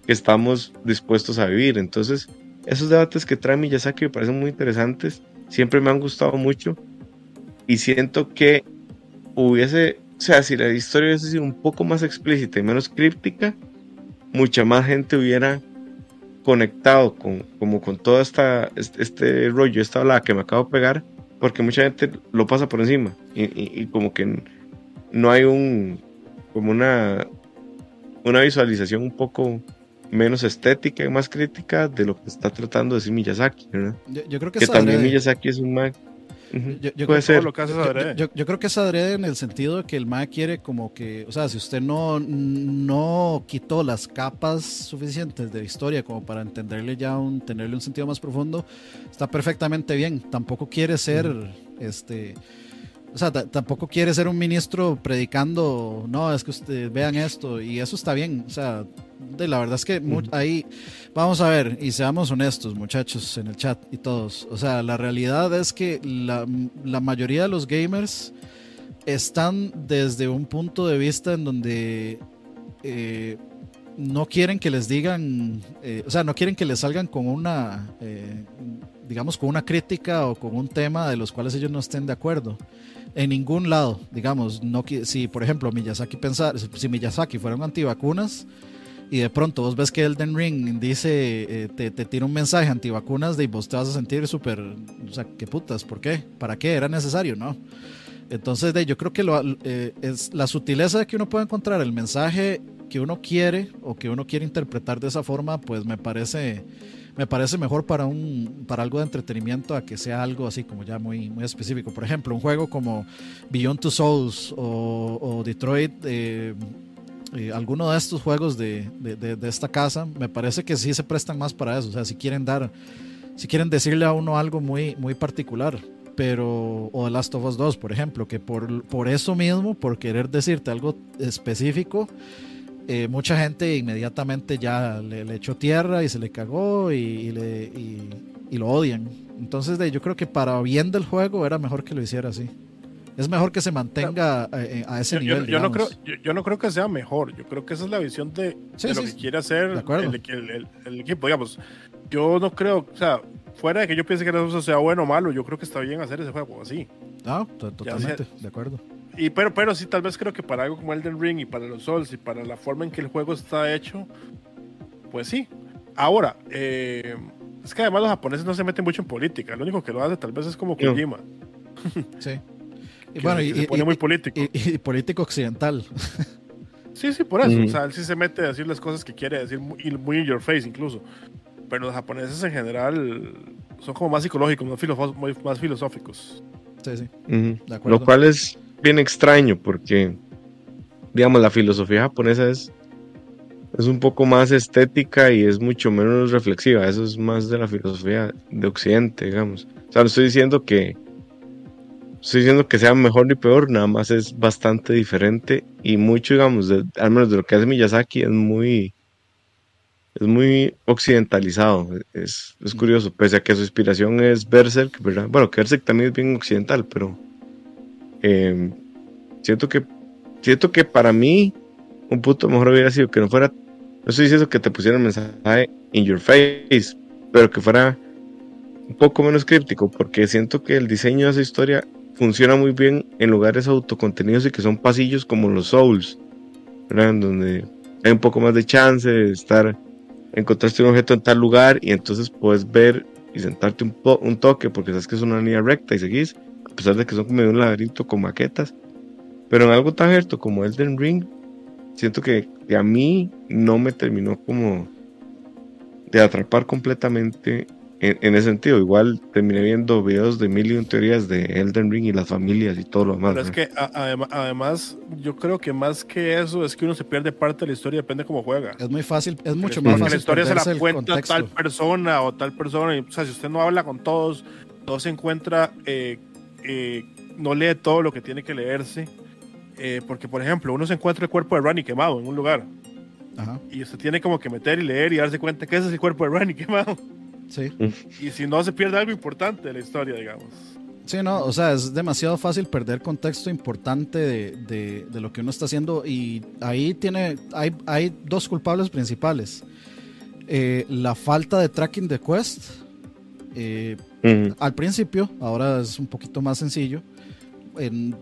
que estamos dispuestos a vivir. Entonces, esos debates que trae Miyazaki me parecen muy interesantes, siempre me han gustado mucho y siento que hubiese, o sea, si la historia hubiese sido un poco más explícita y menos críptica, mucha más gente hubiera conectado con, como con todo esta, este, rollo, esta ola que me acabo de pegar, porque mucha gente lo pasa por encima y, como que no hay un, como una, una visualización un poco menos estética y más crítica de lo que está tratando de decir Miyazaki, Yo, creo que, que también Miyazaki es un yo, Puede ser. Yo, creo que es adrede en el sentido de que el MAE quiere como que, o sea, si usted no, no quitó las capas suficientes de historia como para entenderle ya un, tenerle un sentido más profundo, está perfectamente bien. Tampoco quiere ser, este, o sea, tampoco quiere ser un ministro predicando, no, es que ustedes vean esto, y eso está bien, o sea, de, la verdad es que ahí, vamos a ver, y seamos honestos, muchachos, en el chat y todos, o sea, la realidad es que la, la mayoría de los gamers están desde un punto de vista en donde eh, no quieren que les digan, eh, o sea, no quieren que les salgan con una, eh, digamos, con una crítica o con un tema de los cuales ellos no estén de acuerdo. En ningún lado, digamos, no si por ejemplo Miyazaki pensar, si Miyazaki fuera un antivacunas y de pronto vos ves que Elden Ring dice, eh, te, te, tira un mensaje antivacunas de y vos te vas a sentir súper, o sea, qué putas, ¿por qué? ¿Para qué? ¿Era necesario? No. Entonces, de, yo creo que lo, eh, es la sutileza de que uno puede encontrar el mensaje que uno quiere o que uno quiere interpretar de esa forma, pues me parece me parece mejor para un para algo de entretenimiento a que sea algo así como ya muy muy específico. Por ejemplo, un juego como Beyond Two Souls o, Detroit, eh, eh, alguno de estos juegos de, de, de, esta casa, me parece que sí se prestan más para eso. O sea, si quieren dar, si quieren decirle a uno algo muy muy particular. Pero, o The Last of Us 2, por ejemplo, que por, por eso mismo, por querer decirte algo específico, eh, mucha gente inmediatamente ya le, echó tierra y se le cagó y, le, y, lo odian. Entonces de, yo creo que para bien del juego era mejor que lo hiciera así. Es mejor que se mantenga eh, a, ese nivel. Yo, no creo, yo, no creo que sea mejor. Yo creo que esa es la visión de, lo que quiere hacer el, equipo. Digamos, yo no creo, o sea, fuera de que yo piense que eso sea bueno o malo, yo creo que está bien hacer ese juego así. Ah, totalmente, de acuerdo. Y pero, pero sí, tal vez creo que para algo como Elden Ring y para los Souls y para la forma en que el juego está hecho, pues sí. Ahora, eh, es que además los japoneses no se meten mucho en política. Lo único que lo hace tal vez es como Kojima. Sí. Y bueno, y, se pone muy político. Y, político occidental. Sí, sí, por eso. O sea, él sí se mete a decir las cosas que quiere decir, muy, muy in your face incluso. Pero los japoneses en general son como más psicológicos, más, más filosóficos. Sí, sí. de acuerdo. Lo cual es bien extraño porque, digamos, la filosofía japonesa es, es un poco más estética y es mucho menos reflexiva. Eso es más de la filosofía de Occidente, digamos. O sea, no estoy diciendo que estoy diciendo que sea mejor ni peor, nada más es bastante diferente y mucho, digamos, al menos de lo que hace Miyazaki es muy es muy occidentalizado, es, es curioso, pese a que su inspiración es Berserk, ¿verdad? Bueno, que Berserk también es bien occidental, pero Em, siento que siento que para mí un punto mejor hubiera sido que no fuera, no estoy diciendo que te pusieran mensaje in your face, pero que fuera un poco menos críptico, porque siento que el diseño de esa historia funciona muy bien en lugares autocontenidos y que son pasillos como los Souls, donde hay un poco más de chance de estar, encontraste un objeto en tal lugar y entonces puedes ver y sentarte un, un toque porque sabes que es una línea recta y seguís a pesar de que son como un laberinto con maquetas. Pero en algo tan abierto como Elden Ring, siento que, a mí no me terminó como de atrapar completamente en, ese sentido. Igual terminé viendo videos de mil y un teorías de Elden Ring y las familias y todo lo demás. Pero es que además, yo creo que más que eso es que uno se pierde parte de la historia, depende cómo juega. Es muy fácil, es mucho más fácil. La historia se la cuenta tal persona o tal persona. Y, o sea, si usted no habla con todos, no se encuentra eh, eh, no lee todo lo que tiene que leerse. Eh, porque, por ejemplo, uno se encuentra el cuerpo de Rani quemado en un lugar. Y usted tiene como que meter y leer y darse cuenta que ese es el cuerpo de Rani quemado. Sí. Y si no, se pierde algo importante de la historia, digamos. Sí, no, o sea, es demasiado fácil perder contexto importante de, de, lo que uno está haciendo y ahí tiene, hay, hay dos culpables principales. Eh, la falta de tracking de quest, eh, al principio, ahora es un poquito más sencillo.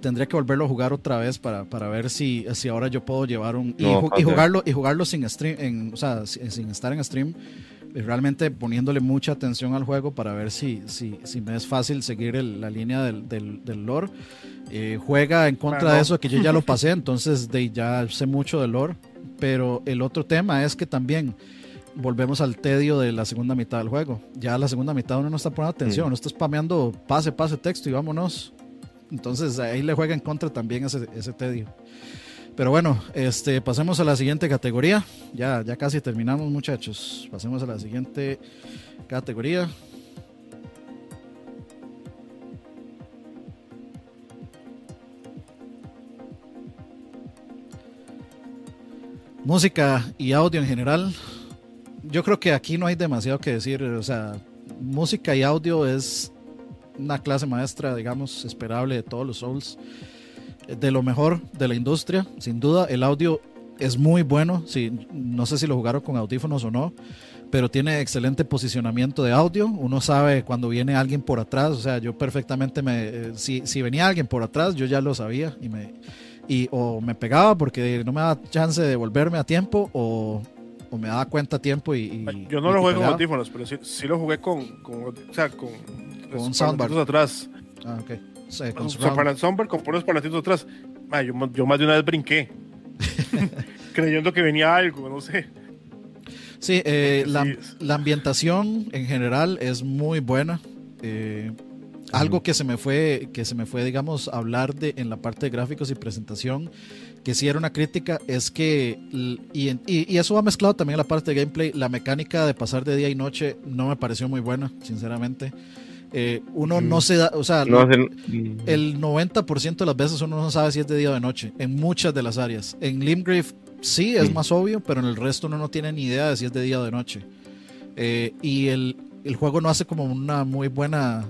tendría que volverlo a jugar otra vez para, para ver si, si ahora yo puedo llevar un. Y, jugarlo, y jugarlo sin stream, en, o sea, sin, estar en stream. Realmente poniéndole mucha atención al juego para ver si, si, si me es fácil seguir la línea del, del, lore. Eh, juega en contra de eso, que yo ya lo pasé, entonces de, ya sé mucho del lore. Pero el otro tema es que también volvemos al tedio de la segunda mitad del juego. Ya la segunda mitad uno no está poniendo atención, uno está spameando pase, pase, texto y vámonos. Entonces ahí le juega en contra también ese, ese tedio. Pero bueno, este, pasemos a la siguiente categoría. Ya, ya casi terminamos, muchachos. Pasemos a la siguiente categoría. Música y audio en general yo creo que aquí no hay demasiado que decir. O sea, música y audio es una clase maestra, digamos, esperable de todos los Souls. De lo mejor de la industria, sin duda. El audio es muy bueno. Sí, no sé si lo jugaron con audífonos o no, pero tiene excelente posicionamiento de audio. Uno sabe cuando viene alguien por atrás, o sea, yo perfectamente me. eh, si, si venía alguien por atrás, yo ya lo sabía y me. Y, o me pegaba porque no me daba chance de volverme a tiempo, o, o me daba cuenta a tiempo y. y- Yo no y lo jugué con audífonos, pero sí, sí lo jugué con, con o sea, con, Con un soundbar. atrás. Ah, ok. Sí, con Con surround. para el soundbar con puros atrás. Yo, yo más de una vez brinqué. creyendo que venía algo, no sé. Sí, eh, la, la ambientación en general es muy buena. Eh, algo que se me fue, que se me fue, digamos, hablar de en la parte de gráficos y presentación, que sí era una crítica, es que, y, y- y eso va mezclado también en la parte de gameplay, la mecánica de pasar de día y noche no me pareció muy buena, sinceramente. Eh, uno no se da, o sea, No hacen. el 90% de las veces uno no sabe si es de día o de noche, en muchas de las áreas. En Limgrave sí es Mm. más obvio, pero en el resto uno no tiene ni idea de si es de día o de noche. Eh, y el, el juego no hace como una muy buena,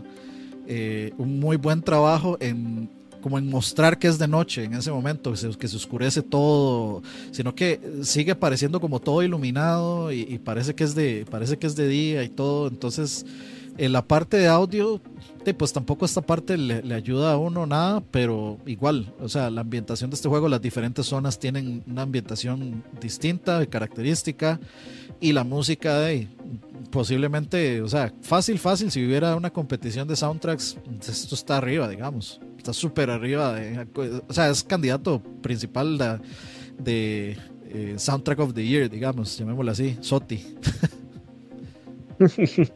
eh, un muy buen trabajo en como en mostrar que es de noche en ese momento, que se, que se oscurece todo, sino que sigue pareciendo como todo iluminado y, y parece que es de parece que es de día y todo, entonces en la parte de audio pues tampoco esta parte le, le ayuda a uno nada, pero igual, o sea, la ambientación de este juego, las diferentes zonas tienen una ambientación distinta, característica, y la música de posiblemente, o sea, fácil, fácil, si hubiera una competición de soundtracks, esto está arriba, digamos, está súper arriba, de- o sea, es candidato principal de, de, eh, Soundtrack of the Year, digamos, llamémoslo así, SOTI.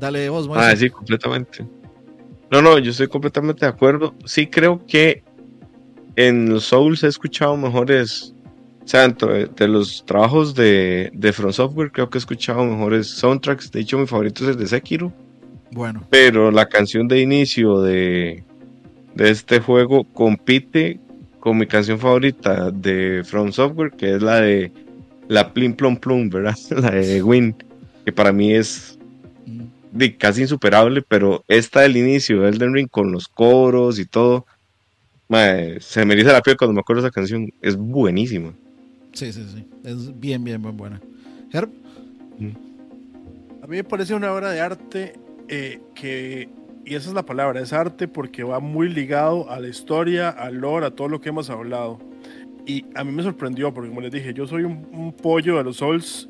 Dale vos, Ah, Moisés. sí, completamente. No, no, yo estoy completamente de acuerdo. Sí creo que en los Souls he escuchado mejores, sea, de, de los trabajos de, de From Software, creo que he escuchado mejores soundtracks. De hecho, mi favorito es el de Sekiro, Bueno. pero la canción de inicio de, de este juego compite con mi canción favorita de From Software, que es la de la Plim Plum Plum, ¿verdad? La de Win, que para mí es mm, de casi insuperable, pero esta del inicio de Elden Ring con los coros y todo, se me eriza la piel cuando me acuerdo de esa canción, es buenísima. Sí, sí, sí. Es bien, bien, bien buena. Herb, A mí me parece una obra de arte eh, que, y esa es la palabra, es arte porque va muy ligado a la historia, al lore, a todo lo que hemos hablado. Y a mí me sorprendió porque, como les dije, yo soy un, un pollo de los Souls.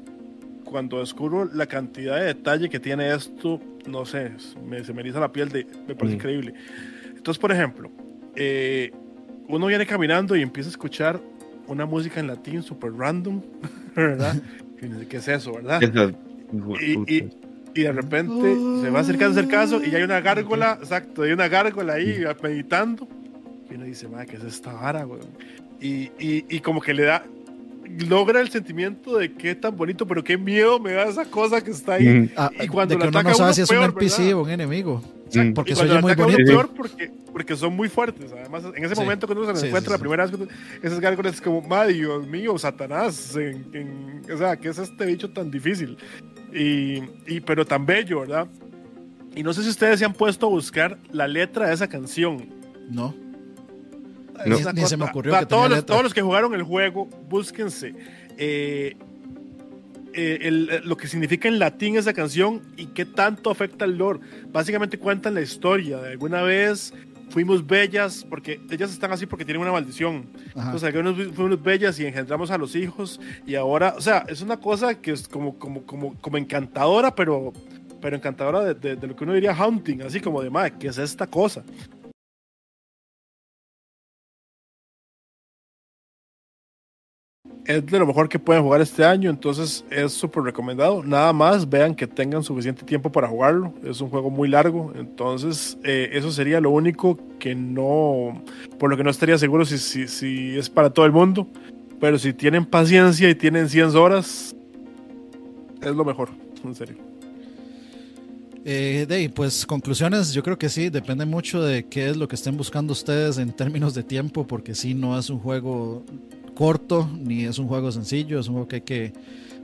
Cuando descubro la cantidad de detalle que tiene esto, no sé, me, se me eriza la piel, de, me parece Mm. increíble. Entonces, por ejemplo, eh, uno viene caminando y empieza a escuchar una música en latín súper random, ¿verdad? ¿Qué es eso, verdad? Y, y- y de repente se va acercando caso y hay una gárgola, exacto, hay una gárgola ahí meditando. Y uno dice, madre, ¿qué es esta vara, weón? Y, y, y como que le da, logra el sentimiento de qué tan bonito, pero qué miedo me da esa cosa que está ahí. Mm, ah, Y cuando de que uno ataca no sabe uno, si es peor, un NPC ¿verdad? o un enemigo. mm. Porque se oye muy bonito. peor porque, porque son muy fuertes. Además, en ese Sí. momento cuando uno se Sí, encuentra sí, la sí. primera vez, esas gárgolas es como, madre, Dios mío, Satanás. en- en- o sea, ¿qué es este bicho tan difícil? Y, y, pero tan bello, ¿verdad? Y no sé si ustedes se han puesto a buscar la letra de esa canción. No. No. Ni se me ocurrió para que todos, los, todos los que jugaron el juego, búsquense eh, eh, el- eh, lo que significa en latín esa canción y qué tanto afecta al lore. Básicamente cuentan la historia de alguna vez fuimos bellas, porque ellas están así porque tienen una maldición. Ajá. Entonces, algunos fuimos bellas y engendramos a los hijos y ahora, o sea, es una cosa que es como, como, como, como encantadora, pero, pero encantadora de, de- de lo que uno diría haunting, así como de, madre, ¿qué es esta cosa? Es de lo mejor que pueden jugar este año, entonces es súper recomendado. Nada más vean que tengan suficiente tiempo para jugarlo. Es un juego muy largo, entonces eh, eso sería lo único que no, por lo que no estaría seguro si, si, si es para todo el mundo. Pero si tienen paciencia y tienen 100 horas, es lo mejor, en serio. Eh, pues conclusiones, yo creo que sí, depende mucho de qué es lo que estén buscando ustedes en términos de tiempo, porque sí, no es un juego corto, ni es un juego sencillo, es un juego que hay que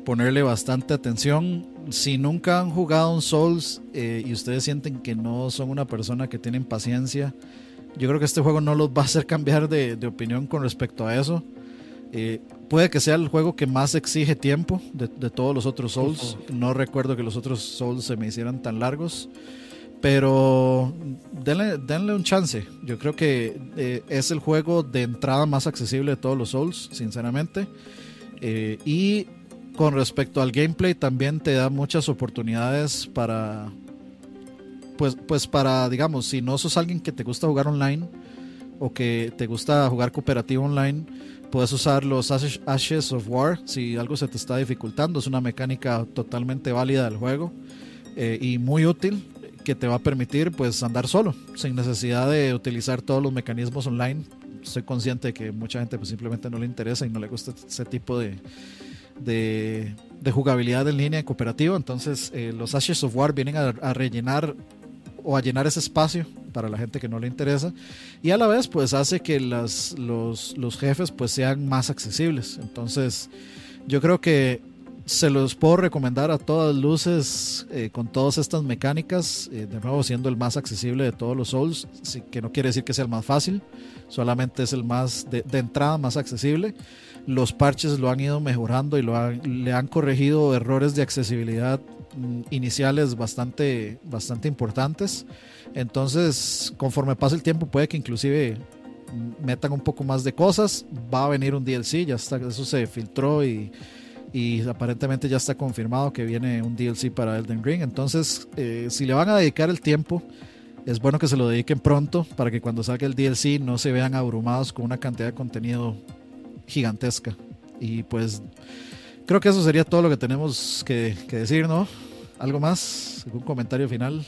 ponerle bastante atención. Si nunca han jugado un Souls eh, y ustedes sienten que no son una persona que tienen paciencia, yo creo que este juego no los va a hacer cambiar de, de opinión con respecto a eso. Eh, puede que sea el juego que más exige tiempo de, todos los otros Souls. No recuerdo que los otros Souls se me hicieran tan largos. Pero denle, un chance. Yo creo que eh, es el juego de entrada más accesible de todos los Souls, sinceramente. Eh, y con respecto al gameplay, también te da muchas oportunidades para. Pues, pues para, digamos, si no sos alguien que te gusta jugar online o que te gusta jugar cooperativo online, puedes usar los Ashes of War si algo se te está dificultando. Es una mecánica totalmente válida del juego eh, y muy útil que te va a permitir pues andar solo, sin necesidad de utilizar todos los mecanismos online. Estoy consciente de que mucha gente pues, simplemente no le interesa y no le gusta ese tipo de, de, jugabilidad en línea cooperativa. Entonces eh, los Ashes of War vienen a, rellenar o a llenar ese espacio para la gente que no le interesa y a la vez pues hace que las, los, los jefes pues sean más accesibles. Entonces yo creo que se los puedo recomendar a todas luces eh, con todas estas mecánicas, eh, de nuevo siendo el más accesible de todos los Souls, que no quiere decir que sea el más fácil, solamente es el más de, entrada más accesible. Los parches lo han ido mejorando y lo le han corregido errores de accesibilidad mm, iniciales bastante, bastante importantes. Entonces, conforme pasa el tiempo, puede que inclusive metan un poco más de cosas. Va a venir un DLC, ya está, eso se filtró y y aparentemente ya está confirmado que viene un DLC para Elden Ring. Entonces, eh, si le van a dedicar el tiempo, es bueno que se lo dediquen pronto para que cuando salga el DLC no se vean abrumados con una cantidad de contenido gigantesca. Y pues creo que eso sería todo lo que tenemos que, decir, ¿no? ¿Algo más? ¿Algún comentario final?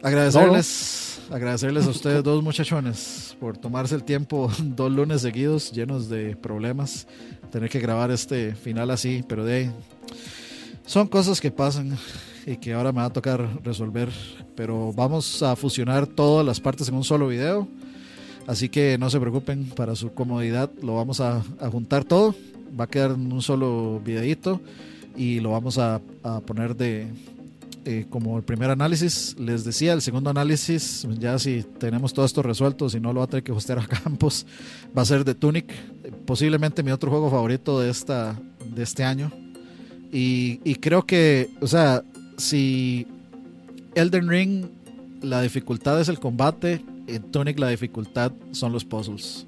Agradecerles, agradecerles a ustedes dos muchachones por tomarse el tiempo dos lunes seguidos llenos de problemas. Tener que grabar este final así, pero de son cosas que pasan y que ahora me va a tocar resolver. Pero vamos a fusionar todas las partes en un solo video. Así que no se preocupen, para su comodidad lo vamos a, juntar todo. Va a quedar en un solo videito y lo vamos a poner de, eh, como el primer análisis. Les decía, el segundo análisis, ya si tenemos todo esto resuelto, si no lo va a tener que hostear a Campos, va a ser de Tunic, posiblemente mi otro juego favorito de, esta, de este año. Y, y creo que, o sea, si Elden Ring la dificultad es el combate, en Tunic la dificultad son los puzzles.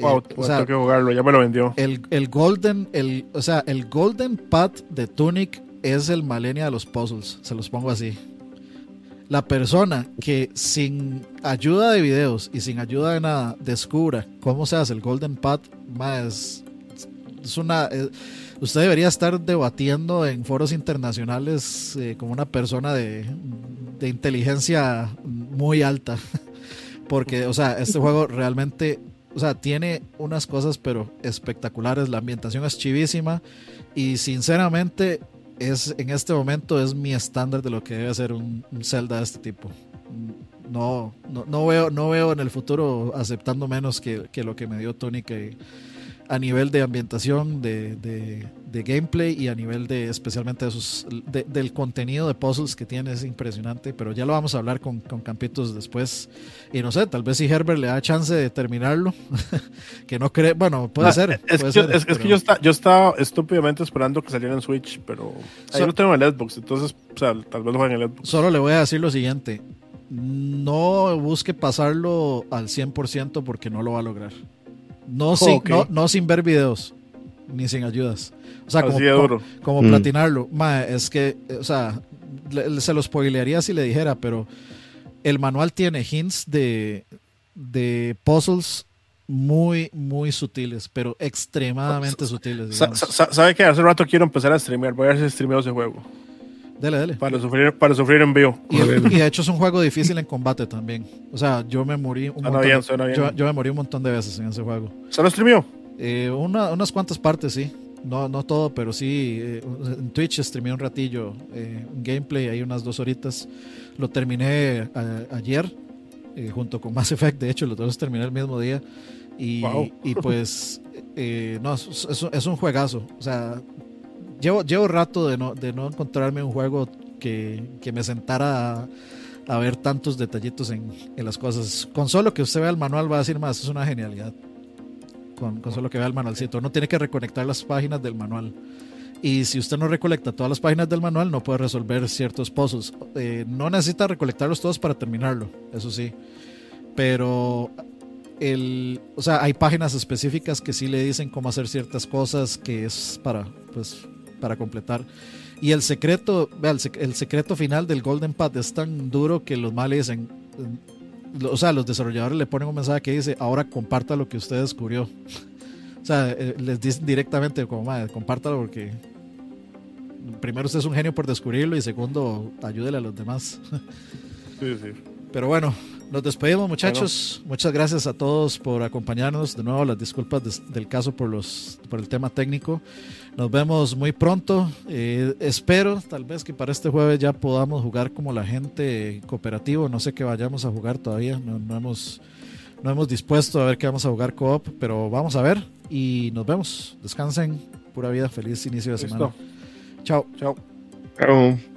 Wow, eh, o sea, que jugarlo, ya me lo vendió. El, el Golden, el, o sea, el Golden Path de Tunic es el Malenia de los puzzles, se los pongo así. La persona que sin ayuda de videos y sin ayuda de nada descubra cómo se hace el Golden Path, más es una. Eh, usted debería estar debatiendo en foros internacionales eh, como una persona de, de inteligencia muy alta. Porque, o sea, este juego realmente o sea, tiene unas cosas pero espectaculares, la ambientación es chivísima y sinceramente es, en este momento es mi estándar de lo que debe ser un, un Zelda de este tipo. No, no, no, veo, no veo en el futuro aceptando menos que, que lo que me dio Tony que a nivel de ambientación, de, de, gameplay y a nivel de especialmente de, del contenido de puzzles que tiene es impresionante, pero ya lo vamos a hablar con, con Campitos después. Y no sé, tal vez si Herbert le da chance de terminarlo, que no cree, bueno, puede ser. Es, que, yo, es, que yo, está, yo estaba estúpidamente esperando que saliera en Switch, pero ahí lo tengo en el Xbox, entonces o sea, tal vez lo juegue en el Xbox. Solo le voy a decir lo siguiente. No busque pasarlo al 100% porque no lo va a lograr. No, sin, no, sin ver videos, ni sin ayudas. O sea, como, como, mm. platinarlo. es que, o sea, se lo spoilearía si le dijera, pero el manual tiene hints de, de puzzles muy, muy sutiles, pero extremadamente sutiles. ¿Sabe que Hace rato quiero empezar a streamear. Voy a ver si streameo ese juego. Dale, dale. Para sufrir, para sufrir en vivo. Y, de hecho es un juego difícil en combate también. O sea, yo me morí un montón. Yo, me morí un montón de veces en ese juego. ¿Se lo streamió? Eh, unas cuantas partes, sí. No, no todo, pero sí. Eh, en Twitch streamé un ratillo eh, un gameplay, ahí unas dos horitas. Lo terminé ayer junto con Mass Effect. De hecho, lo dos terminé el mismo día. Y, y pues, no, es, es, un juegazo. O sea, llevo, llevo rato de no, de no encontrarme un juego que, que me sentara a ver tantos detallitos en, en, las cosas. Con solo que usted vea el manual va a decir más, es una genialidad. Con, solo que vea el manualcito. No tiene que reconectar las páginas del manual. Y si usted no recolecta todas las páginas del manual, no puede resolver ciertos pozos. Eh, no necesita recolectarlos todos para terminarlo, eso sí. Pero el, o sea, hay páginas específicas que sí le dicen cómo hacer ciertas cosas que es para, pues, para completar. Y el secreto, el, el, secreto final del Golden Path es tan duro que los males dicen, o sea, los desarrolladores le ponen un mensaje que dice, ahora comparta lo que usted descubrió. o sea, eh, les dicen directamente como, madre, compártalo porque primero usted es un genio por descubrirlo y segundo, ayúdele a los demás. Sí, sí. Pero bueno, nos despedimos muchachos. Muchas gracias a todos por acompañarnos. De nuevo, las disculpas del caso por, los, por el tema técnico. Nos vemos muy pronto. Eh, espero tal vez que para este jueves ya podamos jugar como la gente cooperativo. No sé qué vayamos a jugar todavía. No, no hemos, no hemos dispuesto a ver qué vamos a jugar coop, pero vamos a ver y nos vemos. Descansen. Pura vida. Feliz inicio de semana. Chao. Chao. Chao.